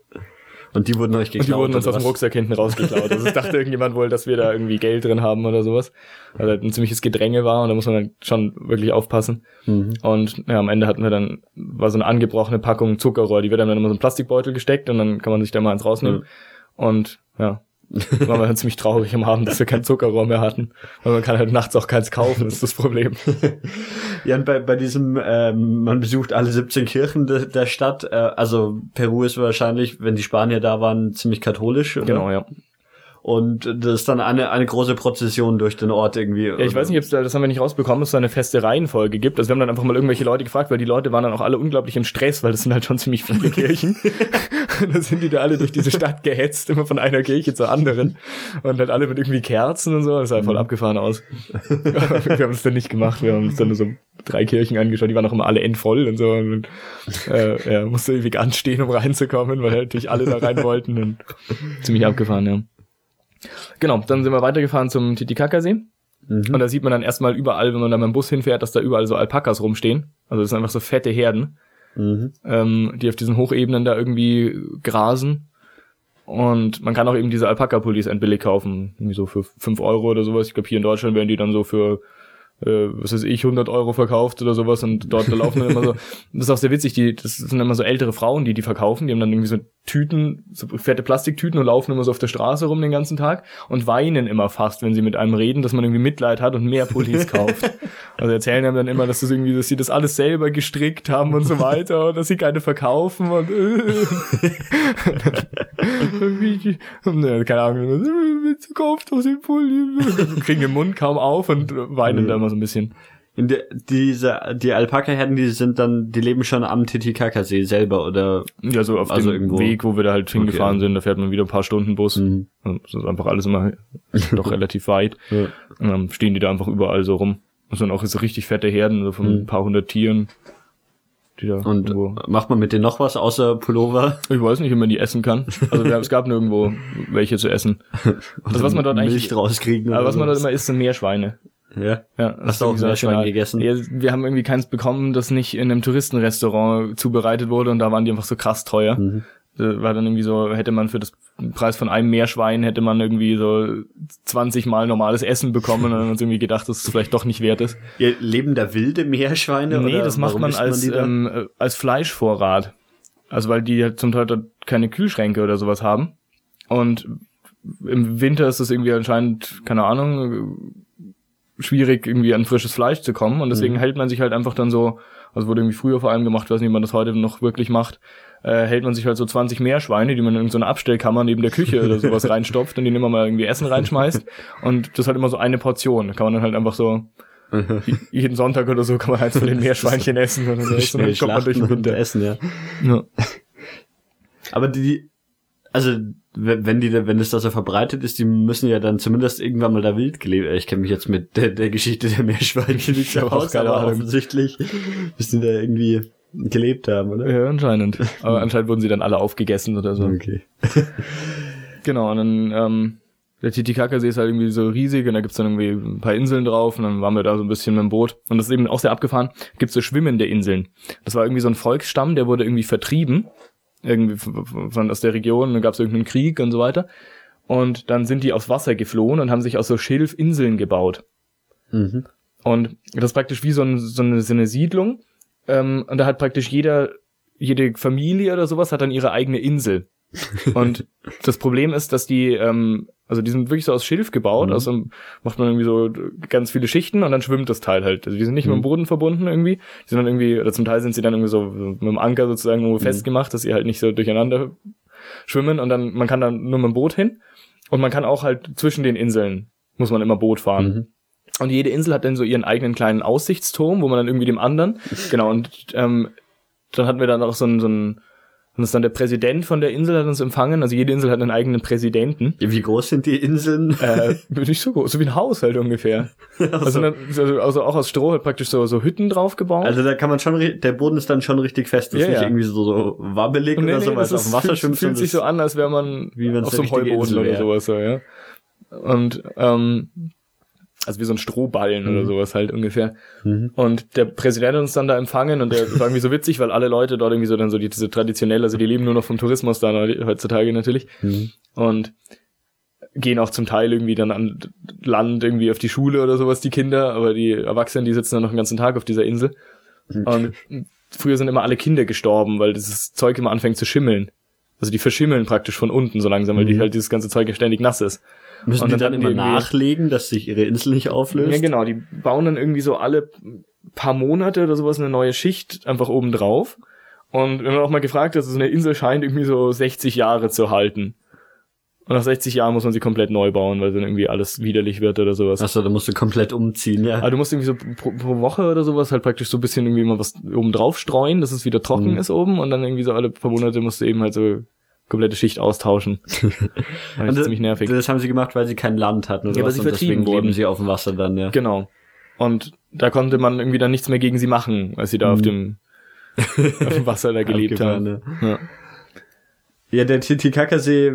Speaker 4: Und die wurden euch geklaut.
Speaker 5: Und die wurden uns aus dem? Rucksack hinten rausgeklaut. Also es dachte irgendjemand wohl, dass wir da irgendwie Geld drin haben oder sowas. Weil halt ein ziemliches Gedränge war und da muss man dann schon wirklich aufpassen.
Speaker 4: Mhm.
Speaker 5: Und ja, am Ende hatten wir dann, war so eine angebrochene Packung Zuckerrohr, die wird dann immer so in einen Plastikbeutel gesteckt und dann kann man sich da mal eins rausnehmen. Und ja, wir dann ziemlich traurig am Abend, dass wir kein Zuckerrohr mehr hatten. Weil man kann halt nachts auch keins kaufen, ist das Problem.
Speaker 4: Ja, und bei, bei diesem, ähm, man besucht alle 17 Kirchen de, der Stadt. Äh, also Peru ist wahrscheinlich, wenn die Spanier da waren, ziemlich katholisch. Oder?
Speaker 5: Genau, ja.
Speaker 4: Und das ist dann eine, eine große Prozession durch den Ort irgendwie.
Speaker 5: Ja, ich weiß nicht, ob's da, das haben wir nicht rausbekommen, ob es da eine feste Reihenfolge gibt. Also wir haben dann einfach mal irgendwelche Leute gefragt, weil die Leute waren dann auch alle unglaublich im Stress, weil das sind halt schon ziemlich viele Kirchen. Und dann sind die da alle durch diese Stadt gehetzt, immer von einer Kirche zur anderen. Und halt alle mit irgendwie Kerzen und so. Das sah voll abgefahren aus. wir haben es dann nicht gemacht. Wir haben uns dann nur so drei Kirchen angeschaut. Die waren auch immer alle endvoll und so. Und äh, ja, musste ewig anstehen, um reinzukommen, weil halt natürlich alle da rein wollten. Und ziemlich abgefahren, ja. Genau, dann sind wir weitergefahren zum Titicacasee. Und da sieht man dann erstmal überall, wenn man da mit dem Bus hinfährt, dass da überall so Alpakas rumstehen. Also das sind einfach so fette Herden,
Speaker 4: Mhm.
Speaker 5: ähm, die auf diesen Hochebenen da irgendwie grasen. Und man kann auch eben diese Alpaka-Pullis endbillig kaufen. Irgendwie so für 5 Euro oder sowas. Ich glaube, hier in Deutschland werden die dann so für äh, was weiß ich, 100 Euro verkauft oder sowas und dort da laufen dann immer so, das ist auch sehr witzig, die, das sind immer so ältere Frauen, die die verkaufen, die haben dann irgendwie so Tüten, so fette Plastiktüten und laufen immer so auf der Straße rum den ganzen Tag und weinen immer fast, wenn sie mit einem reden, dass man irgendwie Mitleid hat und mehr Pullis kauft. Also erzählen einem dann immer, dass das irgendwie, dass sie das alles selber gestrickt haben und so weiter und dass sie keine verkaufen und, ne, keine Ahnung, kauft doch den Pulli, kriegen den Mund kaum auf und weinen da immer so ein bisschen.
Speaker 4: In der, diese, die Alpaka-Herden, die sind dann, die leben schon am Titicacasee selber, oder?
Speaker 5: Ja, so auf
Speaker 4: Also
Speaker 5: dem
Speaker 4: irgendwo.
Speaker 5: Weg, wo wir da halt hingefahren
Speaker 4: Okay.
Speaker 5: sind, da fährt man wieder ein paar Stunden Bus.
Speaker 4: Mhm.
Speaker 5: Das ist einfach alles immer doch relativ weit.
Speaker 4: Ja.
Speaker 5: Und dann stehen die da einfach überall so rum. Das sind auch so richtig fette Herden, so von ein paar hundert Tieren.
Speaker 4: Mhm. Und
Speaker 5: irgendwo.
Speaker 4: macht man mit denen noch was außer Pullover?
Speaker 5: Ich weiß nicht, ob man die essen kann. Also es gab nirgendwo welche zu essen. Also was man dort eigentlich,
Speaker 4: Milch rauskriegen?
Speaker 5: aber was man dort immer isst, sind Meerschweine.
Speaker 4: Ja.
Speaker 5: Ja, das
Speaker 4: Hast du auch Meerschwein gegessen?
Speaker 5: Ja, wir haben irgendwie keins bekommen, das nicht in einem Touristenrestaurant zubereitet wurde und da waren die einfach so krass teuer.
Speaker 4: Mhm.
Speaker 5: War dann irgendwie so, hätte man für das Preis von einem Meerschwein, hätte man irgendwie so 20 Mal normales Essen bekommen und dann haben uns irgendwie gedacht, dass es vielleicht doch nicht wert ist.
Speaker 4: Ja, leben da wilde Meerschweine?
Speaker 5: nee, das macht man als,
Speaker 4: da?
Speaker 5: ähm, äh, als Fleischvorrat. Also weil die halt zum Teil dort keine Kühlschränke oder sowas haben. Und im Winter ist es irgendwie anscheinend, keine Ahnung, schwierig irgendwie an frisches Fleisch zu kommen. Und deswegen hält man sich halt einfach dann so, also wurde irgendwie früher vor allem gemacht, ich weiß nicht, ob man das heute noch wirklich macht, äh, hält man sich halt so 20 Meerschweine, die man in irgendeine Abstellkammer neben der Küche oder sowas reinstopft und die immer mal irgendwie Essen reinschmeißt. Und das ist halt immer so eine Portion. Da kann man dann halt einfach so jeden Sonntag oder so kann man eins von den Meerschweinchen essen oder so. Und
Speaker 4: Schnell
Speaker 5: dann kommt man durch den
Speaker 4: und
Speaker 5: Winter.
Speaker 4: essen, ja.
Speaker 5: Ja.
Speaker 4: Aber die, also wenn die, wenn das da so verbreitet ist, die müssen ja dann zumindest irgendwann mal da wild gelebt. Ich kenne mich jetzt mit der, der Geschichte der Meerschweinchen nicht so aus, aber offensichtlich müssen die da irgendwie gelebt haben, oder?
Speaker 5: ja, anscheinend. Aber anscheinend wurden sie dann alle aufgegessen oder so.
Speaker 4: Okay.
Speaker 5: Genau, und dann, ähm, der Titicacasee ist halt irgendwie so riesig und da gibt's dann irgendwie ein paar Inseln drauf und dann waren wir da so ein bisschen mit dem Boot. Und das ist eben auch sehr abgefahren, gibt's so schwimmende Inseln. Das war irgendwie so ein Volksstamm, der wurde irgendwie vertrieben, irgendwie von, von aus der Region, dann gab's irgendeinen Krieg und so weiter. Und dann sind die aufs Wasser geflohen und haben sich aus so Schilfinseln gebaut.
Speaker 4: Mhm.
Speaker 5: Und das ist praktisch wie so, ein, so, eine, so eine Siedlung. Ähm, und da hat praktisch jeder, jede Familie oder sowas hat dann ihre eigene Insel. Und das Problem ist, dass die, ähm, also die sind wirklich so aus Schilf gebaut,
Speaker 4: Mhm.
Speaker 5: also macht man irgendwie so ganz viele Schichten und dann schwimmt das Teil halt. Also die sind nicht mit dem Boden verbunden irgendwie. Die sind dann irgendwie, oder zum Teil sind sie dann irgendwie so mit dem Anker sozusagen irgendwo festgemacht, dass sie halt nicht so durcheinander schwimmen und dann, man kann dann nur mit dem Boot hin und man kann auch halt zwischen den Inseln, muss man immer Boot fahren.
Speaker 4: Mhm.
Speaker 5: Und jede Insel hat dann so ihren eigenen kleinen Aussichtsturm, wo man dann irgendwie dem anderen, genau, und ähm, dann hatten wir dann auch so ein, so ein und das ist dann der Präsident von der Insel hat uns empfangen, also jede Insel hat einen eigenen Präsidenten.
Speaker 4: Ja, Wie groß sind die Inseln?
Speaker 5: Äh, nicht so groß, so wie ein Haus halt ungefähr. Also, also, also auch aus Stroh halt praktisch so, so Hütten drauf gebaut.
Speaker 4: Also da kann man schon, der Boden ist dann schon richtig fest. Das
Speaker 5: Ja,
Speaker 4: ist nicht
Speaker 5: ja.
Speaker 4: irgendwie so, so wabbelig
Speaker 5: nee,
Speaker 4: oder so,
Speaker 5: nee,
Speaker 4: weil es auf dem Wasser
Speaker 5: fühlt,
Speaker 4: schwimmt.
Speaker 5: fühlt sich so an, als wäre man
Speaker 4: Wie
Speaker 5: auf so einem Heuboden oder sowas. So, ja. Und ähm, Also wie so ein Strohballen
Speaker 4: Mhm.
Speaker 5: oder sowas halt ungefähr. Und der Präsident hat uns dann da empfangen und der war irgendwie so witzig, weil alle Leute dort irgendwie so dann so die, diese traditionell, also die leben nur noch vom Tourismus da heutzutage natürlich.
Speaker 4: Mhm.
Speaker 5: Und gehen auch zum Teil irgendwie dann an Land irgendwie auf die Schule oder sowas, die Kinder, aber die Erwachsenen, die sitzen dann noch den ganzen Tag auf dieser Insel. Und früher sind immer alle Kinder gestorben, weil dieses Zeug immer anfängt zu schimmeln. Also die verschimmeln praktisch von unten so langsam, weil die halt dieses ganze Zeug ja ständig nass ist.
Speaker 4: Müssen
Speaker 5: Und
Speaker 4: die
Speaker 5: dann
Speaker 4: dann immer nachlegen, dass sich ihre Insel nicht auflöst?
Speaker 5: Ja, genau, die bauen dann irgendwie so alle paar Monate oder sowas eine neue Schicht einfach oben drauf. Und wenn man auch mal gefragt hat, so eine Insel scheint irgendwie so 60 Jahre zu halten. Und nach 60 Jahren muss man sie komplett neu bauen, weil dann irgendwie alles widerlich wird oder sowas.
Speaker 4: Achso, da musst du komplett umziehen, ja.
Speaker 5: Aber du musst irgendwie so pro, pro Woche oder sowas halt praktisch so ein bisschen irgendwie mal was oben drauf streuen, dass es wieder trocken
Speaker 4: Mhm.
Speaker 5: ist oben und dann irgendwie so alle paar Monate musst du eben halt so komplette Schicht austauschen. das ist ziemlich nervig.
Speaker 4: das haben sie gemacht, weil sie kein Land hatten oder
Speaker 5: Ja, weil
Speaker 4: was
Speaker 5: sie vertrieben
Speaker 4: deswegen
Speaker 5: wurden.
Speaker 4: leben sie auf dem Wasser dann, ja.
Speaker 5: Genau. Und da konnte man irgendwie dann nichts mehr gegen sie machen, als sie da auf dem auf dem Wasser da gelebt haben.
Speaker 4: Mhm. Ja.
Speaker 5: Ja.
Speaker 4: Der Titicacasee,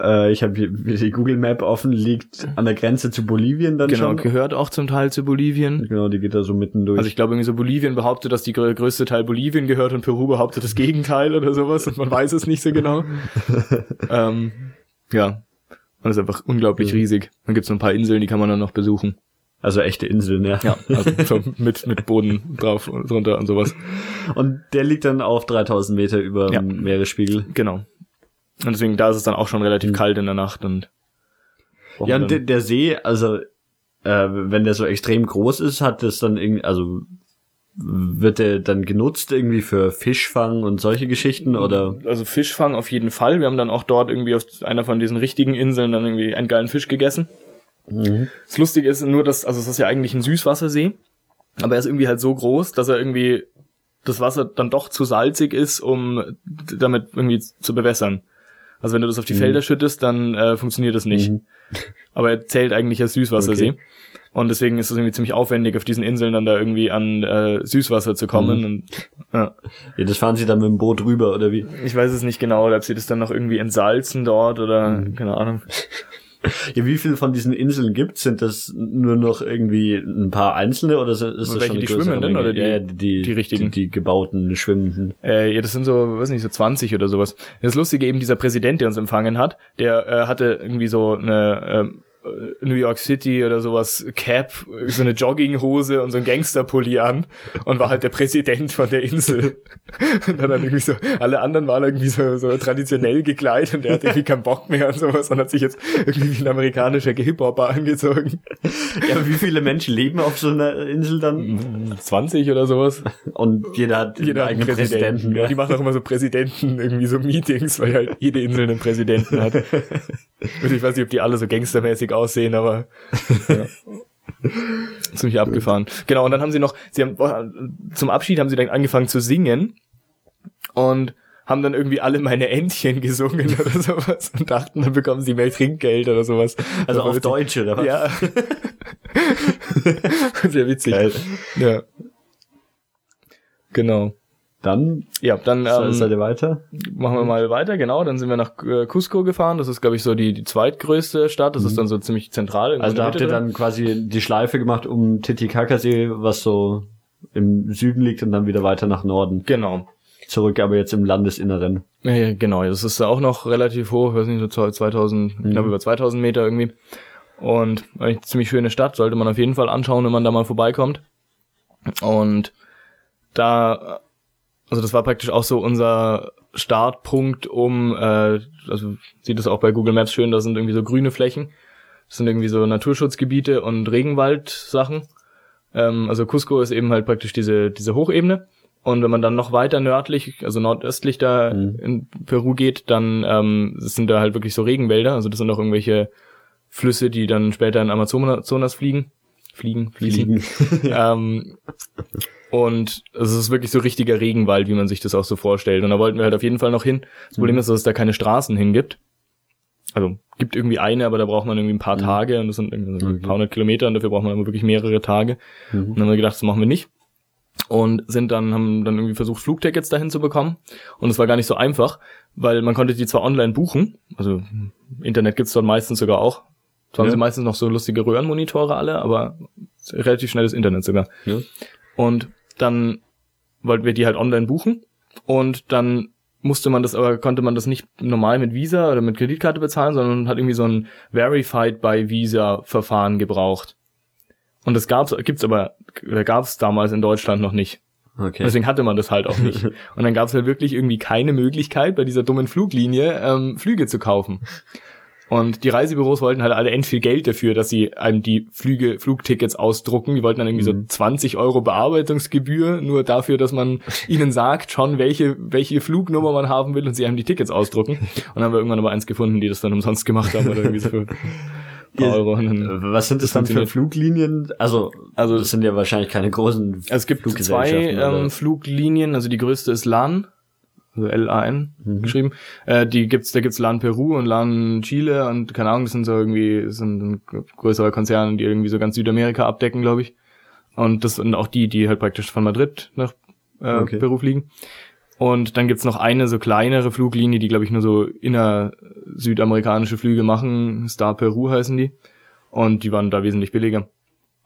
Speaker 4: äh, ich habe die Google Map offen, liegt an der Grenze zu Bolivien dann
Speaker 5: Genau,
Speaker 4: schon.
Speaker 5: gehört auch zum Teil zu Bolivien.
Speaker 4: Genau, die geht da so mitten durch.
Speaker 5: Also ich glaube irgendwie so Bolivien behauptet, dass die grö- größte Teil Bolivien gehört und Peru behauptet das Gegenteil oder sowas und man weiß es nicht so genau. ähm, ja. Und ist einfach unglaublich riesig. Dann gibt's noch ein paar Inseln, die kann man dann noch besuchen.
Speaker 4: also echte Inseln, ja.
Speaker 5: Ja, also so mit, mit Boden drauf und drunter und sowas.
Speaker 4: Und der liegt dann auf 3000 Meter über
Speaker 5: Ja.
Speaker 4: Meeresspiegel.
Speaker 5: Genau. Und deswegen, da ist es dann auch schon relativ kalt in der Nacht und
Speaker 4: Ja, und der, See, also äh, wenn der so extrem groß ist, hat das dann irgendwie, also wird der dann genutzt irgendwie für Fischfang und solche Geschichten oder?
Speaker 5: also Fischfang auf jeden Fall. Wir haben dann auch dort irgendwie auf einer von diesen richtigen Inseln dann irgendwie einen geilen Fisch gegessen. Das Lustige ist nur, dass, also es ist ja eigentlich ein Süßwassersee, aber er ist irgendwie halt so groß, dass er irgendwie das Wasser dann doch zu salzig ist, um damit irgendwie zu bewässern. Also wenn du das auf die Felder schüttest, dann äh, funktioniert das nicht. Aber er zählt eigentlich als Süßwassersee.
Speaker 4: Okay.
Speaker 5: Und deswegen ist es irgendwie ziemlich aufwendig, auf diesen Inseln dann da irgendwie an äh, Süßwasser zu kommen. Und, ja.
Speaker 4: Ja, das fahren sie dann mit dem Boot rüber oder wie?
Speaker 5: Ich weiß es nicht genau, oder ob sie das dann noch irgendwie entsalzen dort oder
Speaker 4: Mhm.
Speaker 5: keine Ahnung.
Speaker 4: Ja, wie viele von diesen Inseln gibt's? Sind das nur noch irgendwie ein paar einzelne oder ist das
Speaker 5: Welche,
Speaker 4: schon
Speaker 5: die schwimmenden oder die-
Speaker 4: ja, die,
Speaker 5: die richtigen?
Speaker 4: Die, die gebauten, schwimmenden.
Speaker 5: Äh, ja, das sind so, weiß nicht, so 20 oder sowas. Das Lustige eben, dieser Präsident, der uns empfangen hat, der äh, hatte irgendwie so eine äh, New York City oder sowas Cap, so eine Jogginghose und so ein Gangsterpulli an und war halt der Präsident von der Insel. Und dann hat irgendwie so, alle anderen waren irgendwie so, so traditionell gekleidet und der hat irgendwie keinen Bock mehr und sowas und hat sich jetzt irgendwie wie ein amerikanischer Hip-Hopper angezogen.
Speaker 4: Ja, aber wie viele Menschen leben auf so einer Insel dann?
Speaker 5: 20 oder sowas.
Speaker 4: Und jeder hat
Speaker 5: Jeder einen
Speaker 4: eigenen
Speaker 5: Präsidenten. Ja, die machen auch immer so Präsidenten, irgendwie so Meetings, weil halt jede Insel einen Präsidenten hat. Und ich weiß nicht, ob die alle so gangstermäßig aussehen, aber ja. ziemlich abgefahren. Genau, und dann haben sie noch, sie haben zum Abschied haben sie dann angefangen zu singen und haben dann irgendwie alle meine Entchen gesungen oder sowas und dachten, dann bekommen sie mehr Trinkgeld oder sowas.
Speaker 4: Also auf. Deutsch oder was?
Speaker 5: Ja. Sehr witzig.
Speaker 4: Geil.
Speaker 5: Ja. Genau.
Speaker 4: Dann
Speaker 5: Ja, dann
Speaker 4: ähm, seid ihr weiter.
Speaker 5: machen wir mal weiter, genau. Dann sind wir nach äh, Cusco gefahren. Das ist, glaube ich, so die, die zweitgrößte Stadt. Das ist dann so ziemlich zentral.
Speaker 4: Also da habt ihr
Speaker 5: drin.
Speaker 4: dann quasi die Schleife gemacht um Titicacasee, was so im Süden liegt und dann wieder weiter nach Norden.
Speaker 5: Genau.
Speaker 4: Zurück aber jetzt im Landesinneren.
Speaker 5: Ja, genau. Das ist auch noch relativ hoch. Ich weiß nicht, so 2000, knapp über 2000 Meter irgendwie. Und eigentlich eine ziemlich schöne Stadt. Sollte man auf jeden Fall anschauen, wenn man da mal vorbeikommt. Und da, also das war praktisch auch so unser Startpunkt, um, äh, also sieht es auch bei Google Maps schön, da sind irgendwie so grüne Flächen. Das sind irgendwie so Naturschutzgebiete und Regenwaldsachen. Ähm, also Cusco ist eben halt praktisch diese, diese Hochebene. Und wenn man dann noch weiter nördlich, also nordöstlich da in Peru geht, dann ähm, sind da halt wirklich so Regenwälder. Also das sind auch irgendwelche Flüsse, die dann später in Amazonas fliegen. Fliegen, fließen. ähm, und es ist wirklich so richtiger Regenwald, wie man sich das auch so vorstellt. Und da wollten wir halt auf jeden Fall noch hin. Das Problem ist, dass es da keine Straßen hingibt. Also gibt irgendwie eine, aber da braucht man irgendwie ein paar Tage und das sind irgendwie so ein paar hundert Kilometer und dafür braucht man aber wirklich mehrere Tage. Und dann haben wir gedacht, das machen wir nicht. Und sind dann, haben dann irgendwie versucht, Flugtickets dahin zu bekommen. Und es war gar nicht so einfach, weil man konnte die zwar online buchen, also Internet gibt's dort meistens sogar auch, Zwar haben
Speaker 4: Ja.
Speaker 5: sie meistens noch so lustige Röhrenmonitore alle, aber relativ schnelles Internet sogar.
Speaker 4: Ja.
Speaker 5: Und dann wollten wir die halt online buchen und dann musste man das aber, konnte man das nicht normal mit Visa oder mit Kreditkarte bezahlen, sondern hat irgendwie so ein Verified by Visa Verfahren gebraucht. Und das gab's, gibt's aber, gab's damals in Deutschland noch nicht.
Speaker 4: Okay.
Speaker 5: Deswegen hatte man das halt auch nicht. Und dann gab's halt wirklich irgendwie keine Möglichkeit, bei dieser dummen Fluglinie ähm, Flüge zu kaufen. Und die Reisebüros wollten halt alle end viel Geld dafür, dass sie einem die Flüge, Flugtickets ausdrucken. Die wollten dann irgendwie so 20 Euro Bearbeitungsgebühr, nur dafür, dass man ihnen sagt schon, welche, welche Flugnummer man haben will und sie einem die Tickets ausdrucken. Und dann haben wir irgendwann aber eins gefunden, die das dann umsonst gemacht haben oder irgendwie so
Speaker 4: Was sind das dann für. Fluglinien? Also, also das sind ja wahrscheinlich keine großen
Speaker 5: Also es gibt zwei ähm, Fluglinien, also die größte ist LAN, also L-A-N
Speaker 4: Mhm.
Speaker 5: geschrieben. Äh, die gibt's, da gibt's LAN Peru und LAN Chile und keine Ahnung, das sind so irgendwie das sind ein größerer Konzern, die irgendwie so ganz Südamerika abdecken, glaube ich. Und das sind auch die, die halt praktisch von Madrid nach äh,
Speaker 4: Okay.
Speaker 5: Peru fliegen. Und dann gibt's noch eine so kleinere Fluglinie, die glaube ich nur so inner südamerikanische Flüge machen. Star Peru heißen die. Und die waren da wesentlich billiger.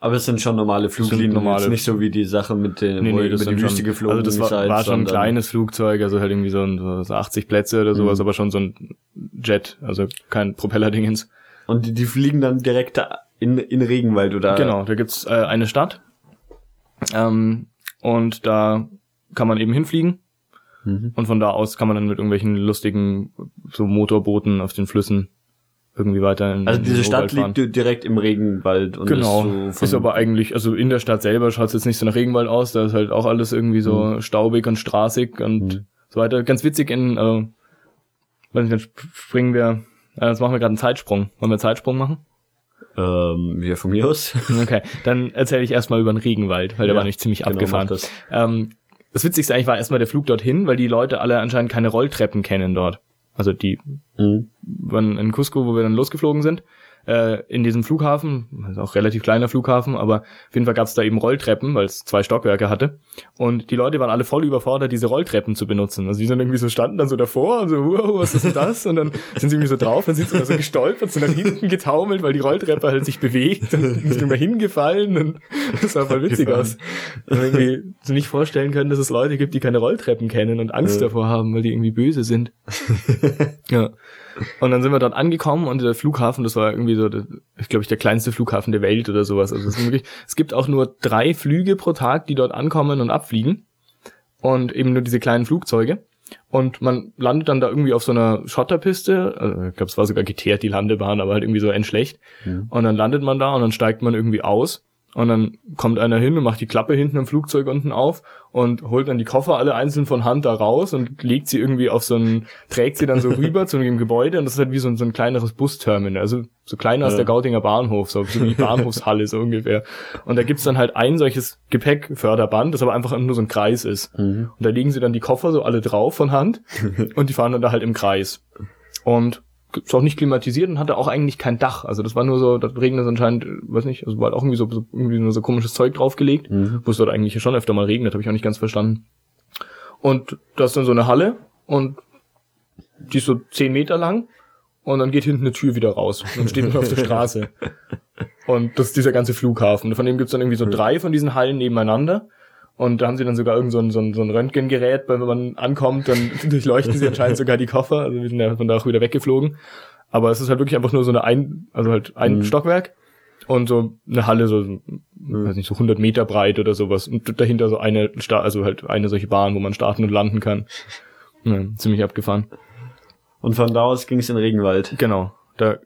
Speaker 4: Aber es sind schon normale Fluglinien,
Speaker 5: normale-
Speaker 4: nicht so wie die Sache mit den,
Speaker 5: Nee, nee,
Speaker 4: die
Speaker 5: sind
Speaker 4: Wüste geflogen
Speaker 5: Also das war, war schon ein kleines Flugzeug, also halt irgendwie so, ein, so 80 Plätze oder sowas,
Speaker 4: Mhm.
Speaker 5: aber schon so ein Jet, also kein Propellerdingens.
Speaker 4: Und die, die fliegen dann direkt da in, in Regenwald oder?
Speaker 5: Genau, da gibt's äh, eine Stadt ähm, und da kann man eben hinfliegen
Speaker 4: Mhm.
Speaker 5: und von da aus kann man dann mit irgendwelchen lustigen so Motorbooten auf den Flüssen irgendwie weiter in
Speaker 4: Also diese Stadt
Speaker 5: fahren.
Speaker 4: liegt di- direkt im Regenwald und
Speaker 5: Genau,
Speaker 4: ist, so
Speaker 5: ist aber eigentlich, also in der Stadt selber schaut's jetzt nicht so nach Regenwald aus, da ist halt auch alles irgendwie so
Speaker 4: Mhm.
Speaker 5: staubig und straßig und so weiter. Ganz witzig in, äh, weiß nicht, dann sp- springen wir, äh, jetzt machen wir gerade einen Zeitsprung. Wollen wir einen Zeitsprung machen?
Speaker 4: ähm, ja, von mir aus.
Speaker 5: Okay, dann erzähle ich erstmal über den Regenwald, weil der
Speaker 4: Ja,
Speaker 5: war nicht ziemlich
Speaker 4: genau,
Speaker 5: abgefahren.
Speaker 4: das.
Speaker 5: Ähm, das Witzigste eigentlich war erstmal der Flug dorthin, weil die Leute alle anscheinend keine Rolltreppen kennen dort. Also die
Speaker 4: Mhm.
Speaker 5: waren in Cusco, wo wir dann losgeflogen sind, äh, in diesem Flughafen, also auch relativ kleiner Flughafen, aber auf jeden Fall gab es da eben Rolltreppen, weil es zwei Stockwerke hatte. Und die Leute waren alle voll überfordert, diese Rolltreppen zu benutzen. Also die sind irgendwie so, standen dann so davor und so, wow, was ist denn das? Und dann sind sie irgendwie so drauf, dann sind sie da so gestolpert, so nach hinten getaumelt, weil die Rolltreppe halt sich bewegt und sind immer hingefallen und das sah voll witzig aus. Und irgendwie so nicht vorstellen können, dass es Leute gibt, die keine Rolltreppen kennen und Angst
Speaker 4: Ja.
Speaker 5: davor haben, weil die irgendwie böse sind. Ja. Und dann sind wir dort angekommen und der Flughafen, das war irgendwie so, ich glaube ich, der kleinste Flughafen der Welt oder sowas. Also es, wirklich, es gibt auch nur drei Flüge pro Tag, die dort ankommen und abfliegen. Und eben nur diese kleinen Flugzeuge. Und man landet dann da irgendwie auf so einer Schotterpiste. Also, ich glaube, es war sogar geteert, die Landebahn, aber halt irgendwie so endschlecht. Und dann landet man da und dann steigt man irgendwie aus. Und dann kommt einer hin und macht die Klappe hinten im Flugzeug unten auf und holt dann die Koffer alle einzeln von Hand da raus und legt sie irgendwie auf so ein, trägt sie dann so rüber zu einem Gebäude und das ist halt wie so ein, so ein kleineres Busterminal, also so kleiner als
Speaker 4: Ja.
Speaker 5: der Gautinger Bahnhof, so, so wie Bahnhofshalle so ungefähr. Und da gibt's dann halt ein solches Gepäckförderband, das aber einfach nur so ein Kreis ist.
Speaker 4: Mhm.
Speaker 5: Und da legen sie dann die Koffer so alle drauf von Hand und die fahren dann da halt im Kreis. Und ist auch nicht klimatisiert und hatte auch eigentlich kein Dach. Also das war nur so, da regnet es anscheinend, äh, weiß nicht, also war halt auch irgendwie so, so irgendwie nur so komisches Zeug draufgelegt,
Speaker 4: Mhm.
Speaker 5: wo es dort eigentlich schon öfter mal regnet, habe ich auch nicht ganz verstanden. Und da ist dann so eine Halle und die ist so zehn Meter lang und dann geht hinten eine Tür wieder raus und dann steht man auf der Straße. Und das ist dieser ganze Flughafen. Von dem gibt's dann irgendwie so drei von diesen Hallen nebeneinander. Und da haben sie dann sogar irgend so ein, so ein, so ein Röntgengerät, weil wenn man ankommt, dann durchleuchten sie anscheinend sogar die Koffer. Also wir sind ja von da auch wieder weggeflogen. Aber es ist halt wirklich einfach nur so eine ein, also halt ein
Speaker 4: Mhm.
Speaker 5: Stockwerk und so eine Halle so, weiß nicht, so 100 Meter breit oder sowas. Und dahinter so eine, Sta also halt eine solche Bahn, wo man starten und landen kann. Ja, ziemlich abgefahren.
Speaker 4: Und von da aus ging es in den Regenwald.
Speaker 5: Genau. Da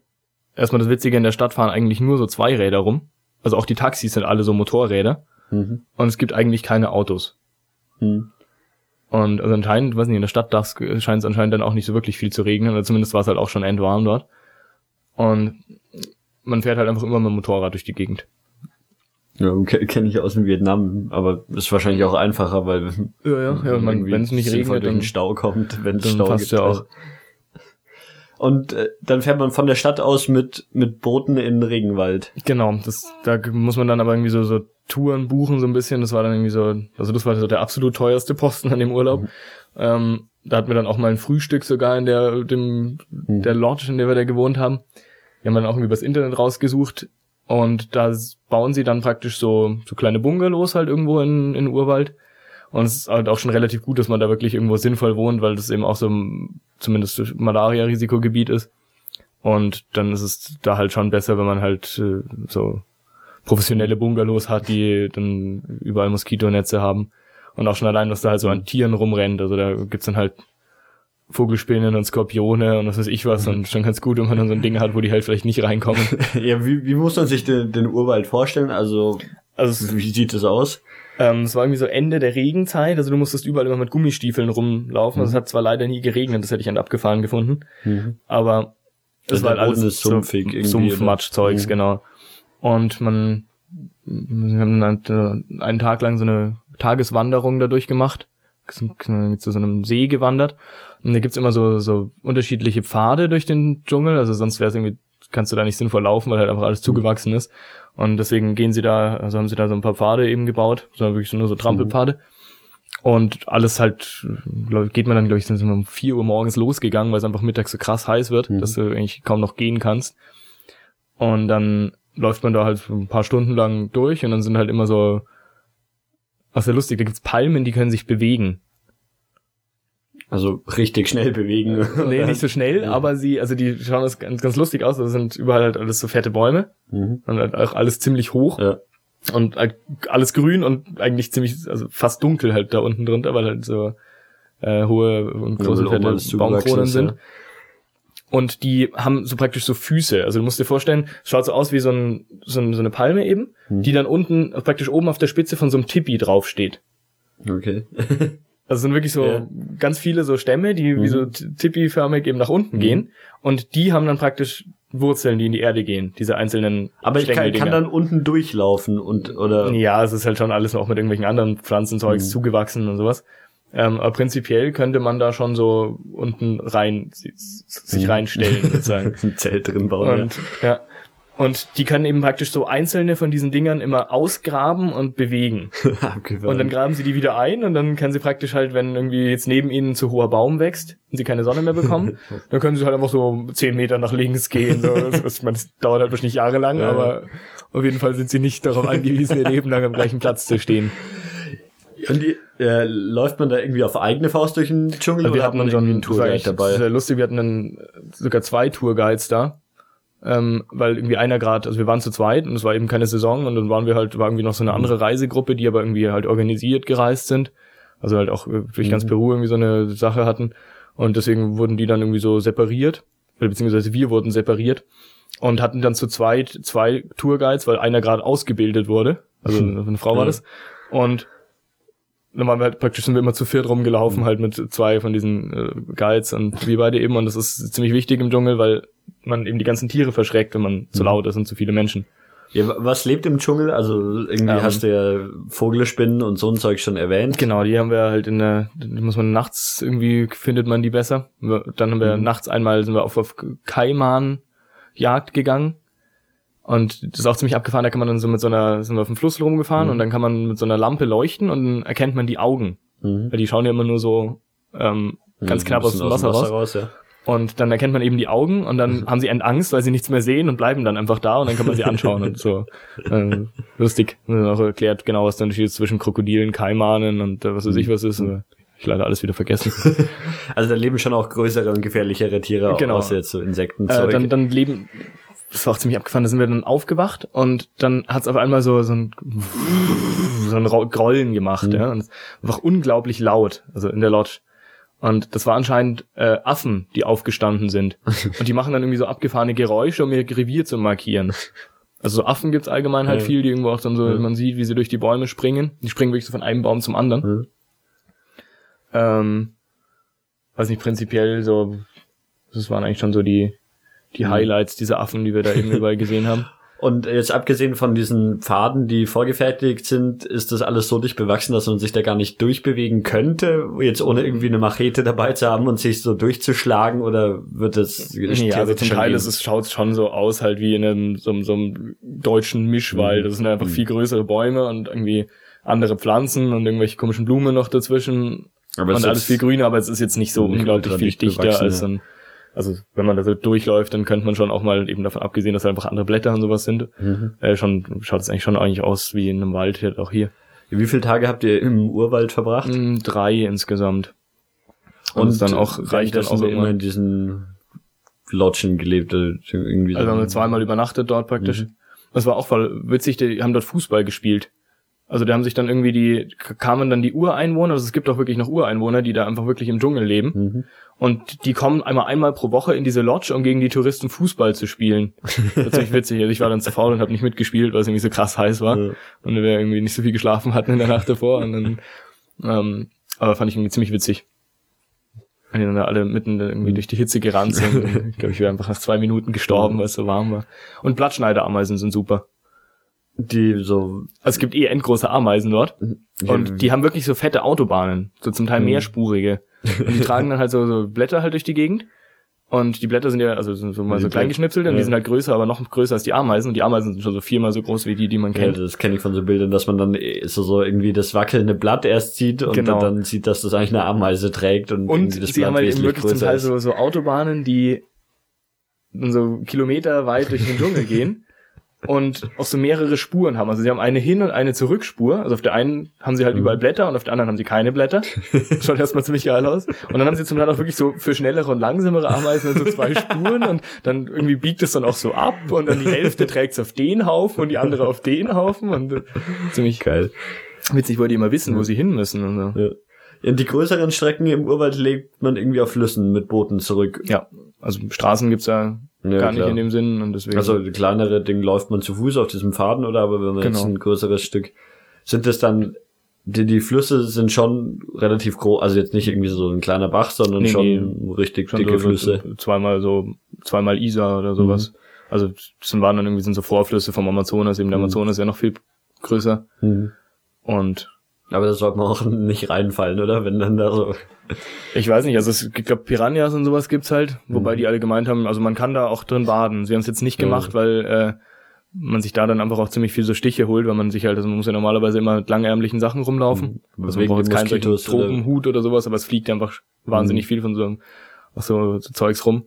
Speaker 5: erstmal das Witzige in der Stadt fahren eigentlich nur so Zweiräder rum. Also auch die Taxis sind alle so Motorräder.
Speaker 4: Mhm.
Speaker 5: Und es gibt eigentlich keine Autos.
Speaker 4: Mhm.
Speaker 5: Und also anscheinend, weiß nicht, in der Stadt scheint es anscheinend dann auch nicht so wirklich viel zu regnen, oder zumindest war es halt auch schon endwarm dort. Und man fährt halt einfach immer mit dem Motorrad durch die Gegend.
Speaker 4: Ja, kenne ich aus dem Vietnam, aber ist wahrscheinlich auch einfacher, weil
Speaker 5: Ja, ja, ja. Wenn es nicht regnet,
Speaker 4: durch den
Speaker 5: dann,
Speaker 4: Stau kommt, wenn es Stau
Speaker 5: passt
Speaker 4: gibt.
Speaker 5: ja auch.
Speaker 4: Und äh, dann fährt man von der Stadt aus mit mit Booten in den Regenwald.
Speaker 5: Genau, das, da muss man dann aber irgendwie so, so Touren buchen so ein bisschen. Das war dann irgendwie so, also das war so der absolut teuerste Posten an dem Urlaub. Ähm, da hatten wir dann auch mal ein Frühstück sogar in der, dem, der Lodge, in der wir da gewohnt haben. Die haben dann auch irgendwie übers Internet rausgesucht und da bauen sie dann praktisch so, so kleine Bungalows halt irgendwo in, in Urwald. Und es ist halt auch schon relativ gut, dass man da wirklich irgendwo sinnvoll wohnt, weil das eben auch so ein, zumindest Malaria-Risikogebiet ist. Und dann ist es da halt schon besser, wenn man halt äh, so professionelle Bungalows hat, die dann überall Moskitonetze haben. Und auch schon allein, was da halt so an Tieren rumrennt. Also da gibt's dann halt Vogelspinnen und Skorpione und was weiß ich was. Und schon ganz gut, wenn man dann so ein Ding hat, wo die halt vielleicht nicht reinkommen.
Speaker 4: Ja, wie, wie muss man sich den, den Urwald vorstellen? Also,
Speaker 5: Also
Speaker 4: wie sieht das aus?
Speaker 5: Ähm, es war irgendwie so Ende der Regenzeit. Also du musstest überall immer mit Gummistiefeln rumlaufen. Also es hat zwar leider nie geregnet, das hätte ich an abgefahren gefunden. Aber es
Speaker 4: Also
Speaker 5: war halt alles
Speaker 4: sumpfig irgendwie,
Speaker 5: Sumpfmatschzeugs,
Speaker 4: oder?
Speaker 5: genau. Und man, wir haben dann halt, äh, einen Tag lang so eine Tageswanderung dadurch gemacht. Zu so einem See gewandert. Und da gibt's immer so, so unterschiedliche Pfade durch den Dschungel. Also sonst wäre es irgendwie, kannst du da nicht sinnvoll laufen, weil halt einfach alles zugewachsen ist. Und deswegen gehen sie da, also haben sie da so ein paar Pfade eben gebaut. So wirklich so nur so Trampelpfade. Und alles halt, glaub, geht man dann, glaube ich, sind wir um 4 Uhr morgens losgegangen, weil es einfach mittags so krass heiß wird, dass du eigentlich kaum noch gehen kannst. Und dann läuft man da halt ein paar Stunden lang durch und dann sind halt immer so, was sehr lustig, da gibt's Palmen, die können sich bewegen.
Speaker 4: Also richtig schnell bewegen.
Speaker 5: Nee, nicht so schnell, aber sie, also die schauen das ganz, ganz lustig aus. Das sind überall halt alles so fette Bäume
Speaker 4: Mhm.
Speaker 5: und halt auch alles ziemlich hoch
Speaker 4: Ja.
Speaker 5: und halt alles grün und eigentlich ziemlich, also fast dunkel halt da unten drunter, weil halt so äh, hohe und
Speaker 4: Ja,
Speaker 5: große
Speaker 4: oben
Speaker 5: fette Baumkronen sind.
Speaker 4: ja.
Speaker 5: Und die haben so praktisch so Füße. Also du musst dir vorstellen, es schaut so aus wie so, ein, so, ein, so eine Palme eben,
Speaker 4: Hm.
Speaker 5: die dann unten praktisch oben auf der Spitze von so einem Tipi draufsteht.
Speaker 4: Okay.
Speaker 5: Also es sind wirklich so
Speaker 4: Ja. Mhm.
Speaker 5: ganz viele so Stämme, die wie so t- Tipi-förmig eben nach unten gehen. Und die haben dann praktisch Wurzeln, die in die Erde gehen, diese einzelnen
Speaker 4: Aber ich kann, kann dann unten durchlaufen und, oder,
Speaker 5: Ja, es ist halt schon alles noch mit irgendwelchen anderen Pflanzenzeugs
Speaker 4: Mhm.
Speaker 5: zugewachsen und sowas. Ähm, aber prinzipiell könnte man da schon so unten rein si- sich
Speaker 4: Mhm.
Speaker 5: reinstellen sozusagen.
Speaker 4: ein Zelt drin bauen.
Speaker 5: Und ja. Und die können eben praktisch so einzelne von diesen Dingern immer ausgraben und bewegen.
Speaker 4: ja.
Speaker 5: Und dann graben sie die wieder ein und dann können sie praktisch halt, wenn irgendwie jetzt neben ihnen zu hoher Baum wächst und sie keine Sonne mehr bekommen, dann können sie halt einfach so zehn Meter nach links gehen. So. Das, das, meine, das dauert halt wahrscheinlich jahrelang,
Speaker 4: Ja.
Speaker 5: aber auf jeden Fall sind sie nicht darauf angewiesen, ihr Leben lang am gleichen Platz zu stehen.
Speaker 4: Und die, äh, läuft man da irgendwie auf eigene Faust durch den Dschungel
Speaker 5: Also wir
Speaker 4: oder hat
Speaker 5: hatten
Speaker 4: man
Speaker 5: dann schon
Speaker 4: einen Tourguide dabei?
Speaker 5: Sehr lustig, wir hatten dann sogar zwei Tourguides da. Ähm, weil irgendwie einer Grad, also wir waren zu zweit und es war eben keine Saison und dann waren wir halt, war irgendwie noch so eine andere Reisegruppe, die aber irgendwie halt organisiert gereist sind. Also halt auch äh, durch ganz Peru irgendwie so eine Sache hatten. Und deswegen wurden die dann irgendwie so separiert, beziehungsweise wir wurden separiert und hatten dann zu zweit zwei Tourguides, weil einer gerade ausgebildet wurde. Also eine Frau war das. Und dann waren wir halt praktisch sind wir immer zu viert rumgelaufen,
Speaker 4: Mhm.
Speaker 5: halt mit zwei von diesen äh, Guides und wir beide eben. Und das ist ziemlich wichtig im Dschungel, weil man eben die ganzen Tiere verschreckt, wenn man zu
Speaker 4: Mhm.
Speaker 5: laut ist und zu viele Menschen.
Speaker 4: Ja, wa- was lebt im Dschungel? Also irgendwie
Speaker 5: Ähm.
Speaker 4: hast du ja Vogelspinnen und so ein Zeug schon erwähnt.
Speaker 5: Genau, die haben wir halt in der, muss man nachts irgendwie, findet man die besser. Dann haben
Speaker 4: Mhm.
Speaker 5: wir nachts einmal, sind wir auf, auf Kaiman-Jagd gegangen. Und das ist auch ziemlich abgefahren, da kann man dann so mit so einer, sind wir auf dem Fluss rumgefahren
Speaker 4: Mhm.
Speaker 5: und dann kann man mit so einer Lampe leuchten und dann erkennt man die Augen.
Speaker 4: Mhm.
Speaker 5: Weil die schauen ja immer nur so ähm, ganz
Speaker 4: Ein
Speaker 5: knapp aus
Speaker 4: bisschen
Speaker 5: dem Wasser raus.
Speaker 4: ja.
Speaker 5: Und dann erkennt man eben die Augen und dann haben sie Angst, weil sie nichts mehr sehen und bleiben dann einfach da und dann kann man sie anschauen und so. Äh, lustig. Und dann auch erklärt genau, was der Unterschied ist zwischen Krokodilen, Kaimanen und äh, was weiß ich was ist. Aber Ich leider alles wieder vergessen.
Speaker 4: Also da leben schon auch größere und gefährlichere Tiere,
Speaker 5: Genau.
Speaker 4: außer jetzt so Insekten.
Speaker 5: äh, dann, dann leben, das war auch ziemlich abgefahren, da sind wir dann aufgewacht und dann hat's auf einmal so, so ein, so ein Ro- Grollen gemacht, ja, und einfach unglaublich laut, also in der Lodge. Und das war anscheinend äh, Affen, die aufgestanden sind. Und die machen dann irgendwie so abgefahrene Geräusche, um ihr Revier zu markieren. Also so Affen gibt's allgemein halt
Speaker 4: Ja.
Speaker 5: viel, die irgendwo auch dann so,
Speaker 4: Ja.
Speaker 5: man sieht, wie sie durch die Bäume springen. Die springen wirklich so von einem Baum zum anderen. Ähm, weiß nicht, prinzipiell so, das waren eigentlich schon so die, die Highlights dieser Affen, die wir da eben überall gesehen haben.
Speaker 4: Und jetzt abgesehen von diesen Pfaden, die vorgefertigt sind, ist das alles so dicht bewachsen, dass man sich da gar nicht durchbewegen könnte, jetzt ohne irgendwie eine Machete dabei zu haben und sich so durchzuschlagen oder wird das
Speaker 5: Ja, also zum Teil ist es, schaut schon so aus, halt wie in einem, so, so einem deutschen Mischwald. Das sind einfach viel größere Bäume und irgendwie andere Pflanzen und irgendwelche komischen Blumen noch dazwischen.
Speaker 4: Aber es
Speaker 5: und
Speaker 4: ist
Speaker 5: alles viel grüner, aber es ist jetzt nicht so unglaublich viel
Speaker 4: dicht
Speaker 5: dichter als ein, also wenn man da so durchläuft, dann könnte man schon auch mal eben davon abgesehen, dass da einfach andere Blätter und sowas sind, äh, schon schaut es eigentlich schon eigentlich aus wie in einem Wald, halt auch hier.
Speaker 4: Wie viele Tage habt ihr im Urwald verbracht?
Speaker 5: Mm, Drei insgesamt. Und, es dann auch reicht dann auch
Speaker 4: immer in diesen Lodgen gelebt, äh, irgendwie.
Speaker 5: Also
Speaker 4: so.
Speaker 5: haben wir zweimal übernachtet dort praktisch. Das war auch voll witzig, die haben dort Fußball gespielt. Also die haben sich dann irgendwie die, kamen dann die Ureinwohner, also es gibt auch wirklich noch Ureinwohner, die da einfach wirklich im Dschungel leben. Und die kommen einmal einmal pro Woche in diese Lodge, um gegen die Touristen Fußball zu spielen. Tatsächlich witzig. Also ich war dann zu faul und habe nicht mitgespielt, weil es irgendwie so krass heiß war.
Speaker 4: Ja.
Speaker 5: Und wir irgendwie nicht so viel geschlafen hatten in der Nacht davor. Und dann, ähm, aber fand ich irgendwie ziemlich witzig. Wenn die dann da alle mitten irgendwie durch die Hitze gerannt sind. Und ich glaube, ich wäre einfach nach zwei Minuten gestorben, weil es so warm war. Und Blattschneiderameisen sind super.
Speaker 4: die so,
Speaker 5: Also es gibt eh endgroße Ameisen dort. Und die haben wirklich so fette Autobahnen, so zum Teil mehrspurige. Und die tragen dann halt so, so Blätter halt durch die Gegend. Und die Blätter sind ja, also sind so mal so
Speaker 4: Die
Speaker 5: klein geschnipselt und
Speaker 4: ja.
Speaker 5: die sind halt größer, aber noch größer als die Ameisen. Und die Ameisen sind schon so viermal so groß wie die, die man
Speaker 4: ja,
Speaker 5: kennt.
Speaker 4: das kenne ich von so Bildern, dass man dann eh so, so irgendwie das wackelnde Blatt erst sieht und
Speaker 5: Genau.
Speaker 4: dann, dann sieht, dass das eigentlich eine Ameise trägt und,
Speaker 5: Und
Speaker 4: irgendwie das
Speaker 5: sie haben halt eben wirklich zum Teil so, so Autobahnen, die so Kilometer weit durch den Dschungel gehen und auch so mehrere Spuren haben. Also sie haben eine Hin- und eine Zurückspur. Also auf der einen haben sie halt überall Blätter und auf der anderen haben sie keine Blätter. Das schaut erstmal ziemlich geil aus. Und dann haben sie zum Teil auch wirklich so für schnellere und langsamere Ameisen so zwei Spuren und dann irgendwie biegt es dann auch so ab und dann die Hälfte trägt es auf den Haufen und die andere auf den Haufen und äh, ziemlich
Speaker 4: Geil.
Speaker 5: witzig, wollte die immer wissen, wo sie hin müssen und so.
Speaker 4: Ja. In die größeren Strecken im Urwald legt man irgendwie auf Flüssen mit Booten zurück.
Speaker 5: Ja, also Straßen gibt's ja,
Speaker 4: Ja,
Speaker 5: gar nicht
Speaker 4: klar.
Speaker 5: in dem Sinn und deswegen.
Speaker 4: Also kleinere Ding läuft man zu Fuß auf diesem Faden oder aber wenn man jetzt
Speaker 5: Genau.
Speaker 4: ein größeres Stück, sind es dann die, die Flüsse sind schon relativ groß, also jetzt nicht irgendwie so ein kleiner Bach, sondern
Speaker 5: Nee,
Speaker 4: schon richtig
Speaker 5: schon
Speaker 4: dicke
Speaker 5: so,
Speaker 4: Flüsse.
Speaker 5: Zweimal so, zweimal Isar oder sowas. Also das sind- waren dann irgendwie sind so Vorflüsse vom Amazonas, eben der Amazonas ist ja noch viel größer.
Speaker 4: Mhm.
Speaker 5: Und
Speaker 4: Aber da sollte man auch nicht reinfallen, oder? Wenn dann da so.
Speaker 5: ich weiß nicht, also es, ich glaube Piranhas und sowas gibt's halt,
Speaker 4: Mhm.
Speaker 5: wobei die alle gemeint haben, also man kann da auch drin baden. Sie haben es jetzt nicht gemacht, weil äh, man sich da dann einfach auch ziemlich viel so Stiche holt, weil man sich halt, also man muss ja normalerweise immer mit langärmlichen Sachen rumlaufen.
Speaker 4: Mhm.
Speaker 5: Also man
Speaker 4: Wegen
Speaker 5: braucht jetzt
Speaker 4: oder-
Speaker 5: Tropenhut oder sowas, aber es fliegt einfach wahnsinnig viel von so, so, so Zeugs rum.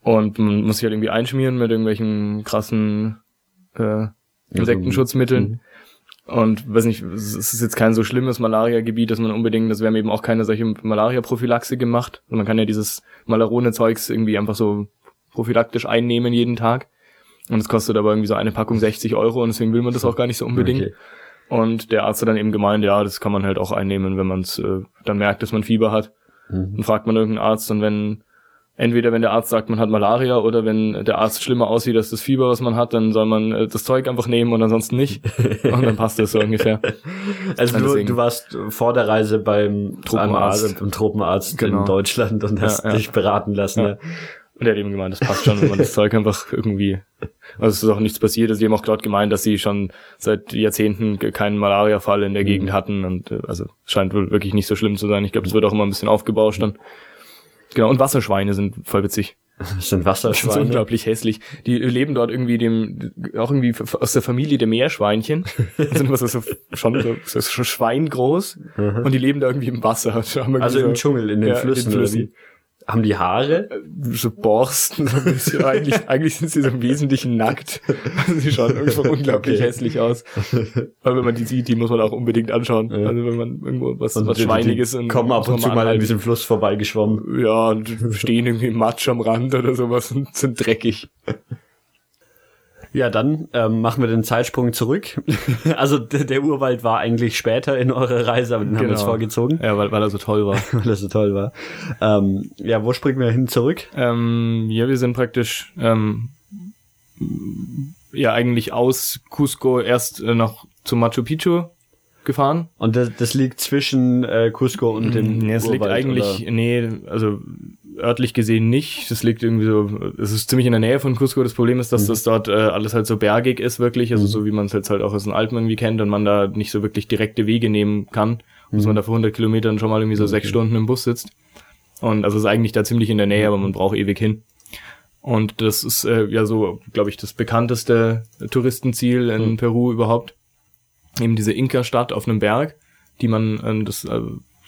Speaker 5: Und man muss sich halt irgendwie einschmieren mit irgendwelchen krassen äh, Insektenschutzmitteln. Und weiß nicht, es ist jetzt kein so schlimmes Malaria-Gebiet, dass man unbedingt, das wir haben eben auch keine solche Malaria-Prophylaxe gemacht. Und man kann ja dieses Malarone-Zeugs irgendwie einfach so prophylaktisch einnehmen jeden Tag. Und es kostet aber irgendwie so eine Packung 60 Euro und deswegen will man das auch gar nicht so unbedingt.
Speaker 4: Okay.
Speaker 5: Und der Arzt hat dann eben gemeint, ja, das kann man halt auch einnehmen, wenn man es äh, dann merkt, dass man Fieber hat.
Speaker 4: Mhm.
Speaker 5: Dann fragt man irgendeinen Arzt und wenn entweder wenn der Arzt sagt, man hat Malaria oder wenn der Arzt schlimmer aussieht als das Fieber, was man hat, dann soll man äh, das Zeug einfach nehmen und ansonsten nicht. Und dann passt das so ungefähr.
Speaker 4: Also du,
Speaker 5: deswegen-
Speaker 4: du warst vor der Reise beim
Speaker 5: Tropenarzt.
Speaker 4: Arzt, beim Tropenarzt
Speaker 5: Genau.
Speaker 4: in Deutschland und hast
Speaker 5: Ja, ja.
Speaker 4: dich beraten lassen.
Speaker 5: Ja.
Speaker 4: Ja.
Speaker 5: Und er hat eben gemeint, das passt schon, wenn man das Zeug einfach irgendwie. Also es ist auch nichts passiert. Also die haben auch dort gemeint, dass sie schon seit Jahrzehnten keinen Malaria-Fall in der Gegend hatten. Und äh, also es scheint wohl wirklich nicht so schlimm zu sein. Ich glaube, es wird auch immer ein bisschen aufgebauscht dann. Genau, und Wasserschweine sind voll witzig.
Speaker 4: Das sind
Speaker 5: Das ist
Speaker 4: Wasserschweine.
Speaker 5: unglaublich hässlich. Die leben dort irgendwie dem, auch irgendwie aus der Familie der Meerschweinchen. Das sind immer so, so schon so, so Schwein groß. Und die leben da irgendwie im Wasser.
Speaker 4: Also
Speaker 5: so,
Speaker 4: im Dschungel, in den
Speaker 5: Ja,
Speaker 4: Flüssen.
Speaker 5: in den Flüssen.
Speaker 4: Haben die Haare?
Speaker 5: so Borsten. So bisschen. eigentlich, eigentlich sind sie so im Wesentlichen nackt. Also sie schauen irgendwo unglaublich
Speaker 4: Okay.
Speaker 5: hässlich aus. Aber wenn man die sieht, die muss man auch unbedingt anschauen.
Speaker 4: Ja.
Speaker 5: Also wenn man irgendwo was,
Speaker 4: Und
Speaker 5: was
Speaker 4: die- die
Speaker 5: Schweiniges und
Speaker 4: kommen ab und zu mal an diesem Fluss vorbeigeschwommen.
Speaker 5: Ja, und stehen irgendwie im Matsch am Rand oder sowas und sind dreckig.
Speaker 4: Ja, dann ähm, machen wir den Zeitsprung zurück. also der, der Urwald war eigentlich später in eurer Reise, aber den haben wir jetzt
Speaker 5: Genau.
Speaker 4: vorgezogen,
Speaker 5: Ja, weil, weil er so toll war.
Speaker 4: weil das so toll war. Ähm, ja, wo springen wir hin zurück?
Speaker 5: Ähm, ja, wir sind praktisch ähm, ja eigentlich aus Cusco erst äh, noch zu Machu Picchu gefahren.
Speaker 4: Und das, das liegt zwischen äh, Cusco und dem
Speaker 5: Nee, es liegt
Speaker 4: Urwald,
Speaker 5: eigentlich,
Speaker 4: oder?
Speaker 5: nee, also örtlich gesehen nicht. Das liegt irgendwie so, es ist ziemlich in der Nähe von Cusco. Das Problem
Speaker 4: Mhm.
Speaker 5: ist, dass das dort äh, alles halt so bergig ist, wirklich. Also so wie man es jetzt halt auch aus den Alpen irgendwie kennt und man da nicht so wirklich direkte Wege nehmen kann. Dass
Speaker 4: Mhm.
Speaker 5: man da für 100 Kilometern schon mal irgendwie so sechs Stunden im Bus sitzt. Und also ist eigentlich da ziemlich in der Nähe, aber man braucht ewig hin. Und das ist äh, ja so, glaube ich, das bekannteste Touristenziel in
Speaker 4: Mhm.
Speaker 5: Peru überhaupt. Eben diese Inka-Stadt auf einem Berg, die man, ähm, das äh,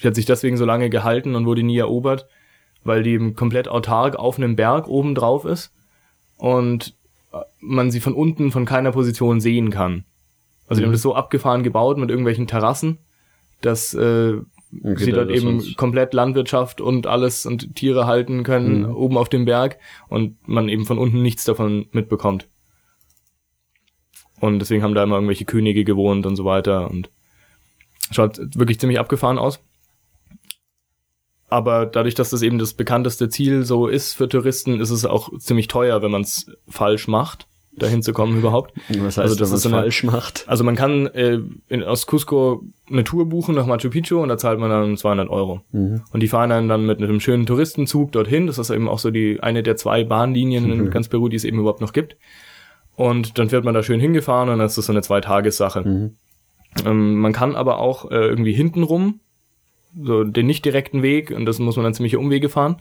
Speaker 5: die hat sich deswegen so lange gehalten und wurde nie erobert, weil die eben komplett autark auf einem Berg oben drauf ist und äh, man sie von unten von keiner Position sehen kann. Also die haben das so abgefahren gebaut mit irgendwelchen Terrassen, dass äh, sie
Speaker 4: da-
Speaker 5: dort eben komplett Landwirtschaft und alles und Tiere halten können
Speaker 4: Mhm.
Speaker 5: oben auf dem Berg und man eben von unten nichts davon mitbekommt. Und deswegen haben da immer irgendwelche Könige gewohnt und so weiter und schaut wirklich ziemlich abgefahren aus. Aber dadurch, dass das eben das bekannteste Ziel so ist für Touristen, ist es auch ziemlich teuer, wenn man es falsch macht, dahin zu kommen überhaupt.
Speaker 4: Was heißt,
Speaker 5: Also das
Speaker 4: man
Speaker 5: ist so eine-
Speaker 4: falsch macht?
Speaker 5: Also man kann äh, in, aus Cusco eine Tour buchen nach Machu Picchu und da zahlt man dann 200 Euro. Und die fahren einen dann mit einem schönen Touristenzug dorthin. Das ist eben auch so die eine der zwei Bahnlinien in ganz Peru, die es eben überhaupt noch gibt. Und dann wird man da schön hingefahren und dann ist das so eine Zweitagessache. Ähm, man kann aber auch äh, irgendwie hintenrum, so den nicht direkten Weg, und das muss man dann ziemliche Umwege fahren.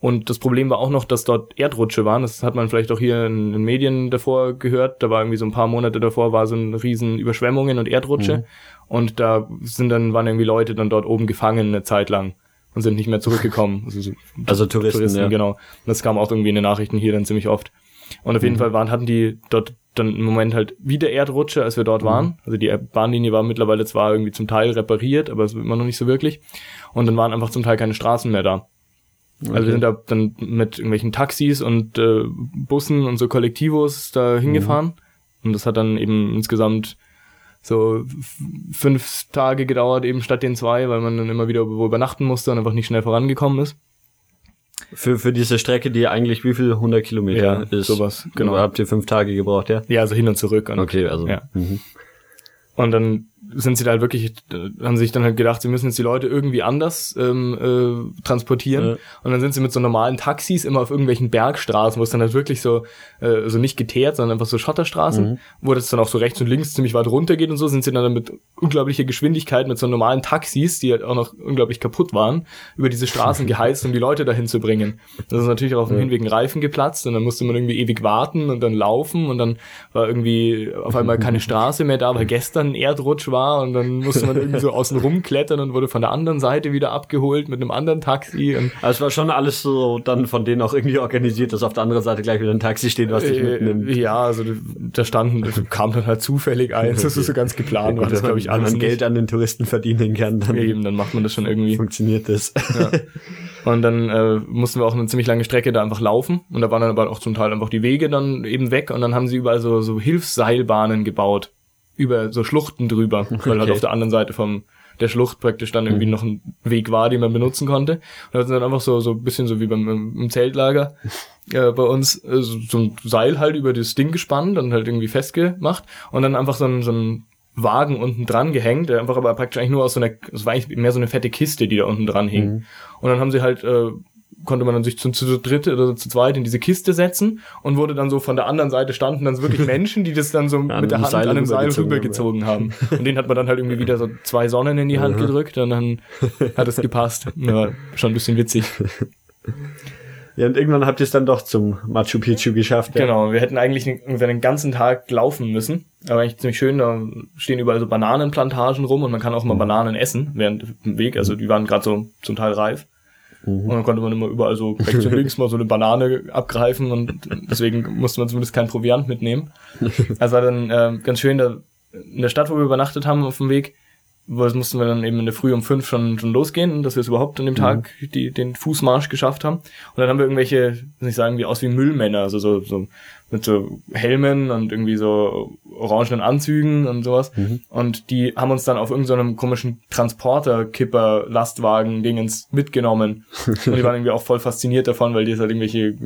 Speaker 5: Und das Problem war auch noch, dass dort Erdrutsche waren. Das hat man vielleicht auch hier in den Medien davor gehört. Da war irgendwie so ein paar Monate davor war so ein riesen Überschwemmungen und Erdrutsche. Und da sind dann, waren irgendwie Leute dann dort oben gefangen eine Zeit lang und sind nicht mehr zurückgekommen. Also, so
Speaker 4: Also Touristen, ja.
Speaker 5: genau. Und das kam auch irgendwie in den Nachrichten hier dann ziemlich oft. Und auf jeden Fall waren, hatten die dort dann im Moment halt wieder Erdrutsche, als wir dort waren. Also die Bahnlinie war mittlerweile zwar irgendwie zum Teil repariert, aber es war immer noch nicht so wirklich. Und dann waren einfach zum Teil keine Straßen mehr da. Also wir sind da dann mit irgendwelchen Taxis und äh, Bussen und so Kollektivos da hingefahren. Und das hat dann eben insgesamt so fünf Tage gedauert, eben statt den zwei, weil man dann immer wieder wo übernachten musste und einfach nicht schnell vorangekommen ist.
Speaker 4: Für, für diese Strecke, die eigentlich wie viel 100 Kilometer
Speaker 5: Ja,
Speaker 4: ist.
Speaker 5: sowas, genau.
Speaker 4: Habt ihr fünf Tage gebraucht, ja?
Speaker 5: Ja, also hin und zurück. Und,
Speaker 4: Okay, also.
Speaker 5: Ja.
Speaker 4: Mhm.
Speaker 5: Und dann sind sie da halt wirklich, haben sich dann halt gedacht, sie müssen jetzt die Leute irgendwie anders ähm, äh, transportieren.
Speaker 4: Ja.
Speaker 5: Und dann sind sie mit so normalen Taxis immer auf irgendwelchen Bergstraßen, wo es dann halt wirklich so, äh, so nicht geteert, sondern einfach so Schotterstraßen,
Speaker 4: Mhm.
Speaker 5: wo das dann auch so rechts und links ziemlich weit runter geht und so, sind sie dann mit unglaublicher Geschwindigkeit mit so normalen Taxis, die halt auch noch unglaublich kaputt waren, über diese Straßen geheizt, um die Leute dahin zu bringen. Das ist natürlich auch auf dem Hinweg ein Reifen geplatzt und dann musste man irgendwie ewig warten und dann laufen und dann war irgendwie auf einmal keine Straße mehr da, weil gestern ein Erdrutsch war und dann musste man irgendwie so außen rumklettern und wurde von der anderen Seite wieder abgeholt mit einem anderen Taxi und
Speaker 4: Also es war schon alles so dann von denen auch irgendwie organisiert, dass auf der anderen Seite gleich wieder ein Taxi steht, was dich
Speaker 5: äh,
Speaker 4: mitnimmt.
Speaker 5: ja, also da standen, das kam dann halt zufällig eins, das ist so ganz geplant, war das glaube ich
Speaker 4: Wenn
Speaker 5: alles
Speaker 4: man
Speaker 5: nicht.
Speaker 4: Geld an den Touristen verdienen kann, dann
Speaker 5: Eben, dann macht man das schon irgendwie.
Speaker 4: funktioniert das.
Speaker 5: Und dann äh, mussten wir auch eine ziemlich lange Strecke da einfach laufen. Und da waren dann aber auch zum Teil einfach die Wege dann eben weg. Und dann haben sie überall so, so Hilfsseilbahnen gebaut. Über so Schluchten drüber. Weil halt auf der anderen Seite vom der Schlucht praktisch dann irgendwie noch ein Weg war, den man benutzen konnte. Und da sind dann einfach so, so ein bisschen so wie beim im Zeltlager äh, bei uns äh, so, so ein Seil halt über das Ding gespannt und halt irgendwie festgemacht. Und dann einfach so ein, so ein Wagen unten dran gehängt, der einfach aber praktisch eigentlich nur aus so einer, es war eigentlich mehr so eine fette Kiste, die da unten dran hing. Und dann haben sie halt, äh, konnte man dann sich zu, zu dritt oder zu zweit in diese Kiste setzen und wurde dann so von der anderen Seite standen dann wirklich Menschen, die das dann so mit der Hand
Speaker 4: Seil
Speaker 5: an einem Seil
Speaker 4: rübergezogen
Speaker 5: haben. Und denen hat man dann halt irgendwie wieder so zwei Sonnen in die Hand gedrückt und dann hat es gepasst. Ja, schon ein bisschen witzig.
Speaker 4: Ja, und irgendwann habt ihr es dann doch zum Machu Picchu geschafft. Ja.
Speaker 5: Genau, wir hätten eigentlich den, ungefähr den ganzen Tag laufen müssen. Aber eigentlich ziemlich schön, da stehen überall so Bananenplantagen rum und man kann auch immer Bananen essen während dem Weg. Also die waren gerade so zum Teil reif. Und dann konnte man immer überall so rechts und links mal so eine Banane abgreifen und deswegen musste man zumindest kein Proviant mitnehmen. Also war dann äh, ganz schön, da in der Stadt, wo wir übernachtet haben auf dem Weg, wo mussten wir dann eben in der Früh um fünf schon, schon losgehen, dass wir es überhaupt an dem Tag die, den Fußmarsch geschafft haben. Und dann haben wir irgendwelche, muss ich sagen, wie aus wie Müllmänner, also so, so mit so Helmen und irgendwie so orangenen Anzügen und sowas. Und die haben uns dann auf irgendeinem komischen Transporter-Kipper-Lastwagen-Dingens mitgenommen. und die waren irgendwie auch voll fasziniert davon, weil die halt irgendwelche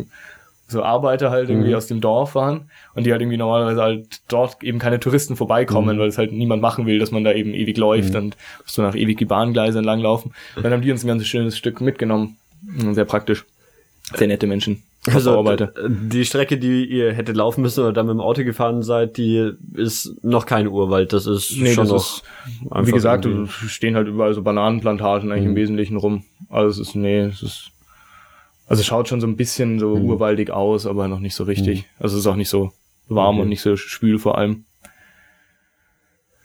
Speaker 5: so Arbeiter halt irgendwie aus dem Dorf waren und die halt irgendwie normalerweise halt dort eben keine Touristen vorbeikommen, weil es halt niemand machen will, dass man da eben ewig läuft und so nach ewig die Bahngleise entlang laufen. Dann haben die uns ein ganz schönes Stück mitgenommen. Sehr praktisch. Sehr nette Menschen.
Speaker 4: Also die Strecke, die ihr hättet laufen müssen oder da mit dem Auto gefahren seid, die ist noch kein Urwald. Das ist
Speaker 5: Nee,
Speaker 4: schon
Speaker 5: das
Speaker 4: noch
Speaker 5: ist, wie gesagt, stehen halt überall so Bananenplantagen eigentlich im Wesentlichen rum. Also es ist, nee, es ist, also schaut schon so ein bisschen so urwaldig aus, aber noch nicht so richtig. Also es ist auch nicht so warm und nicht so schwül vor allem.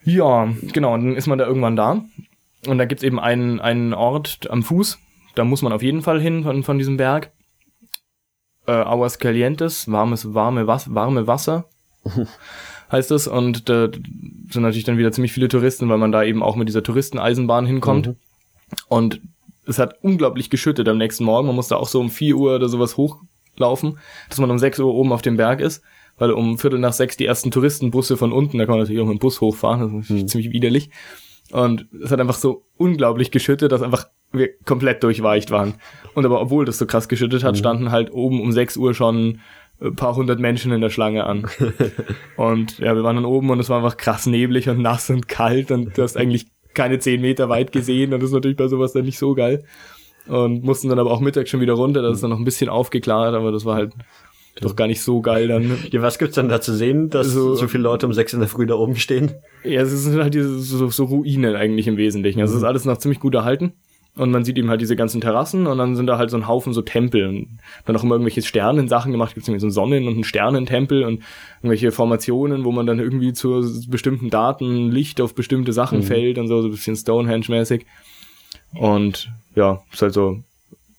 Speaker 5: Ja, genau, und dann ist man da irgendwann da. Und da gibt's eben einen, einen Ort am Fuß. da muss man auf jeden Fall hin von, von diesem Berg. Äh, Aguas Calientes, warmes, warme, Was warme Wasser heißt es. Und da sind natürlich dann wieder ziemlich viele Touristen, weil man da eben auch mit dieser Touristeneisenbahn hinkommt.
Speaker 4: Mhm.
Speaker 5: Und es hat unglaublich geschüttet am nächsten Morgen. Man musste auch so um 4 Uhr oder sowas hochlaufen, dass man um 6 Uhr oben auf dem Berg ist. Weil um Viertel nach sechs die ersten Touristenbusse von unten, da kann man natürlich auch mit dem Bus hochfahren, das ist natürlich ziemlich widerlich. Und es hat einfach so unglaublich geschüttet, dass einfach wir komplett durchweicht waren. Und aber obwohl das so krass geschüttet hat, standen halt oben um 6 Uhr schon ein paar hundert Menschen in der Schlange an. und ja, wir waren dann oben und es war einfach krass neblig und nass und kalt und du hast eigentlich keine zehn Meter weit gesehen und das ist natürlich bei sowas dann nicht so geil. Und mussten dann aber auch mittags schon wieder runter, das ist dann noch ein bisschen aufgeklärt, aber das war halt doch gar nicht so geil dann.
Speaker 4: Ja, was gibt's dann da zu sehen, dass
Speaker 5: Also-
Speaker 4: so viele Leute um sechs in der Früh da oben stehen?
Speaker 5: Ja, es sind halt diese so, so Ruinen eigentlich im Wesentlichen. Also es ist alles noch ziemlich gut erhalten. Und man sieht eben halt diese ganzen Terrassen und dann sind da halt so ein Haufen so Tempel und dann auch immer irgendwelche Sternensachen gemacht. Gibt es irgendwie so einen Sonnen- und einen Sternentempel und irgendwelche Formationen, wo man dann irgendwie zu bestimmten Daten Licht auf bestimmte Sachen fällt und so, so ein bisschen Stonehenge-mäßig. Und ja, ist halt so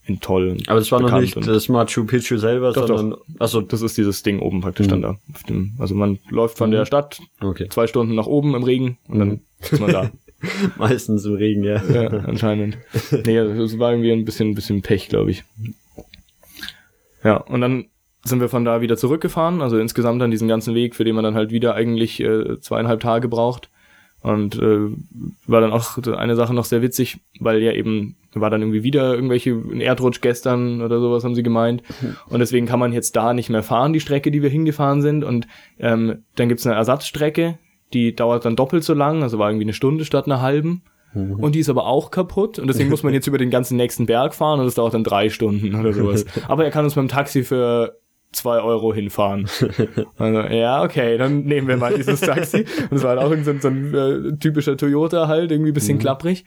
Speaker 5: in toll.
Speaker 4: Aber das war noch nicht das Machu Picchu selber,
Speaker 5: Doch,
Speaker 4: sondern achso,
Speaker 5: das ist dieses Ding oben praktisch dann da. Dem, also man läuft von
Speaker 4: Mhm.
Speaker 5: der Stadt
Speaker 4: okay.
Speaker 5: zwei Stunden nach oben im Regen und dann ist man da.
Speaker 4: Meistens im Regen, ja.
Speaker 5: ja, anscheinend. Nee, das war irgendwie ein bisschen, ein bisschen Pech, glaube ich. Ja, und dann sind wir von da wieder zurückgefahren, also insgesamt dann diesen ganzen Weg, für den man dann halt wieder eigentlich äh, zweieinhalb Tage braucht. Und äh, war dann auch eine Sache noch sehr witzig, weil ja eben war dann irgendwie wieder irgendwelche ein Erdrutsch gestern oder sowas haben sie gemeint. Und deswegen kann man jetzt da nicht mehr fahren, die Strecke, die wir hingefahren sind. Und ähm, dann gibt's eine Ersatzstrecke, die dauert dann doppelt so lang, also war irgendwie eine Stunde statt einer halben. Und die ist aber auch kaputt und deswegen muss man jetzt über den ganzen nächsten Berg fahren und das dauert dann drei Stunden oder sowas. Aber er kann uns mit dem Taxi für zwei Euro hinfahren. Also, ja, okay, dann nehmen wir mal dieses Taxi. Und es war halt auch irgend so ein, so ein äh, typischer Toyota halt, irgendwie ein bisschen klapprig.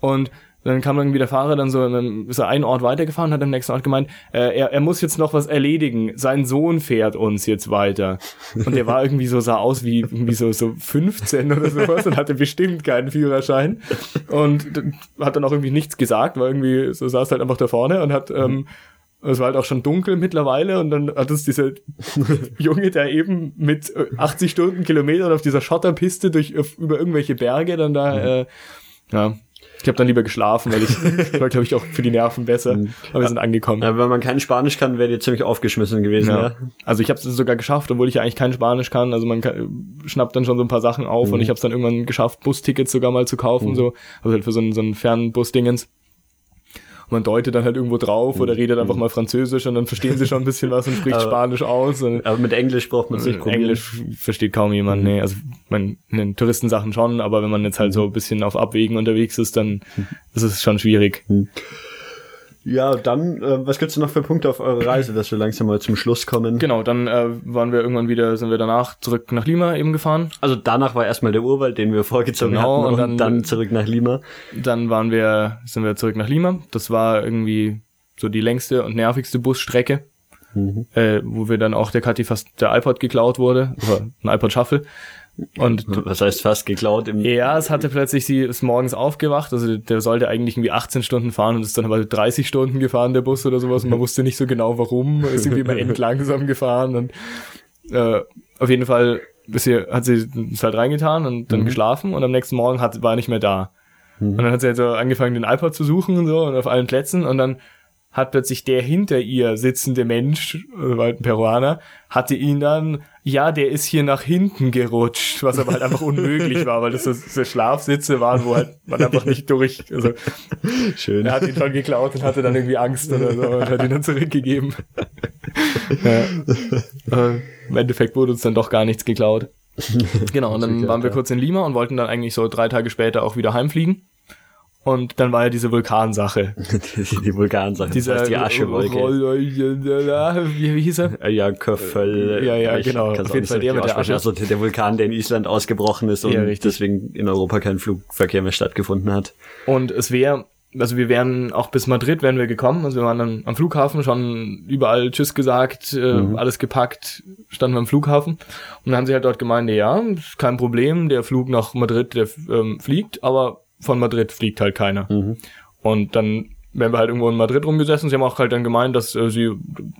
Speaker 5: Und dann kam irgendwie der Fahrer dann so, dann ist er einen Ort weitergefahren, hat am nächsten Ort gemeint, äh, er, er muss jetzt noch was erledigen. Sein Sohn fährt uns jetzt weiter. Und der war irgendwie so, sah aus wie irgendwie so, so 15 oder sowas und hatte bestimmt keinen Führerschein. Und hat dann auch irgendwie nichts gesagt, weil irgendwie so saß halt einfach da vorne und hat, ähm, es war halt auch schon dunkel mittlerweile und dann hat uns dieser Junge, der eben mit äh, 80 Stundenkilometern auf dieser Schotterpiste durch auf, über irgendwelche Berge dann da, äh, ja, ich habe dann lieber geschlafen, weil ich war, glaube ich, auch für die Nerven besser. Aber wir sind angekommen.
Speaker 4: Ja, wenn man kein Spanisch kann, wäre die ziemlich aufgeschmissen gewesen, ja.
Speaker 5: Ja. Also ich habe es sogar geschafft, obwohl ich ja eigentlich kein Spanisch kann. Also man kann, schnappt dann schon so ein paar Sachen auf und ich habe es dann irgendwann geschafft, Bustickets sogar mal zu kaufen, so also halt für so ein, so ein Fernbus-Dingens. Man deutet dann halt irgendwo drauf oder redet einfach mal Französisch und dann verstehen sie schon ein bisschen was und spricht
Speaker 4: Aber-
Speaker 5: Spanisch aus.
Speaker 4: Aber mit Englisch braucht man sich probieren.
Speaker 5: Englisch versteht kaum jemand, nee. Also man in den Touristensachen schon, aber wenn man jetzt halt so ein bisschen auf Abwägen unterwegs ist, dann ist es schon schwierig.
Speaker 4: Ja, dann, äh, was gibt's noch für Punkte auf eurer Reise, dass wir langsam mal zum Schluss kommen?
Speaker 5: Genau, dann äh, waren wir irgendwann wieder, sind wir danach zurück nach Lima eben gefahren.
Speaker 4: Also danach war erstmal der Urwald, den wir vorgezogen
Speaker 5: Genau,
Speaker 4: hatten und,
Speaker 5: und
Speaker 4: dann,
Speaker 5: dann-
Speaker 4: zurück nach Lima.
Speaker 5: Dann waren wir, sind wir zurück nach Lima. Das war irgendwie so die längste und nervigste Busstrecke, äh, wo wir dann auch der Kathi fast der iPod geklaut wurde, oder ein iPod Shuffle. Und
Speaker 4: Was heißt fast geklaut im
Speaker 5: ja, es hatte plötzlich, sie ist morgens aufgewacht, also der sollte eigentlich irgendwie 18 Stunden fahren und ist dann aber 30 Stunden gefahren, der Bus oder sowas, und man wusste nicht so genau warum, ist irgendwie immer endlangsam gefahren und äh, auf jeden Fall ist sie, hat sie es halt reingetan und dann geschlafen und am nächsten Morgen hat, war er nicht mehr da. Und dann hat sie halt so angefangen, den iPod zu suchen und so und auf allen Plätzen und dann hat plötzlich der hinter ihr sitzende Mensch, äh, war ein Peruaner, hatte ihn dann, ja, der ist hier nach hinten gerutscht, was aber halt einfach unmöglich war, weil das so, so Schlafsitze waren, wo halt man einfach nicht durch, also
Speaker 4: Schön.
Speaker 5: er hat ihn schon geklaut und hatte dann irgendwie Angst oder so und hat ihn dann zurückgegeben. ja. äh, Im Endeffekt wurde uns dann doch gar nichts geklaut. Genau, und dann waren wir kurz in Lima und wollten dann eigentlich so drei Tage später auch wieder heimfliegen. Und dann war ja diese Vulkansache.
Speaker 4: die, Vulkansache, das
Speaker 5: Dieser
Speaker 4: heißt die Aschewolke.
Speaker 5: Wie, wie hieß er?
Speaker 4: Äh, Ja, Köffel.
Speaker 5: Ja, ja,
Speaker 4: ich
Speaker 5: genau. Auf jeden Fall der mit der. Asche.
Speaker 4: Also der Vulkan, der in Island ausgebrochen ist und
Speaker 5: Ja,
Speaker 4: deswegen in Europa kein Flugverkehr mehr stattgefunden hat.
Speaker 5: Und es wäre, also wir wären auch bis Madrid wären wir gekommen. Also wir waren dann am Flughafen schon überall Tschüss gesagt, äh,
Speaker 4: Mhm.
Speaker 5: alles gepackt, standen wir am Flughafen. Und dann haben sie halt dort gemeint, ja, ist kein Problem, der Flug nach Madrid, der ähm, fliegt, aber von Madrid fliegt halt keiner.
Speaker 4: Mhm.
Speaker 5: Und dann wären wir halt irgendwo in Madrid rumgesessen. Sie haben auch halt dann gemeint, dass äh, sie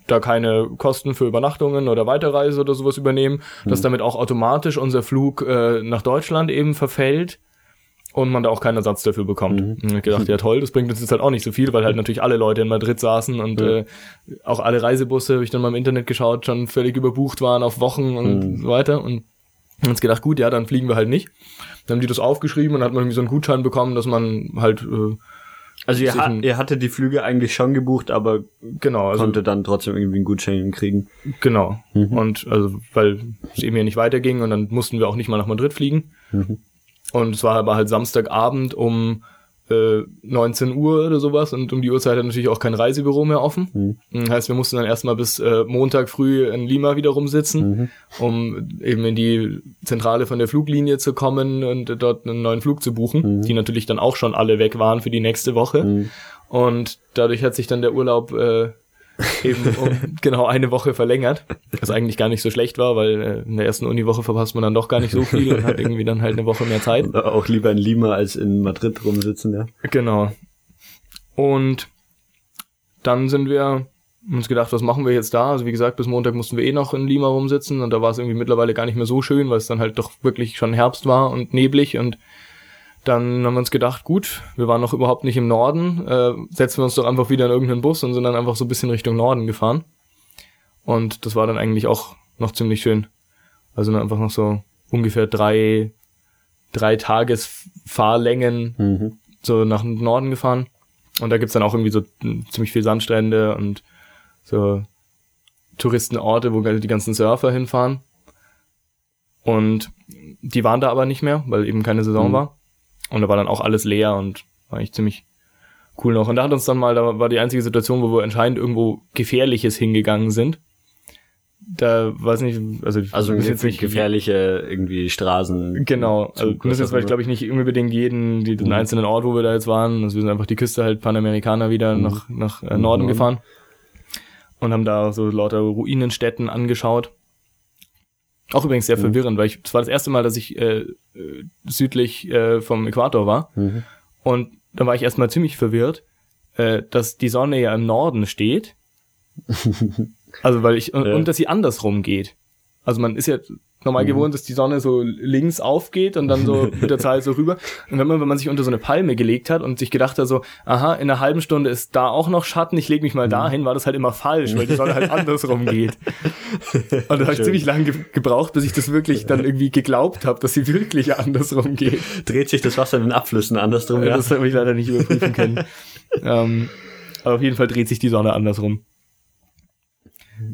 Speaker 5: da keine Kosten für Übernachtungen oder Weiterreise oder sowas übernehmen, dass damit auch automatisch unser Flug äh, nach Deutschland eben verfällt und man da auch keinen Ersatz dafür bekommt. Und ich gedacht, ja toll, das bringt uns jetzt halt auch nicht so viel, weil halt natürlich alle Leute in Madrid saßen und äh, auch alle Reisebusse, habe ich dann mal im Internet geschaut, schon völlig überbucht waren auf Wochen und so weiter und haben uns gedacht, gut, ja, dann fliegen wir halt nicht. Dann haben die das aufgeschrieben und dann hat man irgendwie so einen Gutschein bekommen, dass man halt äh,
Speaker 4: Also ihr, ha ihr hatte die Flüge eigentlich schon gebucht, aber
Speaker 5: genau, also
Speaker 4: konnte dann trotzdem irgendwie einen Gutschein kriegen.
Speaker 5: Genau. Und also, weil es eben ja nicht weiterging und dann mussten wir auch nicht mal nach Madrid fliegen. Und es war aber halt Samstagabend um äh, 19 Uhr oder sowas und um die Uhrzeit hat natürlich auch kein Reisebüro mehr offen. Das heißt, wir mussten dann erstmal bis äh, Montag früh in Lima wieder rumsitzen, um eben in die Zentrale von der Fluglinie zu kommen und dort einen neuen Flug zu buchen, die natürlich dann auch schon alle weg waren für die nächste Woche. Und dadurch hat sich dann der Urlaub äh, eben um genau eine Woche verlängert, was eigentlich gar nicht so schlecht war, weil äh, in der ersten Uniwoche verpasst man dann doch gar nicht so viel und hat irgendwie dann halt eine Woche mehr Zeit.
Speaker 4: Auch lieber in Lima als in Madrid rumsitzen, ja.
Speaker 5: Genau. Und dann sind wir uns gedacht, was machen wir jetzt da? Also wie gesagt, bis Montag mussten wir eh noch in Lima rumsitzen und da war es irgendwie mittlerweile gar nicht mehr so schön, weil es dann halt doch wirklich schon Herbst war und neblig und dann haben wir uns gedacht, gut, wir waren noch überhaupt nicht im Norden, äh, setzen wir uns doch einfach wieder in irgendeinen Bus und sind dann einfach so ein bisschen Richtung Norden gefahren. Und das war dann eigentlich auch noch ziemlich schön. Also einfach noch so ungefähr drei, drei Tagesfahrlängen
Speaker 4: Mhm.
Speaker 5: so nach Norden gefahren. Und da gibt's dann auch irgendwie so m, ziemlich viel Sandstrände und so Touristenorte, wo die ganzen Surfer hinfahren. Und die waren da aber nicht mehr, weil eben keine Saison
Speaker 4: Mhm.
Speaker 5: war. Und da war dann auch alles leer und war eigentlich ziemlich cool noch. Und da hat uns dann mal, da war die einzige Situation, wo wir anscheinend irgendwo Gefährliches hingegangen sind. Da weiß nicht, also,
Speaker 4: Also
Speaker 5: muss
Speaker 4: jetzt nicht gefährliche irgendwie Straßen.
Speaker 5: Genau, also müssen jetzt
Speaker 4: immer.
Speaker 5: glaube ich, nicht unbedingt jeden, die, den einzelnen Ort, wo wir da jetzt waren. Also wir sind einfach die Küste halt Panamericana wieder nach, nach äh, Norden
Speaker 4: Norden.
Speaker 5: gefahren und haben da so lauter Ruinenstätten angeschaut. Auch übrigens sehr verwirrend, weil ich, das war das erste Mal, dass ich äh, südlich äh, vom Äquator war.
Speaker 4: Mhm.
Speaker 5: Und da war ich erstmal ziemlich verwirrt, äh, dass die Sonne ja im Norden steht. Also weil ich und, und dass sie andersrum geht. Also man ist ja normal gewohnt, dass die Sonne so links aufgeht und dann so mit der Zeit so rüber. Und wenn man, wenn man sich unter so eine Palme gelegt hat und sich gedacht hat so, aha, in einer halben Stunde ist da auch noch Schatten, ich lege mich mal dahin, war das halt immer falsch, weil die Sonne halt andersrum geht. Und da habe ich ziemlich lange ge gebraucht, bis ich das wirklich dann irgendwie geglaubt habe, dass sie wirklich andersrum geht.
Speaker 4: Dreht sich das Wasser in den Abflüssen andersrum, ja.
Speaker 5: Das habe ich leider nicht überprüfen können. ähm, aber auf jeden Fall dreht sich die Sonne andersrum.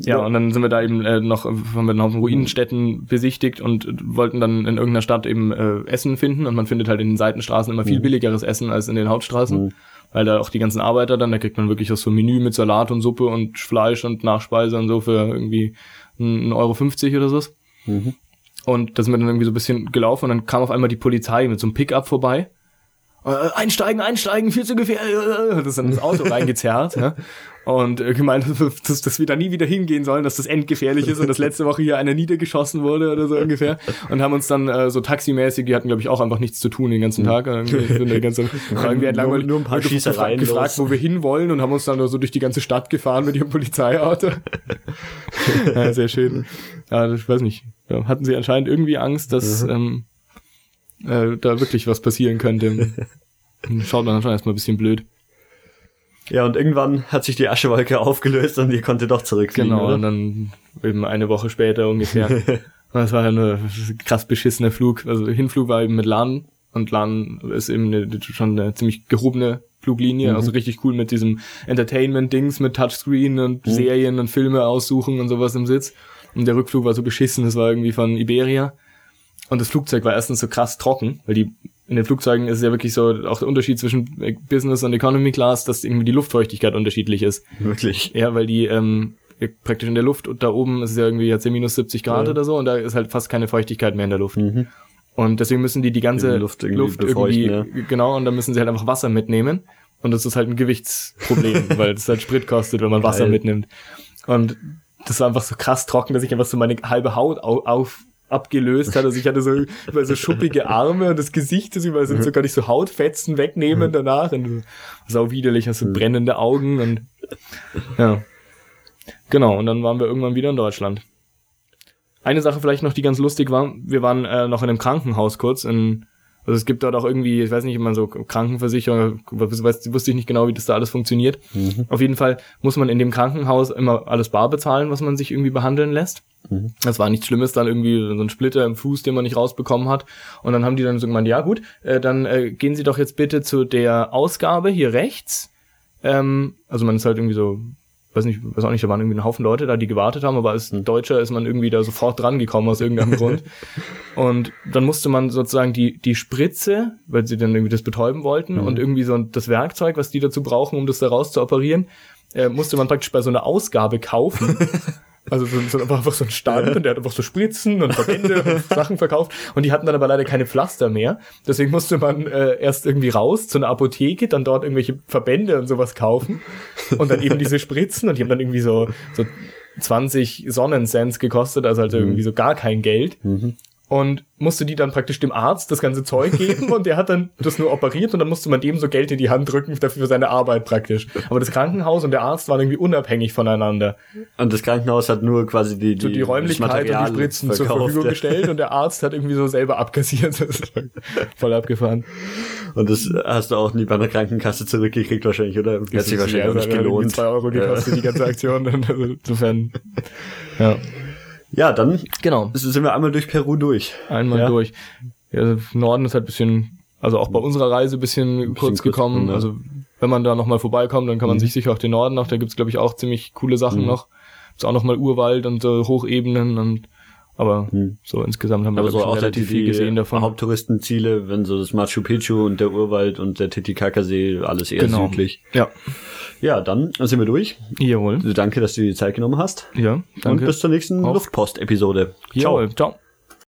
Speaker 5: Ja, und dann sind wir da eben äh, noch, haben wir einen Haufen Ruinenstätten besichtigt und wollten dann in irgendeiner Stadt eben äh, Essen finden. Und man findet halt in den Seitenstraßen immer viel billigeres Essen als in den Hauptstraßen. Weil da auch die ganzen Arbeiter dann, da kriegt man wirklich auch so ein Menü mit Salat und Suppe und Fleisch und Nachspeise und so für irgendwie 1,50 Euro 50 oder so. Und da sind wir dann irgendwie so ein bisschen gelaufen und dann kam auf einmal die Polizei mit so einem Pickup vorbei. Äh, einsteigen, einsteigen, viel zu gefährlich. Das dann ins Auto reingezerrt. Ja? Und äh, gemeint, dass, dass wir da nie wieder hingehen sollen, dass das endgefährlich ist und dass letzte Woche hier einer niedergeschossen wurde oder so ungefähr. Und haben uns dann äh, so taximäßig, die hatten glaube ich auch einfach nichts zu tun den ganzen Tag. Irgendwie, sind die ganze, irgendwie hat langweilig
Speaker 4: nur ein paar Schießereien
Speaker 5: gefragt, wo wir hinwollen und haben uns dann nur so durch die ganze Stadt gefahren mit ihrem Polizeiauto. ja, sehr schön. Ja, ich weiß nicht. Ja, hatten sie anscheinend irgendwie Angst, dass ähm, äh, da wirklich was passieren könnte. Schaut man dann schon erstmal ein bisschen blöd.
Speaker 4: Ja, und irgendwann hat sich die Aschewolke aufgelöst und ihr konnte doch zurückfliegen,
Speaker 5: Genau,
Speaker 4: oder?
Speaker 5: und dann eben eine Woche später ungefähr. das war ja nur ein krass beschissener Flug. Also Hinflug war eben mit LAN und LAN ist eben eine, schon eine ziemlich gehobene Fluglinie, also richtig cool mit diesem Entertainment-Dings, mit Touchscreen und Serien und Filme aussuchen und sowas im Sitz. Und der Rückflug war so beschissen, das war irgendwie von Iberia. Und das Flugzeug war erstens so krass trocken, weil die in den Flugzeugen ist es ja wirklich so auch der Unterschied zwischen Business und Economy Class, dass irgendwie die Luftfeuchtigkeit unterschiedlich ist.
Speaker 4: Wirklich.
Speaker 5: Ja, weil die ähm, praktisch in der Luft und da oben ist es ja irgendwie jetzt minus 70 Grad
Speaker 4: Ja.
Speaker 5: oder so und da ist halt fast keine Feuchtigkeit mehr in der Luft. Und deswegen müssen die die ganze
Speaker 4: Die Luft irgendwie befeuchten,
Speaker 5: genau und dann müssen sie halt einfach Wasser mitnehmen und das ist halt ein Gewichtsproblem, weil es halt Sprit kostet, wenn man Wasser
Speaker 4: Geil.
Speaker 5: mitnimmt. Und das war einfach so krass trocken, dass ich einfach so meine halbe Haut au auf abgelöst hat. Also ich hatte so überall so schuppige Arme und das Gesicht ist überall sind so gar nicht so Hautfetzen wegnehmen danach und sau widerlich, hast so brennende Augen und ja. Genau, und dann waren wir irgendwann wieder in Deutschland. Eine Sache vielleicht noch, die ganz lustig war, wir waren äh, noch in einem Krankenhaus kurz in also es gibt dort auch irgendwie, ich weiß nicht, immer so Krankenversicherung, weiß, wusste ich nicht genau, wie das da alles funktioniert. Mhm. Auf jeden Fall muss man in dem Krankenhaus immer alles bar bezahlen, was man sich irgendwie behandeln lässt. Mhm. Das war nichts Schlimmes, dann irgendwie so ein Splitter im Fuß, den man nicht rausbekommen hat. Und dann haben die dann so gemeint, ja gut, äh, dann äh, gehen Sie doch jetzt bitte zu der Ausgabe hier rechts. Ähm, also man ist halt irgendwie so weiß nicht, weiß auch nicht, da waren irgendwie ein Haufen Leute da, die gewartet haben, aber als hm. Deutscher ist man irgendwie da sofort dran gekommen aus irgendeinem Grund. Und dann musste man sozusagen die, die Spritze, weil sie dann irgendwie das betäuben wollten mhm. und irgendwie so das Werkzeug, was die dazu brauchen, um das da raus zu operieren, äh, musste man praktisch bei so einer Ausgabe kaufen. Also so, so einfach so ein Stand und der hat einfach so Spritzen und Verbände und Sachen verkauft und die hatten dann aber leider keine Pflaster mehr. Deswegen musste man äh, erst irgendwie raus zu einer Apotheke, dann dort irgendwelche Verbände und sowas kaufen und dann eben diese Spritzen und die haben dann irgendwie so, so 20 Sonnencents gekostet, also halt mhm. irgendwie so gar kein Geld. Mhm und musste die dann praktisch dem Arzt das ganze Zeug geben und der hat dann das nur operiert und dann musste man dem so Geld in die Hand drücken dafür für seine Arbeit praktisch. Aber das Krankenhaus und der Arzt waren irgendwie unabhängig voneinander.
Speaker 4: Und das Krankenhaus hat nur quasi die,
Speaker 5: die, so die Räumlichkeit und die Spritzen verkauft, zur Verfügung ja. gestellt und der Arzt hat irgendwie so selber abkassiert. Voll abgefahren.
Speaker 4: Und das hast du auch nie bei einer Krankenkasse zurückgekriegt wahrscheinlich, oder?
Speaker 5: Das hat sich wahrscheinlich auch nicht gelohnt. Zwei Euro gekostet, ja. die ganze Aktion. Insofern, ja.
Speaker 4: Ja, dann genau. sind wir einmal durch Peru durch.
Speaker 5: Einmal ja. durch. Ja, Norden ist halt bisschen, also auch bei unserer Reise bisschen, bisschen kurz gekommen. Kurz, also wenn man da nochmal vorbeikommt, dann kann man mhm. sich sicher auch den Norden noch, da gibt's glaube ich auch ziemlich coole Sachen mhm. noch. Ist auch nochmal Urwald und so Hochebenen und aber hm. so insgesamt haben wir
Speaker 4: aber so auch relativ viel gesehen davon. Haupttouristenziele, wenn so das Machu Picchu und der Urwald und der Titicacasee, alles eher genau. südlich.
Speaker 5: Ja.
Speaker 4: Ja, dann sind wir durch.
Speaker 5: Jawohl.
Speaker 4: Danke, dass du dir die Zeit genommen hast.
Speaker 5: Ja,
Speaker 4: danke. Und bis zur nächsten Luftpost-Episode.
Speaker 5: Ciao. Jawohl, ciao.